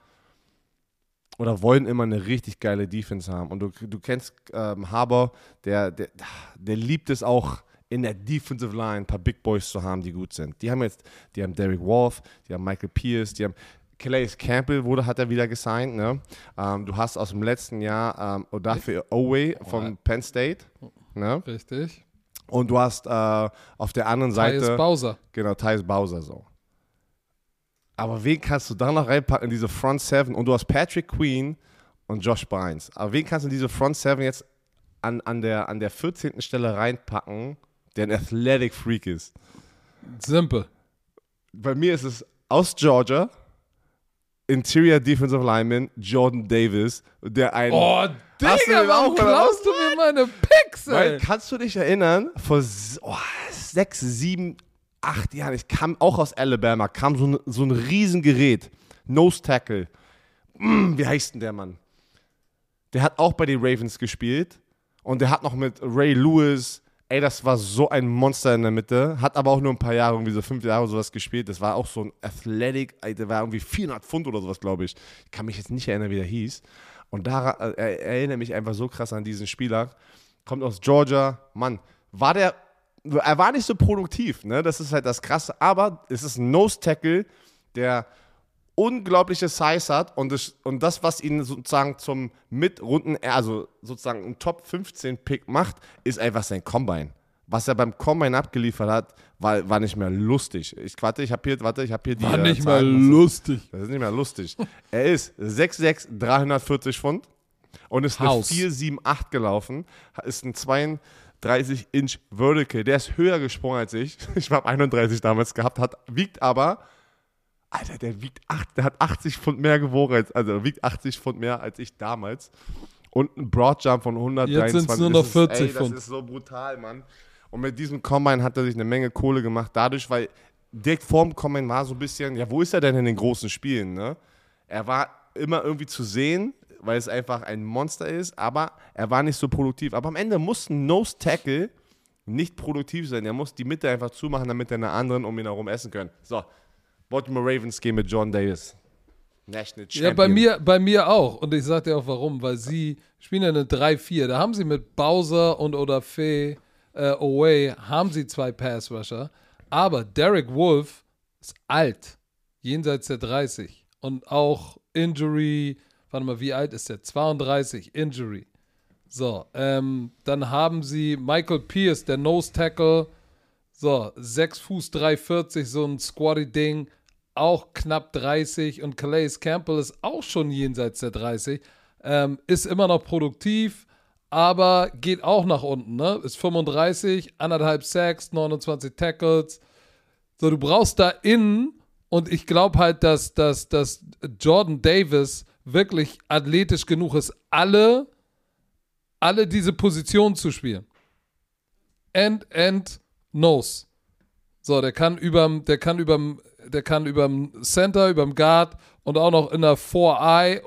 oder wollen immer eine richtig geile Defense haben. Und du, du kennst ähm, Haber, der, der, der liebt es auch in der Defensive Line ein paar Big Boys zu haben, die gut sind. Die haben jetzt, die haben Derek Wolf, die haben Michael Pierce, die haben Calais Campbell wurde, hat er wieder gesigned. Ne? Ähm, du hast aus dem letzten Jahr ähm, Odafe Owe von Penn State. Ne? Richtig. Und du hast äh, auf der anderen Seite Tyus Bowser. Genau, Thais Bowser so. Aber wen kannst du da noch reinpacken in diese Front Seven? Und du hast Patrick Queen und Josh Bynes. Aber wen kannst du in diese Front Seven jetzt an, an, der, an der 14. Stelle reinpacken, der ein Athletic Freak ist? Simpel. Bei mir ist es aus Georgia, Interior Defensive Lineman Jordan Davis, der ein. Oh, Digga, warum klaust du mir meine Picks, Weil, kannst du dich erinnern, vor oh, sechs, sieben, acht Jahren, ich kam auch aus Alabama, kam so ein, so ein Riesengerät, Nose Tackle. Mm, wie heißt denn der Mann? Der hat auch bei den Ravens gespielt und der hat noch mit Ray Lewis, ey, das war so ein Monster in der Mitte, hat aber auch nur ein paar Jahre, irgendwie so fünf Jahre sowas gespielt. Das war auch so ein Athletic, der war irgendwie 400 Pfund oder sowas, glaube ich. Ich kann mich jetzt nicht erinnern, wie der hieß. Und da äh, er, erinnere mich einfach so krass an diesen Spieler. Kommt aus Georgia. Mann, war der er war nicht so produktiv, ne? Das ist halt das Krasse. Aber es ist ein Nose-Tackle, der unglaubliche Size hat und das, und das, was ihn sozusagen zum Mitrunden, also sozusagen ein Top 15 Pick macht, ist einfach sein Combine. Was er beim Combine abgeliefert hat, war, war nicht mehr lustig. Ich warte, ich habe hier, warte, ich habe hier die. War äh, nicht mehr lustig. Das ist nicht mehr lustig. er ist 6'6, 340 Pfund und ist eine Haus. 478 gelaufen, ist ein 32 Inch Vertical. Der ist höher gesprungen als ich. Ich habe 31 damals gehabt, hat, wiegt aber, Alter, der wiegt acht, der hat 80 Pfund mehr gewogen als, also wiegt 80 Pfund mehr als ich damals. Und ein Broadjump von 123. Jetzt sind's nur noch Das ist- 40 ey, Pfund. Das ist so brutal, Mann. Und mit diesem Combine hat er sich eine Menge Kohle gemacht, dadurch, weil direkt vorm Combine war so ein bisschen, ja, wo ist er denn in den großen Spielen, ne? Er war immer irgendwie zu sehen, weil es einfach ein Monster ist, aber er war nicht so produktiv. Aber am Ende muss ein Nose Tackle nicht produktiv sein. Er muss die Mitte einfach zumachen, damit er eine anderen um ihn herum essen können. So, Baltimore Ravens gehen mit John Davis. National Champion. Ja, bei mir, bei mir auch. Und ich sag dir auch warum, weil sie spielen ja eine 3-4. Da haben sie mit Bowser und oder Fee äh, Away haben sie zwei Pass-Rusher. Aber Derek Wolf ist alt, jenseits der 30. Und auch Injury, warte mal, wie alt ist der? 32, Injury. So, ähm, dann haben sie Michael Pierce, der Nose Tackle. So, 6 Fuß 340, so ein Squatty-Ding, auch knapp 30. Und Calais Campbell ist auch schon jenseits der 30. Ähm, ist immer noch produktiv, aber geht auch nach unten, ne? Ist 35, anderthalb Sacks, 29 Tackles. So, du brauchst da innen, und ich glaube halt, dass, dass, dass Jordan Davis wirklich athletisch genug ist, alle, alle diese Positionen zu spielen. End, End, Nose. So, der kann überm, der kann überm, der kann überm Center, überm Guard und auch noch in der 4-Eye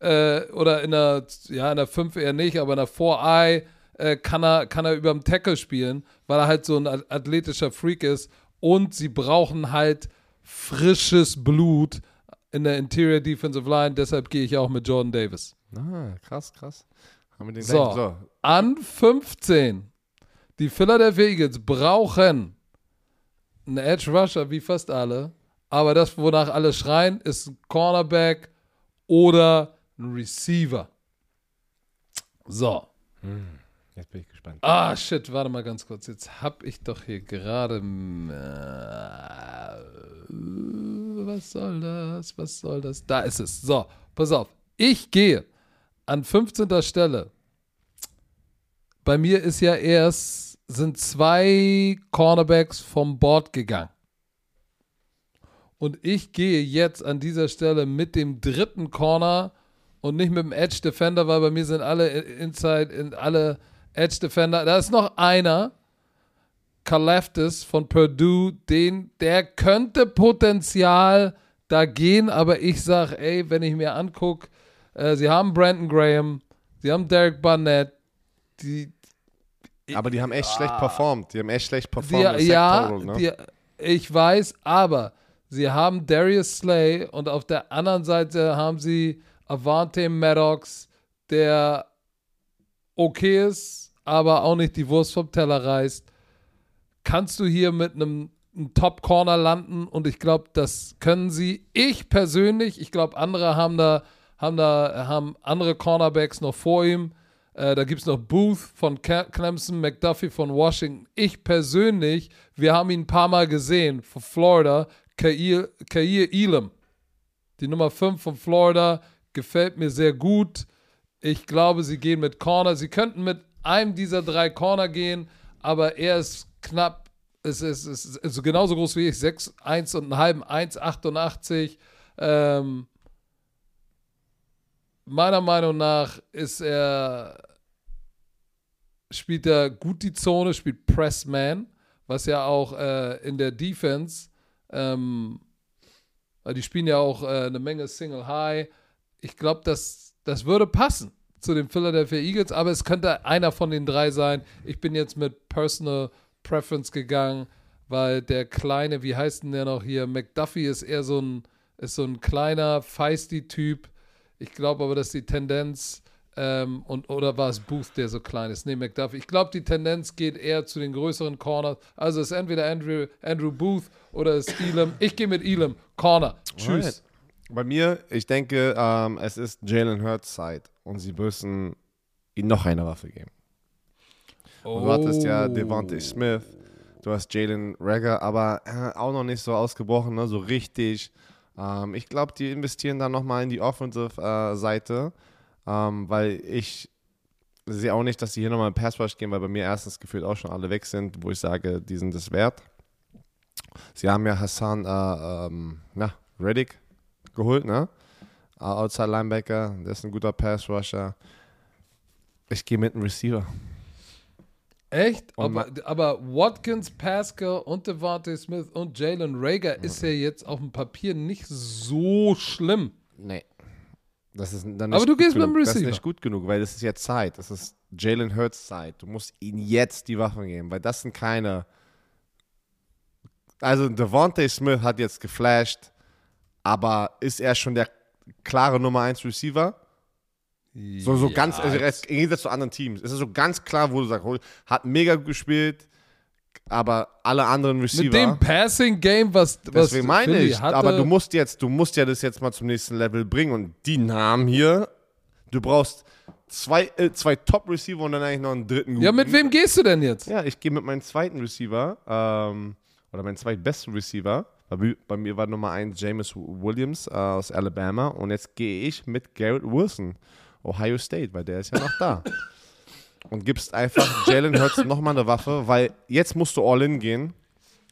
äh, oder in der, ja, in der 5 eher nicht, aber in der 4-Eye äh, kann, er, kann er überm Tackle spielen, weil er halt so ein ath- athletischer Freak ist. Und sie brauchen halt frisches Blut in der Interior Defensive Line. Deshalb gehe ich auch mit Jordan Davis. Ah, krass, krass. Haben wir den So, gleichen- so. an 15. Die Philadelphia Eagles brauchen einen Edge Rusher wie fast alle. Aber das, wonach alle schreien, ist ein Cornerback oder ein Receiver. So. Jetzt bin ich gespannt. Ah, shit, warte mal ganz kurz. Jetzt hab ich doch hier gerade. Äh, was soll das? Was soll das? Da ist es. So, pass auf. Ich gehe an 15. Stelle. Bei mir ist ja erst, sind zwei Cornerbacks vom Board gegangen. Und ich gehe jetzt an dieser Stelle mit dem dritten Corner und nicht mit dem Edge Defender, weil bei mir sind alle Inside, in alle Edge Defender. Da ist noch einer, Kaleftis von Purdue, den, der könnte Potenzial da gehen, aber ich sag, ey, wenn ich mir angucke, äh, sie haben Brandon Graham, sie haben Derek Barnett, die, Aber die haben echt schlecht performt. Die haben echt schlecht die performt. im ja, Total, ne? die, ich weiß, aber sie haben Darius Slay und auf der anderen Seite haben sie Avante Maddox, der okay ist, aber auch nicht die Wurst vom Teller reißt. Kannst du hier mit einem, einem Top Corner landen und ich glaube, das können sie. Ich persönlich, ich glaube, andere haben da, haben da, haben andere Cornerbacks noch vor ihm. Äh, da gibt es noch Booth von Clemson, McDuffie von Washington. Ich persönlich, wir haben ihn ein paar Mal gesehen, von Florida, Kair Elam. Die Nummer 5 von Florida gefällt mir sehr gut. Ich glaube, sie gehen mit Corner. Sie könnten mit einem dieser drei Corner gehen, aber er ist knapp, es ist, es ist, ist genauso groß wie ich, 6, 1 und einen halben, 1,88. Ähm, meiner Meinung nach ist er, spielt er gut die Zone, spielt Pressman, was ja auch äh, in der Defense, ähm, weil die spielen ja auch äh, eine Menge Single High. Ich glaube, das, das würde passen zu den Philadelphia Eagles, aber es könnte einer von den drei sein. Ich bin jetzt mit Personal Preference gegangen, weil der kleine, wie heißt denn der noch hier? McDuffie ist eher so ein, ist so ein kleiner, feisty Typ. Ich glaube aber, dass die Tendenz Ähm, und, oder war es Booth, der so klein ist? Nee, McDuffie. Ich glaube, die Tendenz geht eher zu den größeren Corners. Also es ist entweder Andrew, Andrew Booth oder es ist Elam. Ich gehe mit Elam. Corner. Tschüss. Alright. Bei mir, ich denke, ähm, es ist Jalen Hurts Zeit und sie müssen ihm noch eine Waffe geben. Und Du hattest ja Devontae Smith, du hast Jalen Rager, aber äh, auch noch nicht so ausgebrochen, ne? so richtig. Ähm, ich glaube, die investieren dann nochmal in die Offensive-Seite, ähm, weil ich sehe auch nicht, dass sie hier nochmal in Pass Rush gehen, weil bei mir erstens gefühlt auch schon alle weg sind, wo ich sage, die sind es wert. Sie haben ja Hassan äh, ähm, na, Reddick geholt, ne? Äh, Outside Linebacker, der ist ein guter Pass Rusher. Ich gehe mit einem Receiver. Echt? Aber, aber Watkins, Pascal und Devontae Smith und Jalen Rager ist ja jetzt auf dem Papier nicht so schlimm. Nee. Das ist dann Aber du gehst mit dem Das ist Receiver. nicht gut genug, weil das ist jetzt Zeit. Das ist Jalen Hurts Zeit. Du musst ihm jetzt die Waffen geben, weil das sind keine. Also Devontae Smith hat jetzt geflasht, aber ist er schon der klare Nummer 1 Receiver? So, so Ja, ganz, also im Gegensatz zu anderen Teams. Es ist so ganz klar, wo du sagst, hat mega gut gespielt, aber alle anderen Receiver. Mit dem Passing-Game, was, was Deswegen meine Philly ich, hatte, aber du musst jetzt, du musst ja das jetzt mal zum nächsten Level bringen und die Namen hier, du brauchst zwei, äh, zwei Top-Receiver und dann eigentlich noch einen dritten Ja, mit wem gehst du denn jetzt? Ja, ich gehe mit meinem zweiten Receiver, ähm, oder meinem zweitbesten Receiver. Bei, mir- bei mir war Nummer eins James Williams äh, aus Alabama und jetzt gehe ich mit Garrett Wilson, Ohio State, weil der ist ja noch da. Und gibst einfach Jalen Hurts nochmal eine Waffe, weil jetzt musst du all in gehen.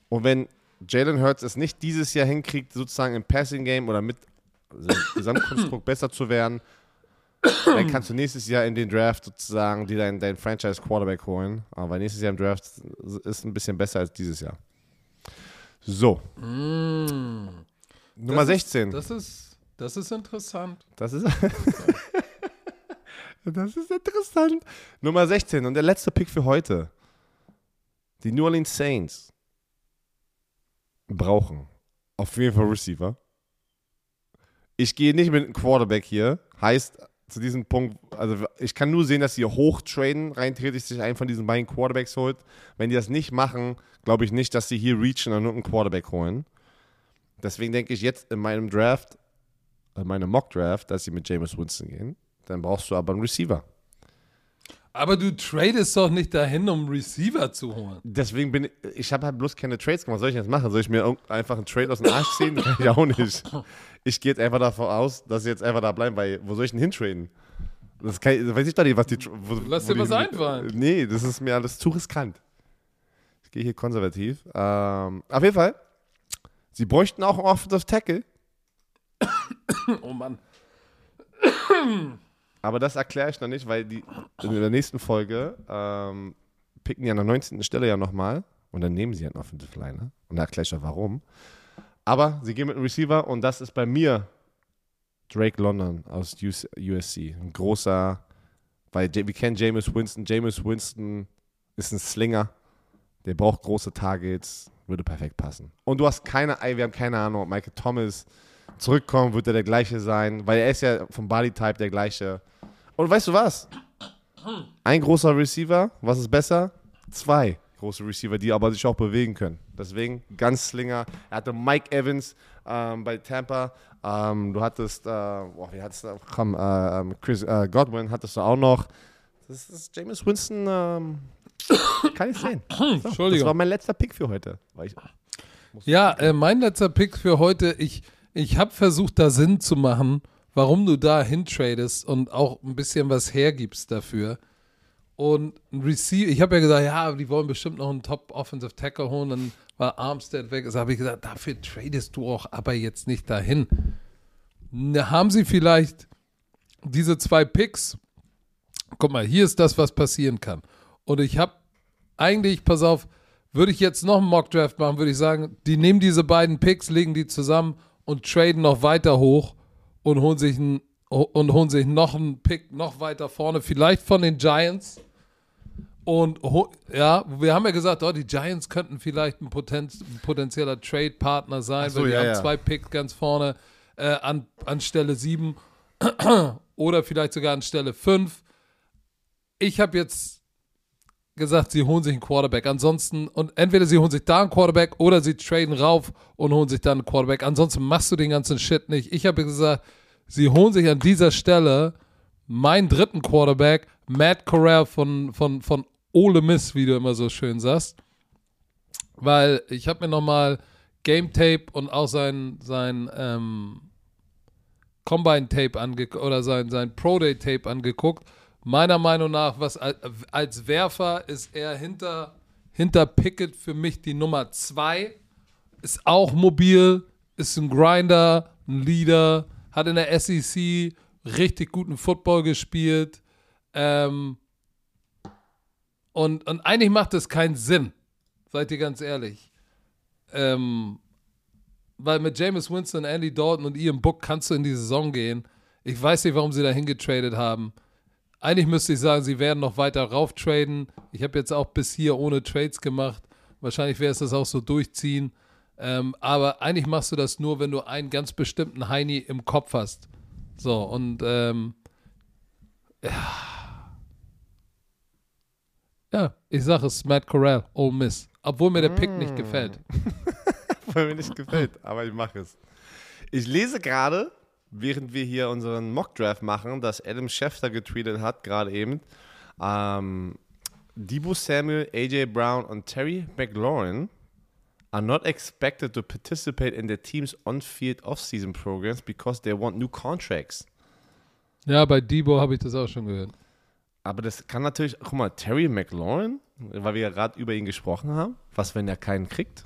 Und wenn Jalen Hurts es nicht dieses Jahr hinkriegt, sozusagen im Passing Game oder mit also Gesamtkonstrukt besser zu werden, dann kannst du nächstes Jahr in den Draft sozusagen dir deinen dein Franchise Quarterback holen. Aber nächstes Jahr im Draft ist ein bisschen besser als dieses Jahr. So. Nummer Das 16. Ist, das, ist, das ist interessant. Das ist. das ist interessant. Nummer 16 und der letzte Pick für heute. Die New Orleans Saints brauchen auf jeden Fall Receiver. Ich gehe nicht mit einem Quarterback hier. Heißt, zu diesem Punkt, also ich kann nur sehen, dass sie hoch traden, rein theoretisch sich einen von diesen beiden Quarterbacks holt. Wenn die das nicht machen, glaube ich nicht, dass sie hier reachen und nur einen Quarterback holen. Deswegen denke ich jetzt in meinem Draft, in meinem Mock-Draft, dass sie mit Jameis Winston gehen. Dann brauchst du aber einen Receiver. Aber du tradest doch nicht dahin, um Receiver zu holen. Deswegen bin ich, ich habe halt bloß keine Trades gemacht. Was soll ich jetzt machen? Soll ich mir einfach einen Trade aus dem Arsch ziehen? Kann ich auch nicht. Ich gehe jetzt einfach davon aus, dass sie jetzt einfach da bleiben, weil wo soll ich denn hintraden? Das kann, ich- weiß ich doch nicht, was die. Wo, Lass wo dir die, was einfallen. Nee, das ist mir alles zu riskant. Ich gehe hier konservativ. Ähm, auf jeden Fall, sie bräuchten auch einen Offensive Tackle, Oh Mann. Aber das erkläre ich noch nicht, weil die in der nächsten Folge ähm, picken die an der 19. Stelle ja nochmal und dann nehmen sie einen Offensive Liner und da erkläre ich auch warum. Aber sie gehen mit einem Receiver und das ist bei mir Drake London aus US USC. Ein großer, weil wir kennen Jameis Winston. Jameis Winston ist ein Slinger. Der braucht große Targets, würde perfekt passen. Und du hast keine, wir haben keine Ahnung, ob Michael Thomas zurückkommt, wird er der gleiche sein, weil er ist ja vom Bodytype der gleiche. Und weißt du was? Ein großer Receiver, was ist besser? Zwei große Receiver, die aber sich auch bewegen können. Deswegen ganz Slinger. Er hatte Mike Evans ähm, bei Tampa. Ähm, du hattest, äh, boah, wie hattest du, komm, äh, Chris äh, Godwin hattest du auch noch. Das ist James Winston, ähm, kann ich sehen. So, das Entschuldigung. war mein letzter Pick für heute. Ja, äh, mein letzter Pick für heute. Ich, ich habe versucht, da Sinn zu machen, warum du da hintradest und auch ein bisschen was hergibst dafür. Und ein Receiver, ich habe ja gesagt, ja, die wollen bestimmt noch einen Top Offensive Tackle holen, dann war Armstead weg. Also habe ich gesagt, dafür tradest du auch aber jetzt nicht dahin. Na, haben sie vielleicht diese zwei Picks? Guck mal, hier ist das, was passieren kann. Und ich habe eigentlich, pass auf, würde ich jetzt noch einen Mockdraft machen, würde ich sagen, die nehmen diese beiden Picks, legen die zusammen und traden noch weiter hoch und holen sich einen, und holen sich noch einen Pick noch weiter vorne, vielleicht von den Giants. Und ja, wir haben ja gesagt, oh, die Giants könnten vielleicht ein, Potenz, ein potenzieller Trade-Partner sein, so, weil wir ja, haben ja. zwei Picks ganz vorne äh, an, an Stelle 7. oder vielleicht sogar an Stelle 5. Ich habe jetzt gesagt, sie holen sich einen Quarterback. Ansonsten, und entweder sie holen sich da einen Quarterback oder sie traden rauf und holen sich dann einen Quarterback. Ansonsten machst du den ganzen Shit nicht. Ich habe gesagt, sie holen sich an dieser Stelle meinen dritten Quarterback, Matt Corral von, von, von Ole Miss, wie du immer so schön sagst. Weil ich habe mir nochmal Game Tape und auch sein, sein ähm, Combine Tape angeguckt oder sein, sein Pro Day Tape angeguckt. Meiner Meinung nach, was als, Werfer ist er hinter, hinter Pickett für mich die Nummer zwei. Ist auch mobil, ist ein Grinder, ein Leader, hat in der SEC richtig guten Football gespielt. Ähm, und, und eigentlich macht es keinen Sinn, seid ihr ganz ehrlich. Ähm, weil mit Jameis Winston, Andy Dalton und Ian Book kannst du in die Saison gehen. Ich weiß nicht, warum sie da hingetradet haben. Eigentlich müsste ich sagen, sie werden noch weiter rauf traden. Ich habe jetzt auch bis hier ohne Trades gemacht. Wahrscheinlich wäre es das auch so durchziehen. Ähm, aber eigentlich machst du das nur, wenn du einen ganz bestimmten Heini im Kopf hast. So, und ähm, ja. ja, ich sage es, Matt Corral, Ole Miss. Obwohl mir der Pick nicht gefällt. Weil mir nicht gefällt, aber ich mache es. Ich lese gerade, während wir hier unseren Mock-Draft machen, dass Adam Schefter getweetet hat, gerade eben. Ähm, Debo Samuel, AJ Brown und Terry McLaurin are not expected to participate in the team's on-field off-season programs because they want new contracts. Ja, bei Debo habe ich das auch schon gehört. Aber das kann natürlich, guck mal, Terry McLaurin, weil wir ja gerade über ihn gesprochen haben, was, wenn er keinen kriegt?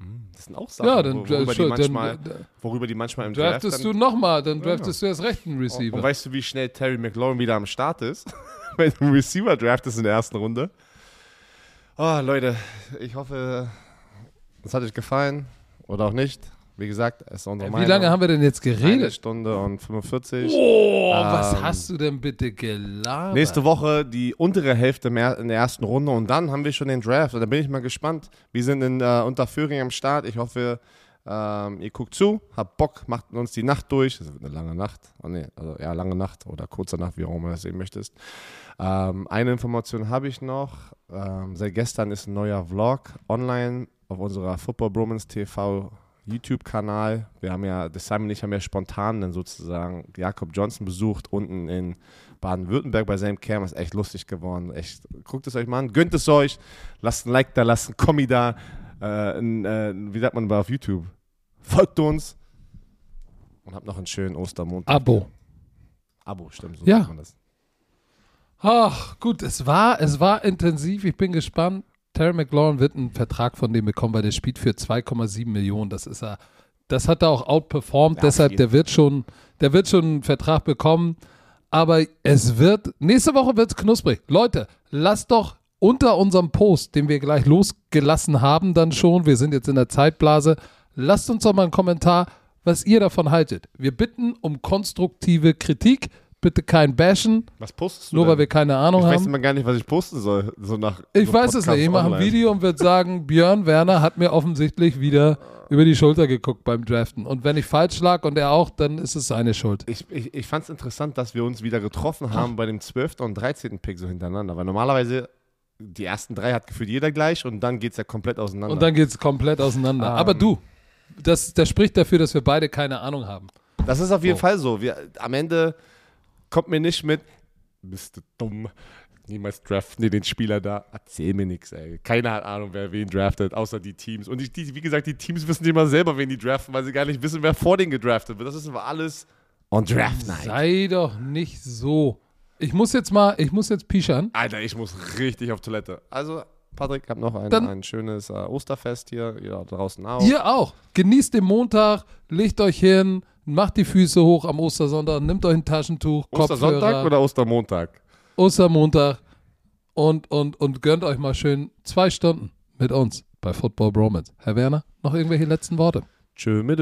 Hm, Das sind auch Sachen, Ja, dann, worüber, äh, die manchmal, dann worüber die manchmal im Draft draftest dann, du nochmal, dann draftest du erst recht einen Und Receiver. weißt du, wie schnell Terry McLaurin wieder am Start ist? Wenn du einen Receiver draftest in der ersten Runde. Oh, Leute, ich hoffe, es hat euch gefallen oder auch nicht. Wie gesagt, es ist unsere Wie Meinung. lange haben wir denn jetzt Eine geredet? Stunde und 45. Oh, was Ähm, hast du denn bitte gelabert? Nächste Woche die untere Hälfte mehr in der ersten Runde und dann haben wir schon den Draft. Und da bin ich mal gespannt. Wir sind in äh, Unterföhring am Start. Ich hoffe, ähm, ihr guckt zu, habt Bock, macht uns die Nacht durch. Das wird eine lange Nacht. Oh, nee, also ja, lange Nacht oder kurze Nacht, wie auch immer du das sehen möchtest. Ähm, eine Information habe ich noch. Ähm, seit gestern ist ein neuer Vlog online auf unserer Football Bromance TV YouTube-Kanal. Wir haben ja, das Simon und ich haben ja spontan dann sozusagen Jakob Johnson besucht, unten in Baden-Württemberg bei seinem Camp. Ist echt lustig geworden. Echt, guckt es euch mal an, gönnt es euch, lasst ein Like da, lasst ein Kommi da. Äh, ein, äh, wie sagt man bei auf YouTube? Folgt uns und habt noch einen schönen Ostermontag. Abo. Abo, stimmt, so Ja. sagt man das. Ach, gut, es war, es war intensiv. Ich bin gespannt. Terry McLaurin wird einen Vertrag von dem bekommen, weil der spielt für 2,7 Millionen. Das ist er. Das hat er auch outperformed, Ja, deshalb der wird schon, der wird schon einen Vertrag bekommen. Aber es wird, nächste Woche wird es knusprig. Leute, lasst doch unter unserem Post, den wir gleich losgelassen haben, dann schon, wir sind jetzt in der Zeitblase, lasst uns doch mal einen Kommentar, was ihr davon haltet. Wir bitten um konstruktive Kritik, bitte kein Bashen, Was postest du nur denn? weil wir keine Ahnung ich weiß haben. immer gar nicht, was ich posten soll. So nach Ich so weiß es Podcasts nicht. Ich mache ein. Video und würde sagen, Björn Werner hat mir offensichtlich wieder über die Schulter geguckt beim Draften. Und wenn ich falsch lag und er auch, dann ist es seine Schuld. Ich, ich, ich fand es interessant, dass wir uns wieder getroffen haben bei dem 12. und 13. Pick so hintereinander. Weil normalerweise die ersten drei hat gefühlt jeder gleich und dann geht es ja komplett auseinander. Und dann geht es komplett auseinander. Ähm. Aber du, das, das spricht dafür, dass wir beide keine Ahnung haben. das ist auf jeden So. Fall so. Wir, am Ende kommt mir nicht mit, bist du dumm, niemals draften die den Spieler da. Erzähl mir nichts, ey. Keiner hat Ahnung, wer wen draftet, außer die Teams. Und die, die, wie gesagt, die Teams wissen nicht mal selber, wen die draften, weil sie gar nicht wissen, wer vor denen gedraftet wird. Das ist aber alles on Draft Night. Sei doch nicht so. Ich muss jetzt mal, ich muss jetzt pischern. Alter, ich muss richtig auf Toilette. Also, Patrick, hab noch ein, Dann- ein schönes äh, Osterfest hier, ja, draußen auch. Ihr auch. Genießt den Montag, legt euch hin, macht die Füße hoch am Ostersonntag, nehmt euch ein Taschentuch, Ostersonntag Kopfhörer. oder Ostermontag? Ostermontag und, und, und gönnt euch mal schön zwei Stunden mit uns bei Football Bromance. Herr Werner, noch irgendwelche letzten Worte? Tschö mit.